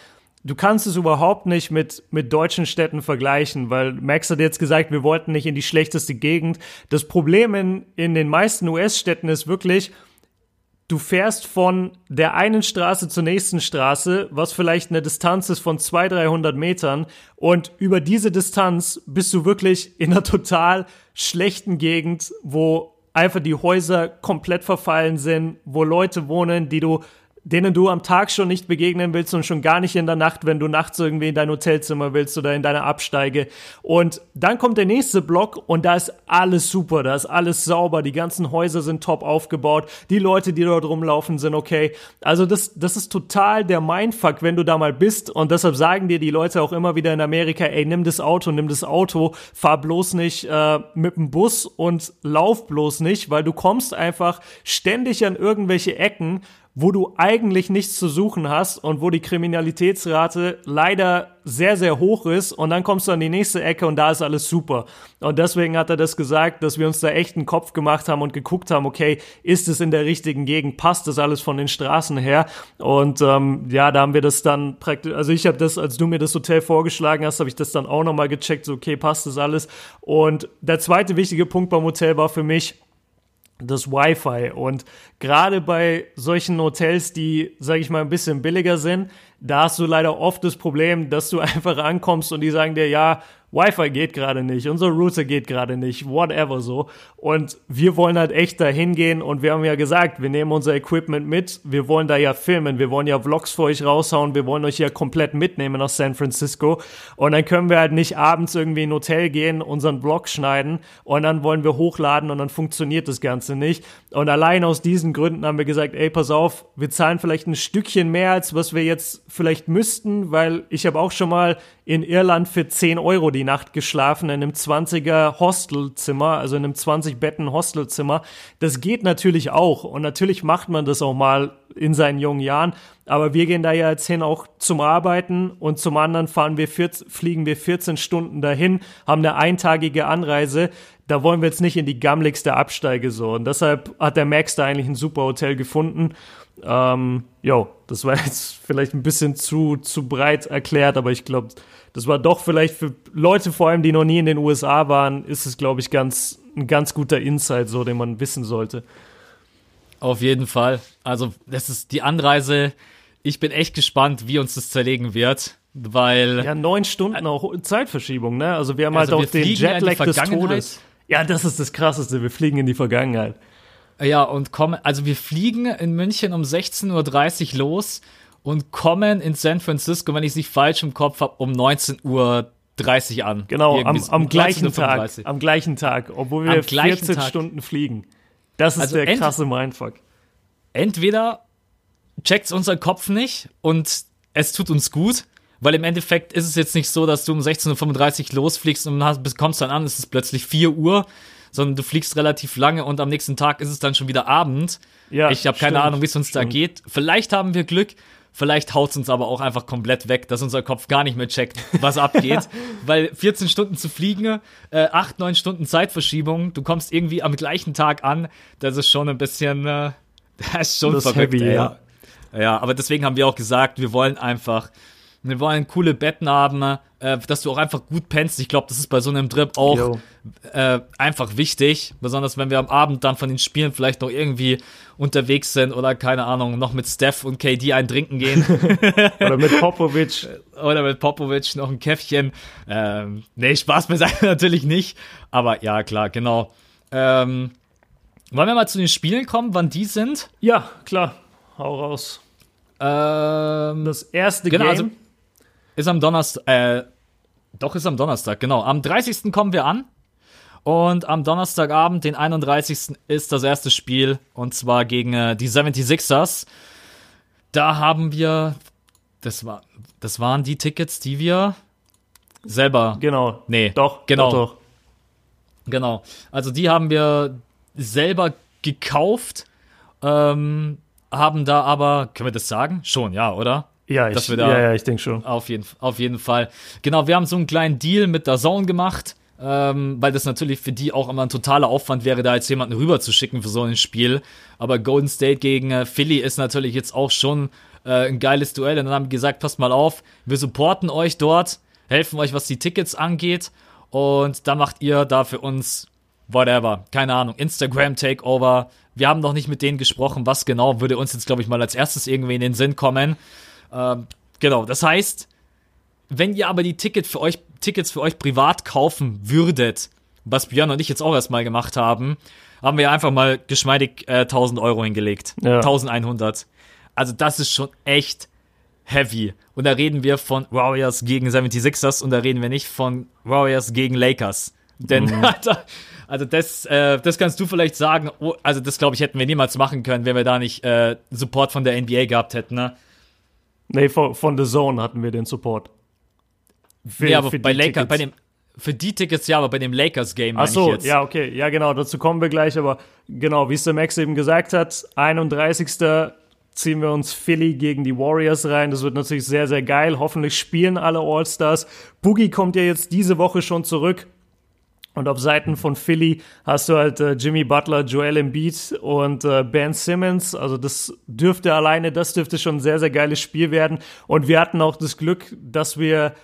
du kannst es überhaupt nicht mit, mit deutschen Städten vergleichen, weil Max hat jetzt gesagt, wir wollten nicht in die schlechteste Gegend. Das Problem in, in den meisten US-Städten ist wirklich, du fährst von der einen Straße zur nächsten Straße, was vielleicht eine Distanz ist von 200, 300 Metern. Und über diese Distanz bist du wirklich in einer total schlechten Gegend, wo einfach die Häuser komplett verfallen sind, wo Leute wohnen, die du denen du am Tag schon nicht begegnen willst und schon gar nicht in der Nacht, wenn du nachts irgendwie in dein Hotelzimmer willst oder in deine Absteige. Und dann kommt der nächste Block und da ist alles super, da ist alles sauber, die ganzen Häuser sind top aufgebaut, die Leute, die dort rumlaufen, sind okay. Also das, das ist total der Mindfuck, wenn du da mal bist und deshalb sagen dir die Leute auch immer wieder in Amerika, ey, nimm das Auto, nimm das Auto, fahr bloß nicht äh, mit dem Bus und lauf bloß nicht, weil du kommst einfach ständig an irgendwelche Ecken, wo du eigentlich nichts zu suchen hast und wo die Kriminalitätsrate leider sehr, sehr hoch ist und dann kommst du an die nächste Ecke und da ist alles super. Und deswegen hat er das gesagt, dass wir uns da echt einen Kopf gemacht haben und geguckt haben, okay, ist es in der richtigen Gegend, passt das alles von den Straßen her? Und ähm, ja, da haben wir das dann praktisch, also ich habe das, als du mir das Hotel vorgeschlagen hast, habe ich das dann auch nochmal gecheckt, so okay, passt das alles? Und der zweite wichtige Punkt beim Hotel war für mich, das Wi-Fi. Und gerade bei solchen Hotels, die, sage ich mal, ein bisschen billiger sind, da hast du leider oft das Problem, dass du einfach ankommst und die sagen dir, ja, Wi-Fi geht gerade nicht, unser Router geht gerade nicht, whatever so. Und wir wollen halt echt da hingehen und wir haben ja gesagt, wir nehmen unser Equipment mit, wir wollen da ja filmen, wir wollen ja Vlogs für euch raushauen, wir wollen euch ja komplett mitnehmen nach San Francisco und dann können wir halt nicht abends irgendwie in ein Hotel gehen, unseren Vlog schneiden und dann wollen wir hochladen und dann funktioniert das Ganze nicht. Und allein aus diesen Gründen haben wir gesagt, ey, pass auf, wir zahlen vielleicht ein Stückchen mehr, als was wir jetzt vielleicht müssten, weil ich habe auch schon mal in Irland für 10 Euro die Nacht geschlafen in einem 20er Hostelzimmer, also in einem 20 Betten Hostelzimmer. Das geht natürlich auch und natürlich macht man das auch mal in seinen jungen Jahren, aber wir gehen da ja jetzt hin auch zum Arbeiten und zum anderen fahren wir 14, fliegen wir 14 Stunden dahin, haben eine eintagige Anreise. Da wollen wir jetzt nicht in die gammligste Absteige so und deshalb hat der Max da eigentlich ein super Hotel gefunden ähm, jo, das war jetzt vielleicht ein bisschen zu, zu breit erklärt, aber ich glaube, das war doch vielleicht für Leute vor allem, die noch nie in den USA waren, ist es, glaube ich, ganz, ein ganz guter Insight, so, den man wissen sollte. Auf jeden Fall. Also, das ist die Anreise. Ich bin echt gespannt, wie uns das zerlegen wird, weil. Ja, neun Stunden auch Zeitverschiebung, ne? Also, wir haben Also halt auch den Jetlag des. Todes. Ja, das ist das Krasseste. Wir fliegen in die Vergangenheit. Ja, und kommen, also wir fliegen in München um 16.30 Uhr los und kommen in San Francisco, wenn ich es nicht falsch im Kopf habe, um 19.30 Uhr an. Genau, am, so, am gleichen Tag. 19:35. Am gleichen Tag, obwohl wir Am gleichen 14 Tag. Stunden fliegen. Das ist Also der krasse Mindfuck. Entweder checkt's unser Kopf nicht und es tut uns gut, Weil im Endeffekt ist es jetzt nicht so, dass du um 16.35 Uhr losfliegst und hast, kommst dann an, es ist plötzlich 4 Uhr, sondern du fliegst relativ lange und am nächsten Tag ist es dann schon wieder Abend. Ja, ich habe keine Ahnung, wie es uns da stimmt. geht. Vielleicht haben wir Glück, vielleicht haut es uns aber auch einfach komplett weg, dass unser Kopf gar nicht mehr checkt, was abgeht. Weil 14 Stunden zu fliegen, äh, 8, 9 Stunden Zeitverschiebung, du kommst irgendwie am gleichen Tag an, das ist schon ein bisschen, äh, das ist schon Das verrückt, heavy, ja. Ja, aber deswegen haben wir auch gesagt, wir wollen einfach, wir wollen coole Betten haben, äh, dass du auch einfach gut pennst. Ich glaube, das ist bei so einem Trip auch äh, einfach wichtig, besonders wenn wir am Abend dann von den Spielen vielleicht noch irgendwie unterwegs sind oder keine Ahnung, noch mit Steph und KD ein Trinken gehen Oder mit Popovic. oder mit Popovic noch ein Käffchen. Ähm, nee, Spaß beiseite natürlich nicht, aber ja, klar, genau. Ähm, wollen wir mal zu den Spielen kommen, wann die sind? Ja, klar. Hau raus. Ähm, Das erste Genau, Game. also- Ist am Donnerstag, äh, doch ist am Donnerstag, genau. Am 30. kommen wir an. Und am Donnerstagabend, den 31. ist das erste Spiel. Und zwar gegen äh, die 76ers. Da haben wir, das war, das waren die Tickets, die wir selber, genau. nee, Doch, genau, Doch, doch. genau. Also die haben wir selber gekauft, ähm, haben da aber, können wir das sagen? Schon, ja, oder? Ja, ich, da- ja, ja, ich denke schon. Auf jeden, auf jeden Fall. Genau, wir haben so einen kleinen Deal mit der Zone gemacht, ähm, weil das natürlich für die auch immer ein totaler Aufwand wäre, da jetzt jemanden rüber zu schicken für so ein Spiel. Aber Golden State gegen äh, Philly ist natürlich jetzt auch schon äh, ein geiles Duell. Und dann haben wir gesagt, passt mal auf, wir supporten euch dort, helfen euch, was die Tickets angeht. Und da macht ihr da für uns whatever, keine Ahnung, Instagram Takeover. Wir haben noch nicht mit denen gesprochen, was genau, würde uns jetzt, glaube ich, mal als erstes irgendwie in den Sinn kommen. Ähm, genau, das heißt, wenn ihr aber die Ticket für euch, Tickets für euch privat kaufen würdet, was Björn und ich jetzt auch erstmal gemacht haben, haben wir einfach mal geschmeidig äh, 1000 Euro hingelegt. Ja. 1100. Also das ist schon echt heavy. Und da reden wir von Warriors gegen 76ers und da reden wir nicht von Warriors gegen Lakers. Denn, Alter, also das, äh, das kannst du vielleicht sagen, oh, also das glaube ich hätten wir niemals machen können, wenn wir da nicht äh, Support von der NBA gehabt hätten, ne? Nee, von, von The Zone hatten wir den Support. Für, nee, aber für bei die Lakers, Tickets. bei dem, für die Tickets ja, aber bei dem Lakers-Game Ach so, jetzt. ja, okay. Ja, genau, dazu kommen wir gleich. Aber genau, wie es der Max eben gesagt hat, 31. ziehen wir uns Philly gegen die Warriors rein. Das wird natürlich sehr, sehr geil. Hoffentlich spielen alle All-Stars. Boogie kommt ja jetzt diese Woche schon zurück. Und auf Seiten von Philly hast du halt äh, Jimmy Butler, Joel Embiid und äh, Ben Simmons. Also das dürfte alleine, das dürfte schon ein sehr, sehr geiles Spiel werden. Und wir hatten auch das Glück, dass wir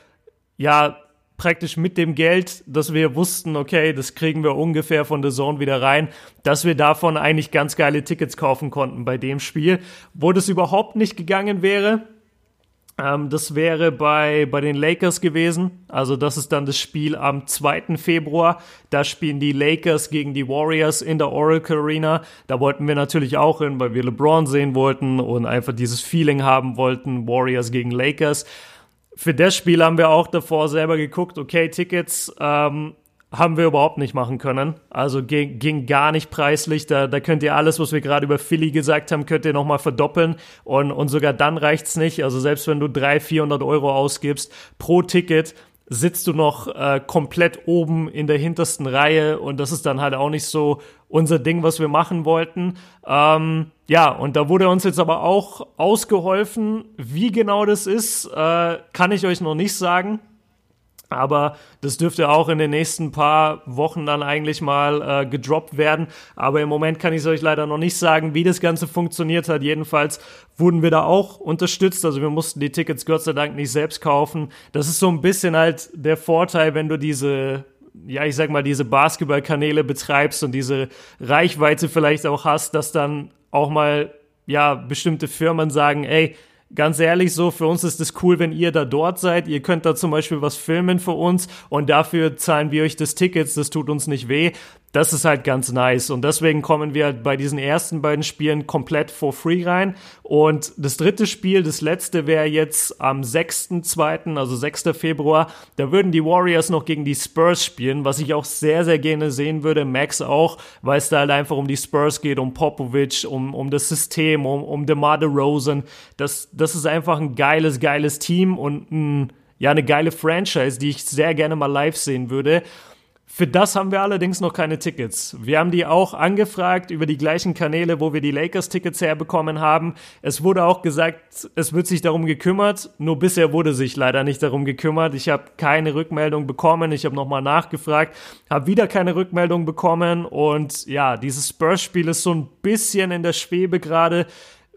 ja praktisch mit dem Geld, dass wir wussten, okay, das kriegen wir ungefähr von der Zone wieder rein, dass wir davon eigentlich ganz geile Tickets kaufen konnten bei dem Spiel. Wo das überhaupt nicht gegangen wäre, ähm, das wäre bei, bei den Lakers gewesen. Also das ist dann das Spiel am 2. Februar. Da spielen die Lakers gegen die Warriors in der Oracle Arena. Da wollten wir natürlich auch hin, weil wir LeBron sehen wollten und einfach dieses Feeling haben wollten, Warriors gegen Lakers. Für das Spiel haben wir auch davor selber geguckt, okay, Tickets ähm, haben wir überhaupt nicht machen können. Also ging, ging gar nicht preislich. Da, da könnt ihr alles, was wir gerade über Philly gesagt haben, könnt ihr nochmal verdoppeln. Und, und sogar dann reicht's nicht. Also selbst wenn du 300, 400 Euro ausgibst pro Ticket, sitzt du noch äh, komplett oben in der hintersten Reihe. Und das ist dann halt auch nicht so unser Ding, was wir machen wollten. Ähm, ja, und da wurde uns jetzt aber auch ausgeholfen. Wie genau das ist, äh, kann ich euch noch nicht sagen. Aber das dürfte auch in den nächsten paar Wochen dann eigentlich mal äh, gedroppt werden. Aber im Moment kann ich es euch leider noch nicht sagen, wie das Ganze funktioniert hat. Jedenfalls wurden wir da auch unterstützt. Also wir mussten die Tickets Gott sei Dank nicht selbst kaufen. Das ist so ein bisschen halt der Vorteil, wenn du diese ja, ich sag mal, diese Basketballkanäle betreibst und diese Reichweite vielleicht auch hast, dass dann auch mal, ja, bestimmte Firmen sagen, ey, ganz ehrlich, so, für uns ist es cool, wenn ihr da dort seid. Ihr könnt da zum Beispiel was filmen für uns und dafür zahlen wir euch das Tickets, das tut uns nicht weh. Das ist halt ganz nice. Und deswegen kommen wir bei diesen ersten beiden Spielen komplett for free rein. Und das dritte Spiel, das letzte, wäre jetzt am 6.2., also 6. Februar. Da würden die Warriors noch gegen die Spurs spielen, was ich auch sehr, sehr gerne sehen würde. Max auch, weil es da halt einfach um die Spurs geht, um Popovich, um, um das System, um, um DeMar DeRozan. Das, das ist einfach ein geiles, geiles Team und ein, ja, eine geile Franchise, die ich sehr gerne mal live sehen würde. Für das haben wir allerdings noch keine Tickets. Wir haben die auch angefragt über die gleichen Kanäle, wo wir die Lakers-Tickets herbekommen haben. Es wurde auch gesagt, es wird sich darum gekümmert. Nur bisher wurde sich leider nicht darum gekümmert. Ich habe keine Rückmeldung bekommen. Ich habe nochmal nachgefragt, habe wieder keine Rückmeldung bekommen. Und ja, dieses Spurs-Spiel ist so ein bisschen in der Schwebe gerade.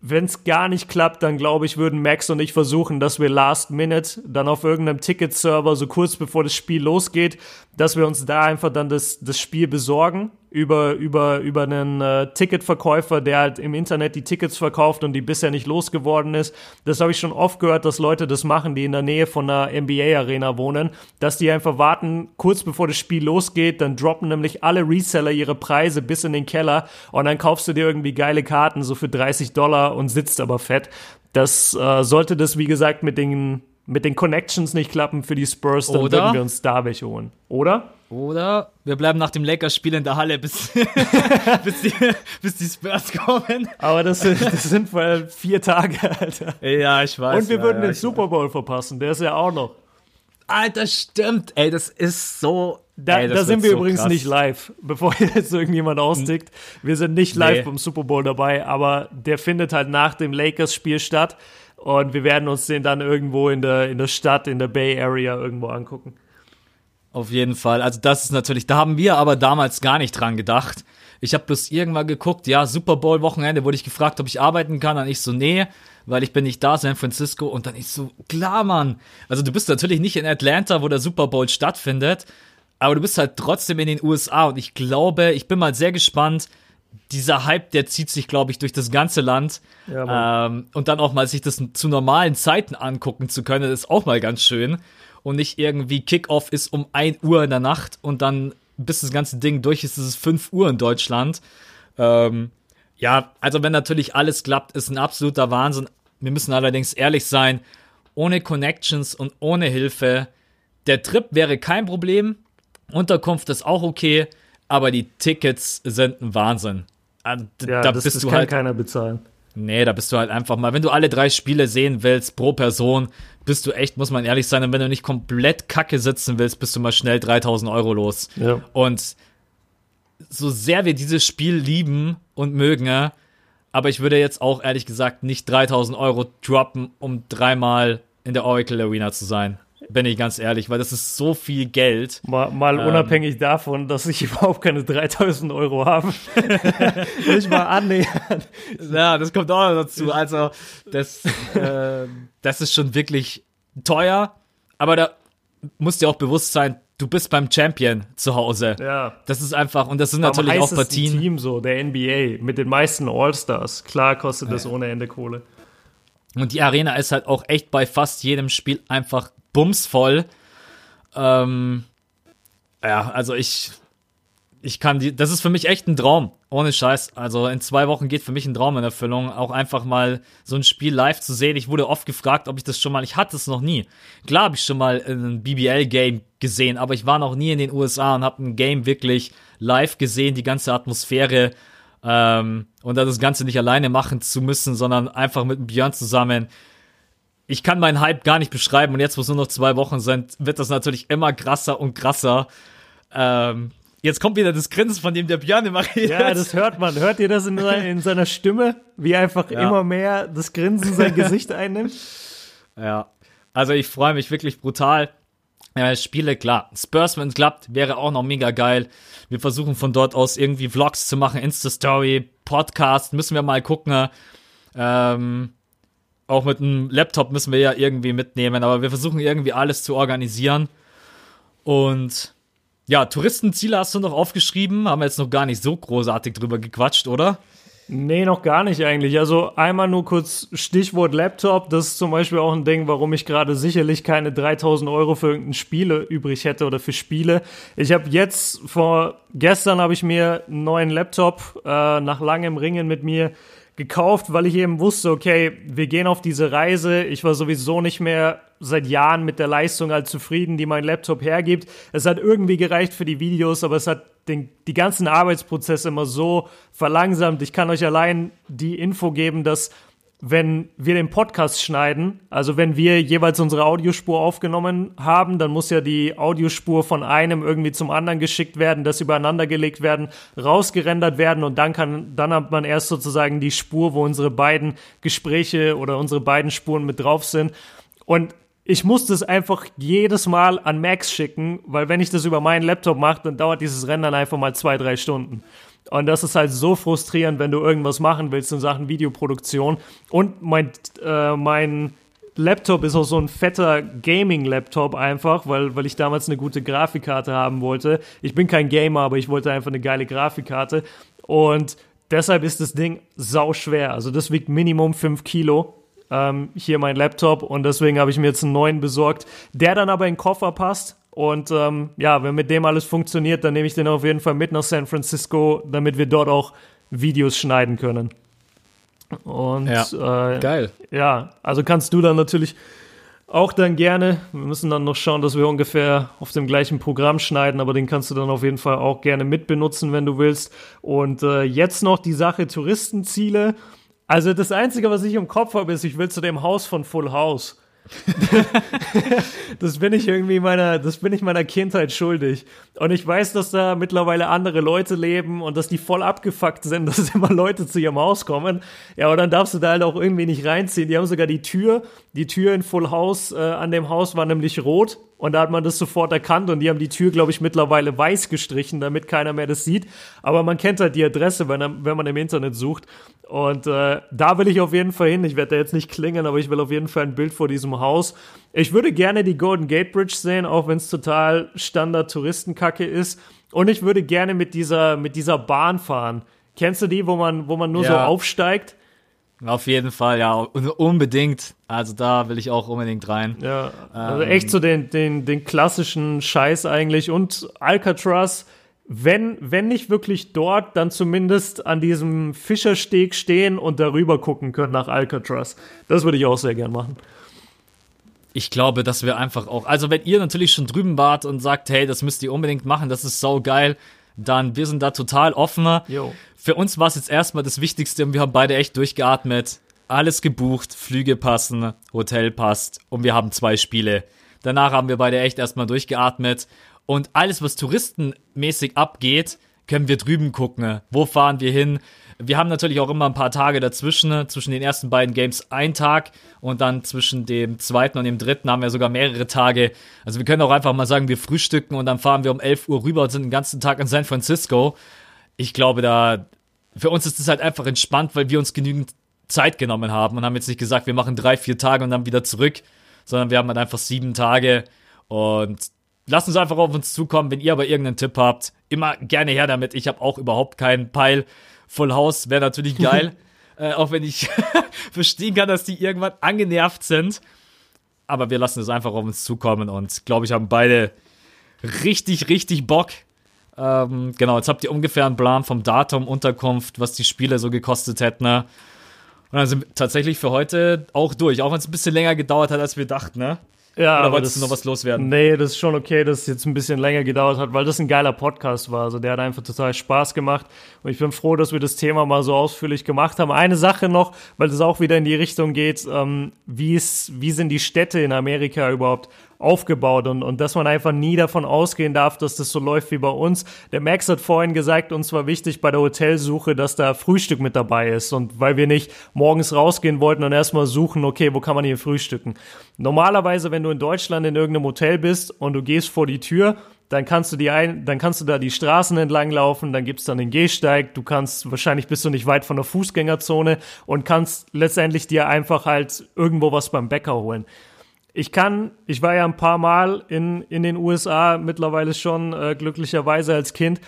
Wenn es gar nicht klappt, dann glaube ich, würden Max und ich versuchen, dass wir Last Minute dann auf irgendeinem Ticket-Server so kurz bevor das Spiel losgeht, dass wir uns da einfach dann das, das Spiel besorgen über, über, über einen äh, Ticketverkäufer, der halt im Internet die Tickets verkauft und die bisher nicht losgeworden ist. Das habe ich schon oft gehört, dass Leute das machen, die in der Nähe von einer NBA-Arena wohnen, dass die einfach warten, kurz bevor das Spiel losgeht, dann droppen nämlich alle Reseller ihre Preise bis in den Keller und dann kaufst du dir irgendwie geile Karten, so für 30 Dollar und sitzt aber fett. Das äh, sollte das, wie gesagt, mit den mit den Connections nicht klappen für die Spurs, dann Oder? würden wir uns da welche holen. Oder? Oder wir bleiben nach dem Lakers-Spiel in der Halle, bis, bis, die, bis die Spurs kommen. Aber das sind, das sind voll vier Tage, Alter. Ja, ich weiß. Und wir ja, würden ja, den Super Bowl verpassen, der ist ja auch noch. Alter, stimmt. Ey, das ist so. Da, ey, da sind wir so übrigens krass. nicht live, bevor jetzt irgendjemand austickt. Wir sind nicht live Nee. beim Super Bowl dabei, aber der findet halt nach dem Lakers-Spiel statt. Und wir werden uns den dann irgendwo in der, in der Stadt, in der Bay Area irgendwo angucken. Auf jeden Fall. Also das ist natürlich, da haben wir aber damals gar nicht dran gedacht. Ich habe bloß irgendwann geguckt, ja, Super Bowl Wochenende wurde ich gefragt, ob ich arbeiten kann, und ich so, nee, weil ich bin nicht da, San Francisco, und dann ich so, klar, Mann. Also du bist natürlich nicht in Atlanta, wo der Super Bowl stattfindet, aber du bist halt trotzdem in den USA und ich glaube, ich bin mal sehr gespannt, dieser Hype, der zieht sich, glaube ich, durch das ganze Land. Ja, ähm, und dann auch mal sich das zu normalen Zeiten angucken zu können, ist auch mal ganz schön. Und nicht irgendwie Kickoff ist um 1 Uhr in der Nacht und dann, bis das ganze Ding durch ist, ist es 5 Uhr in Deutschland. Ähm, ja, also wenn natürlich alles klappt, ist ein absoluter Wahnsinn. Wir müssen allerdings ehrlich sein, ohne Connections und ohne Hilfe, der Trip wäre kein Problem, Unterkunft ist auch okay, aber die Tickets sind ein Wahnsinn. Ah, d- Ja, da das, bist das du kann halt keiner bezahlen. Nee, da bist du halt einfach mal, wenn du alle drei Spiele sehen willst pro Person, bist du echt, muss man ehrlich sein, und wenn du nicht komplett kacke sitzen willst, bist du mal schnell 3000 Euro los. Ja. Und so sehr wir dieses Spiel lieben und mögen, aber ich würde jetzt auch ehrlich gesagt nicht 3000 Euro droppen, um dreimal in der Oracle Arena zu sein. Bin ich ganz ehrlich, weil das ist so viel Geld. Mal, mal Ähm. unabhängig davon, dass ich überhaupt keine 3000 Euro habe. nicht mal annähern. Ja, das kommt auch noch dazu. Also, das, äh, das ist schon wirklich teuer, aber da musst dir auch bewusst sein, du bist beim Champion zu Hause. Ja. Das ist einfach, und das sind Am natürlich auch Partien. Team so, der NBA, mit den meisten All-Stars. Klar kostet das ohne Ende Kohle. Und die Arena ist halt auch echt bei fast jedem Spiel einfach bumsvoll. Ähm, ja, also ich, ich kann die, das ist für mich echt ein Traum. Ohne Scheiß. Also in zwei Wochen geht für mich ein Traum in Erfüllung. Auch einfach mal so ein Spiel live zu sehen. Ich wurde oft gefragt, ob ich das schon mal, ich hatte es noch nie. Klar habe ich schon mal ein BBL-Game gesehen, aber ich war noch nie in den USA und habe ein Game wirklich live gesehen, die ganze Atmosphäre. Ähm, und das Ganze nicht alleine machen zu müssen, sondern einfach mit Björn zusammen. Ich kann meinen Hype gar nicht beschreiben und jetzt, wo es nur noch zwei Wochen sind, wird das natürlich immer krasser und krasser. Ähm, jetzt kommt wieder das Grinsen, von dem der Björn immer redet. Ja, das hört man. Hört ihr das in, in seiner Stimme? Wie einfach Ja. immer mehr das Grinsen sein Gesicht einnimmt? Ja. Also ich freue mich wirklich brutal. Äh, Spiele, klar. Spurs, wenn es klappt, wäre auch noch mega geil. Wir versuchen von dort aus irgendwie Vlogs zu machen, Insta-Story, Podcast, müssen wir mal gucken. Ähm, auch mit einem Laptop müssen wir ja irgendwie mitnehmen, aber wir versuchen irgendwie alles zu organisieren. Und ja, Touristenziele hast du noch aufgeschrieben, haben wir jetzt noch gar nicht so großartig drüber gequatscht, oder? Nee, noch gar nicht eigentlich. Also einmal nur kurz Stichwort Laptop. Das ist zum Beispiel auch ein Ding, warum ich gerade sicherlich keine 3000 Euro für irgendein Spiele übrig hätte oder für Spiele. Ich habe jetzt vor gestern habe ich mir einen neuen Laptop äh, nach langem Ringen mit mir gekauft, weil ich eben wusste, okay, wir gehen auf diese Reise. Ich war sowieso nicht mehr seit Jahren mit der Leistung halt zufrieden, die mein Laptop hergibt. Es hat irgendwie gereicht für die Videos, aber es hat den, die ganzen Arbeitsprozesse immer so verlangsamt. Ich kann euch allein die Info geben, dass wenn wir den Podcast schneiden, also wenn wir jeweils unsere Audiospur aufgenommen haben, dann muss ja die Audiospur von einem irgendwie zum anderen geschickt werden, das übereinander gelegt werden, rausgerendert werden und dann kann, dann hat man erst sozusagen die Spur, wo unsere beiden Gespräche oder unsere beiden Spuren mit drauf sind. Und ich musste es einfach jedes Mal an Max schicken, weil wenn ich das über meinen Laptop mache, dann dauert dieses Rendern einfach mal zwei, drei Stunden. Und das ist halt so frustrierend, wenn du irgendwas machen willst in Sachen Videoproduktion. Und mein, äh, mein Laptop ist auch so ein fetter Gaming-Laptop einfach, weil, weil ich damals eine gute Grafikkarte haben wollte. Ich bin kein Gamer, aber ich wollte einfach eine geile Grafikkarte. Und deshalb ist das Ding sau schwer. Also das wiegt Minimum 5 Kilo. Ähm, hier mein Laptop und deswegen habe ich mir jetzt einen neuen besorgt, der dann aber in den Koffer passt und ähm, ja, wenn mit dem alles funktioniert, dann nehme ich den auf jeden Fall mit nach San Francisco, damit wir dort auch Videos schneiden können. Und ja, äh, geil. Ja, also kannst du dann natürlich auch dann gerne. Wir müssen dann noch schauen, dass wir ungefähr auf dem gleichen Programm schneiden, aber den kannst du dann auf jeden Fall auch gerne mitbenutzen, wenn du willst. Und äh, jetzt noch die Sache Touristenziele. Also das Einzige, was ich im Kopf habe, ist, ich will zu dem Haus von Full House. das bin ich irgendwie meiner, das bin ich meiner Kindheit schuldig. Und ich weiß, dass da mittlerweile andere Leute leben und dass die voll abgefuckt sind, dass immer Leute zu ihrem Haus kommen. Ja, aber dann darfst du da halt auch irgendwie nicht reinziehen. Die haben sogar die Tür, die Tür in Full House äh, an dem Haus war nämlich rot und da hat man das sofort erkannt und die haben die Tür, glaube ich, mittlerweile weiß gestrichen, damit keiner mehr das sieht. Aber man kennt halt die Adresse, wenn, wenn man im Internet sucht. Und äh, da will ich auf jeden Fall hin. Ich werde da jetzt nicht klingen, aber ich will auf jeden Fall ein Bild vor diesem Haus. Ich würde gerne die Golden Gate Bridge sehen, auch wenn es total Standard-Touristenkacke ist. Und ich würde gerne mit dieser, mit dieser Bahn fahren. Kennst du die, wo man, wo man nur Ja. so aufsteigt? Auf jeden Fall, ja, un- unbedingt. Also da will ich auch unbedingt rein. Ja, also Ähm. echt so den, den, den klassischen Scheiß eigentlich. Und Alcatraz, wenn, wenn nicht wirklich dort, dann zumindest an diesem Fischersteg stehen und darüber gucken können nach Alcatraz. Das würde ich auch sehr gern machen. Ich glaube, dass wir einfach auch, also wenn ihr natürlich schon drüben wart und sagt, hey, das müsst ihr unbedingt machen, das ist sau geil, dann wir sind da total offener. Jo. Für uns war es jetzt erstmal das Wichtigste und wir haben beide echt durchgeatmet. Alles gebucht, Flüge passen, Hotel passt und wir haben zwei Spiele. Danach haben wir beide echt erstmal durchgeatmet und alles, was touristenmäßig abgeht, können wir drüben gucken. Wo fahren wir hin? Wir haben natürlich auch immer ein paar Tage dazwischen, zwischen den ersten beiden Games ein Tag und dann zwischen dem zweiten und dem dritten haben wir sogar mehrere Tage. Also wir können auch einfach mal sagen, wir frühstücken und dann fahren wir um 11 Uhr rüber und sind den ganzen Tag in San Francisco. Ich glaube, da, für uns ist es halt einfach entspannt, weil wir uns genügend Zeit genommen haben und haben jetzt nicht gesagt, wir machen drei, vier Tage und dann wieder zurück, sondern wir haben halt einfach sieben Tage und lasst uns einfach auf uns zukommen, wenn ihr aber irgendeinen Tipp habt, immer gerne her damit. Ich habe auch überhaupt keinen Peil. Full House wäre natürlich geil, äh, auch wenn ich verstehen kann, dass die irgendwann angenervt sind. Aber wir lassen es einfach auf uns zukommen und glaube ich, haben beide richtig, richtig Bock. Ähm, genau, jetzt habt ihr ungefähr einen Plan vom Datum, Unterkunft, was die Spiele so gekostet hätten. Ne? Und dann sind wir tatsächlich für heute auch durch, auch wenn es ein bisschen länger gedauert hat, als wir dachten, ne? Ja, Oder wolltest du noch was loswerden? Nee, das ist schon okay, dass es jetzt ein bisschen länger gedauert hat, weil das ein geiler Podcast war. Also der hat einfach total Spaß gemacht. Und ich bin froh, dass wir das Thema mal so ausführlich gemacht haben. Eine Sache noch, weil das auch wieder in die Richtung geht, ähm, wie, ist, wie sind die Städte in Amerika überhaupt aufgebaut und, und dass man einfach nie davon ausgehen darf, dass das so läuft wie bei uns. Der Max hat vorhin gesagt, uns war wichtig bei der Hotelsuche, dass da Frühstück mit dabei ist und weil wir nicht morgens rausgehen wollten und erstmal suchen, okay, wo kann man hier frühstücken. Normalerweise, wenn du in Deutschland in irgendeinem Hotel bist und du gehst vor die Tür, dann kannst du die ein, dann kannst du da die Straßen entlang laufen, dann gibt's dann den Gehsteig, du kannst, wahrscheinlich bist du nicht weit von der Fußgängerzone und kannst letztendlich dir einfach halt irgendwo was beim Bäcker holen. Ich kann, ich war ja ein paar Mal in, in den USA mittlerweile schon, äh, glücklicherweise als Kind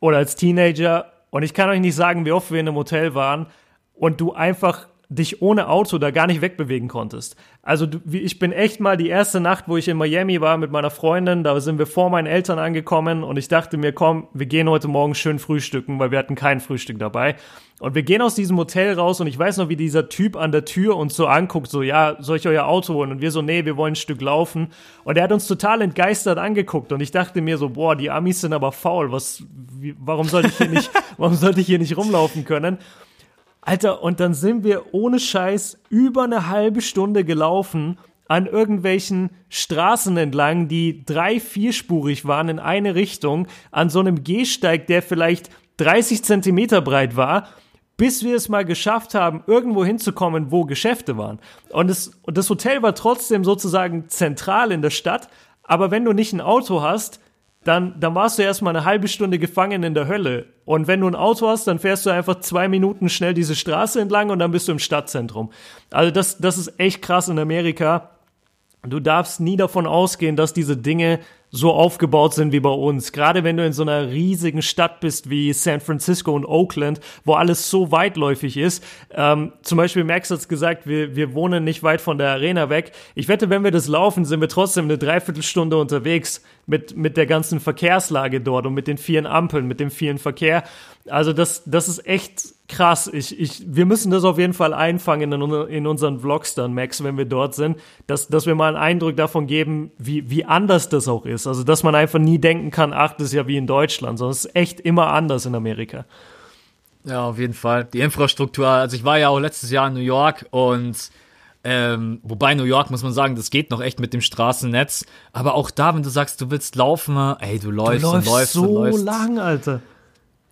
oder als Teenager. und ich kann euch nicht sagen, wie oft wir in einem Hotel waren und du einfach dich ohne Auto da gar nicht wegbewegen konntest. Also ich bin echt mal die erste Nacht, wo ich in Miami war mit meiner Freundin, da sind wir vor meinen Eltern angekommen und ich dachte mir, komm, wir gehen heute Morgen schön frühstücken, weil wir hatten kein Frühstück dabei. Und wir gehen aus diesem Hotel raus und ich weiß noch, wie dieser Typ an der Tür uns so anguckt, so, ja, soll ich euer Auto holen? Und wir so, nee, wir wollen ein Stück laufen. Und er hat uns total entgeistert angeguckt und ich dachte mir so, boah, die Amis sind aber faul, was, wie, warum sollte ich hier nicht, warum sollte ich hier nicht rumlaufen können? Alter, und dann sind wir ohne Scheiß über eine halbe Stunde gelaufen an irgendwelchen Straßen entlang, die drei, vierspurig waren in eine Richtung, an so einem Gehsteig, der vielleicht 30 Zentimeter breit war, bis wir es mal geschafft haben, irgendwo hinzukommen, wo Geschäfte waren. Und das, und das Hotel war trotzdem sozusagen zentral in der Stadt, aber wenn du nicht ein Auto hast, dann, dann warst du erstmal eine halbe Stunde gefangen in der Hölle. Und wenn du ein Auto hast, dann fährst du einfach zwei Minuten schnell diese Straße entlang und dann bist du im Stadtzentrum. Also das, das ist echt krass in Amerika. Du darfst nie davon ausgehen, dass diese Dinge so aufgebaut sind wie bei uns. Gerade wenn du in so einer riesigen Stadt bist wie San Francisco und Oakland, wo alles so weitläufig ist. Ähm, zum Beispiel Max hat's gesagt, wir, wir wohnen nicht weit von der Arena weg. Ich wette, wenn wir das laufen, sind wir trotzdem eine Dreiviertelstunde unterwegs mit, mit der ganzen Verkehrslage dort und mit den vielen Ampeln, mit dem vielen Verkehr. Also das, das ist echt krass. Ich, ich, wir müssen das auf jeden Fall einfangen in, in unseren Vlogs dann, Max, wenn wir dort sind, dass, dass wir mal einen Eindruck davon geben, wie, wie anders das auch ist. Also, dass man einfach nie denken kann, ach, das ist ja wie in Deutschland, sondern es ist echt immer anders in Amerika. Ja, auf jeden Fall. Die Infrastruktur, also ich war ja auch letztes Jahr in New York und ähm, wobei New York muss man sagen, das geht noch echt mit dem Straßennetz. Aber auch da, wenn du sagst, du willst laufen, ey, du läufst du läufst und läufst so und läufst. lang, Alter.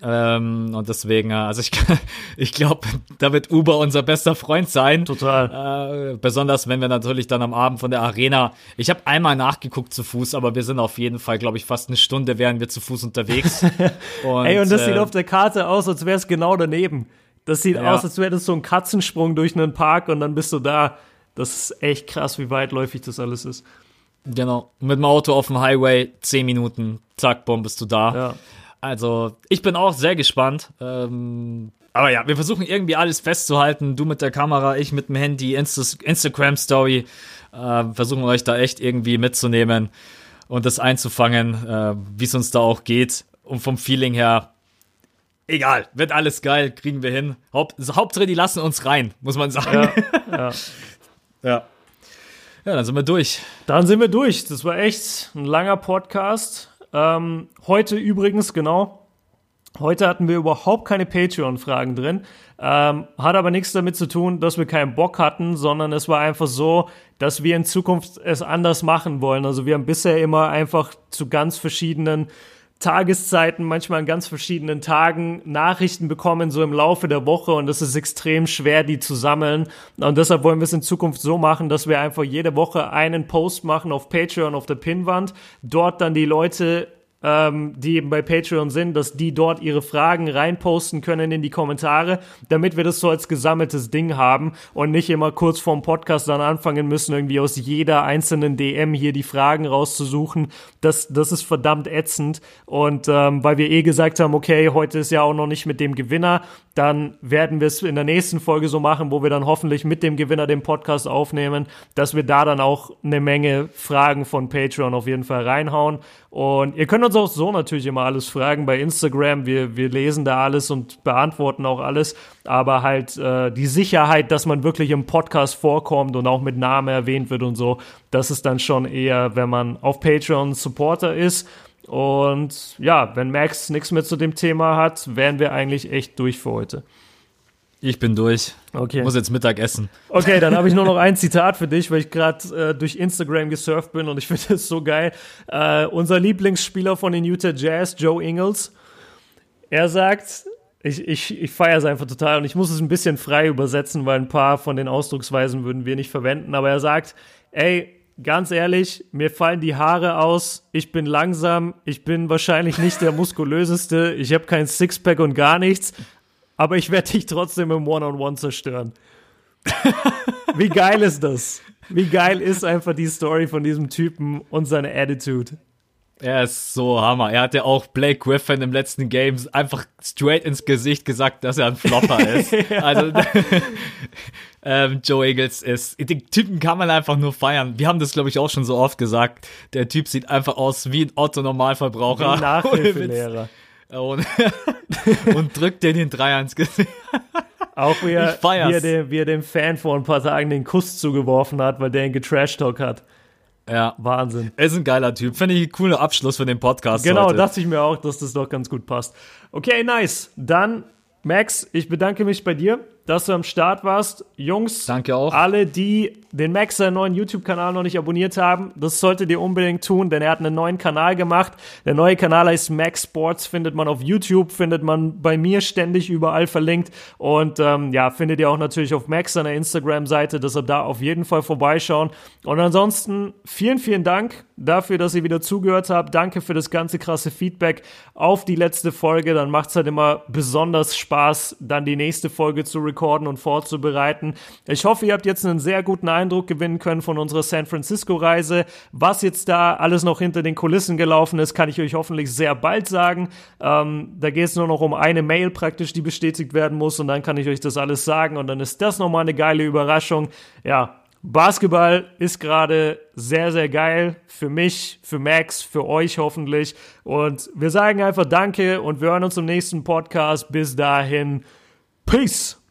Ähm, und deswegen, äh, also ich, ich glaube, da wird Uber unser bester Freund sein. Total. Äh, besonders wenn wir natürlich dann am Abend von der Arena. Ich habe einmal nachgeguckt zu Fuß, aber wir sind auf jeden Fall, glaube ich, fast eine Stunde wären wir zu Fuß unterwegs. und, Ey, und das äh, sieht auf der Karte aus, als wäre es genau daneben. Das sieht ja. aus, als wäre das so ein Katzensprung durch einen Park und dann bist du da. Das ist echt krass, wie weitläufig das alles ist. Genau. Mit dem Auto auf dem Highway, zehn Minuten, zack, bumm, bist du da. Ja. Also, ich bin auch sehr gespannt. Ähm, aber ja, wir versuchen irgendwie alles festzuhalten. Du mit der Kamera, ich mit dem Handy, Insta Instagram-Story. Äh, versuchen euch da echt irgendwie mitzunehmen und das einzufangen, äh, wie es uns da auch geht. Und vom Feeling her, egal, wird alles geil, kriegen wir hin. Haupt, Hauptsache, die lassen uns rein, muss man sagen. Ja, ja. ja. Ja, dann sind wir durch. Dann sind wir durch. Das war echt ein langer Podcast. Ähm, heute übrigens, genau, heute hatten wir überhaupt keine Patreon-Fragen drin. Ähm, hat aber nichts damit zu tun, dass wir keinen Bock hatten, sondern es war einfach so, dass wir in Zukunft es anders machen wollen. Also wir haben bisher immer einfach zu ganz verschiedenen Tageszeiten, manchmal an ganz verschiedenen Tagen Nachrichten bekommen, so im Laufe der Woche und es ist extrem schwer, die zu sammeln. Und deshalb wollen wir es in Zukunft so machen, dass wir einfach jede Woche einen Post machen auf Patreon auf der Pinnwand, dort dann die Leute ähm, die eben bei Patreon sind, dass die dort ihre Fragen reinposten können in die Kommentare, damit wir das so als gesammeltes Ding haben und nicht immer kurz vorm Podcast dann anfangen müssen, irgendwie aus jeder einzelnen DM hier die Fragen rauszusuchen. Das, das ist verdammt ätzend. Und ähm, weil wir eh gesagt haben, okay, heute ist ja auch noch nicht mit dem Gewinner, dann werden wir es in der nächsten Folge so machen, wo wir dann hoffentlich mit dem Gewinner den Podcast aufnehmen, dass wir da dann auch eine Menge Fragen von Patreon auf jeden Fall reinhauen. Und ihr könnt uns auch so natürlich immer alles fragen bei Instagram. Wir, wir lesen da alles und beantworten auch alles. Aber halt äh, die Sicherheit, dass man wirklich im Podcast vorkommt und auch mit Namen erwähnt wird und so, das ist dann schon eher, wenn man auf Patreon Supporter ist. Und ja, wenn Max nichts mehr zu dem Thema hat, wären wir eigentlich echt durch für heute. Ich bin durch. Okay. Muss jetzt Mittag essen. Okay, dann habe ich nur noch ein Zitat für dich, weil ich gerade äh, durch Instagram gesurft bin und ich finde es so geil. Äh, unser Lieblingsspieler von den Utah Jazz, Joe Ingles, er sagt, ich, ich, ich feiere es einfach total und ich muss es ein bisschen frei übersetzen, weil ein paar von den Ausdrucksweisen würden wir nicht verwenden, aber er sagt, ey, ganz ehrlich, mir fallen die Haare aus, ich bin langsam, ich bin wahrscheinlich nicht der muskulöseste, ich habe kein Sixpack und gar nichts, aber ich werde dich trotzdem im One-on-One -on -One zerstören. Wie geil ist das? Wie geil ist einfach die Story von diesem Typen und seine Attitude? Er ist so Hammer. Er hat ja auch Blake Griffin im letzten Game einfach straight ins Gesicht gesagt, dass er ein Flopper ist. Also ähm, Joe Eagles ist, den Typen kann man einfach nur feiern. Wir haben das, glaube ich, auch schon so oft gesagt. Der Typ sieht einfach aus wie ein Otto-Normalverbraucher. Nachhilfelehrer. Und, und drückt dir den Dreier ins Gesicht. Auch wie er, wie, er dem, wie er dem Fan vor ein paar Tagen den Kuss zugeworfen hat, weil der ihn getrashtalk hat. Ja. Wahnsinn. Er ist ein geiler Typ. Finde ich ein cooler Abschluss für den Podcast. Genau, heute. dachte ich mir auch, dass das doch ganz gut passt. Okay, nice. Dann, Max, ich bedanke mich bei dir dass du am Start warst. Jungs, danke auch. Alle, die den Max seinen neuen YouTube-Kanal noch nicht abonniert haben, das solltet ihr unbedingt tun, denn er hat einen neuen Kanal gemacht. Der neue Kanal heißt Max Sports, findet man auf YouTube, findet man bei mir ständig überall verlinkt und ähm, ja, findet ihr auch natürlich auf Max seiner Instagram-Seite, deshalb da auf jeden Fall vorbeischauen. Und ansonsten vielen, vielen Dank dafür, dass ihr wieder zugehört habt. Danke für das ganze krasse Feedback auf die letzte Folge. Dann macht es halt immer besonders Spaß, dann die nächste Folge zu recorden und vorzubereiten. Ich hoffe, ihr habt jetzt einen sehr guten Eindruck gewinnen können von unserer San Francisco-Reise. Was jetzt da alles noch hinter den Kulissen gelaufen ist, kann ich euch hoffentlich sehr bald sagen. Ähm, da geht es nur noch um eine Mail praktisch, die bestätigt werden muss und dann kann ich euch das alles sagen und dann ist das nochmal eine geile Überraschung. Ja, Basketball ist gerade sehr, sehr geil für mich, für Max, für euch hoffentlich. Und wir sagen einfach Danke und wir hören uns im nächsten Podcast. Bis dahin, Peace!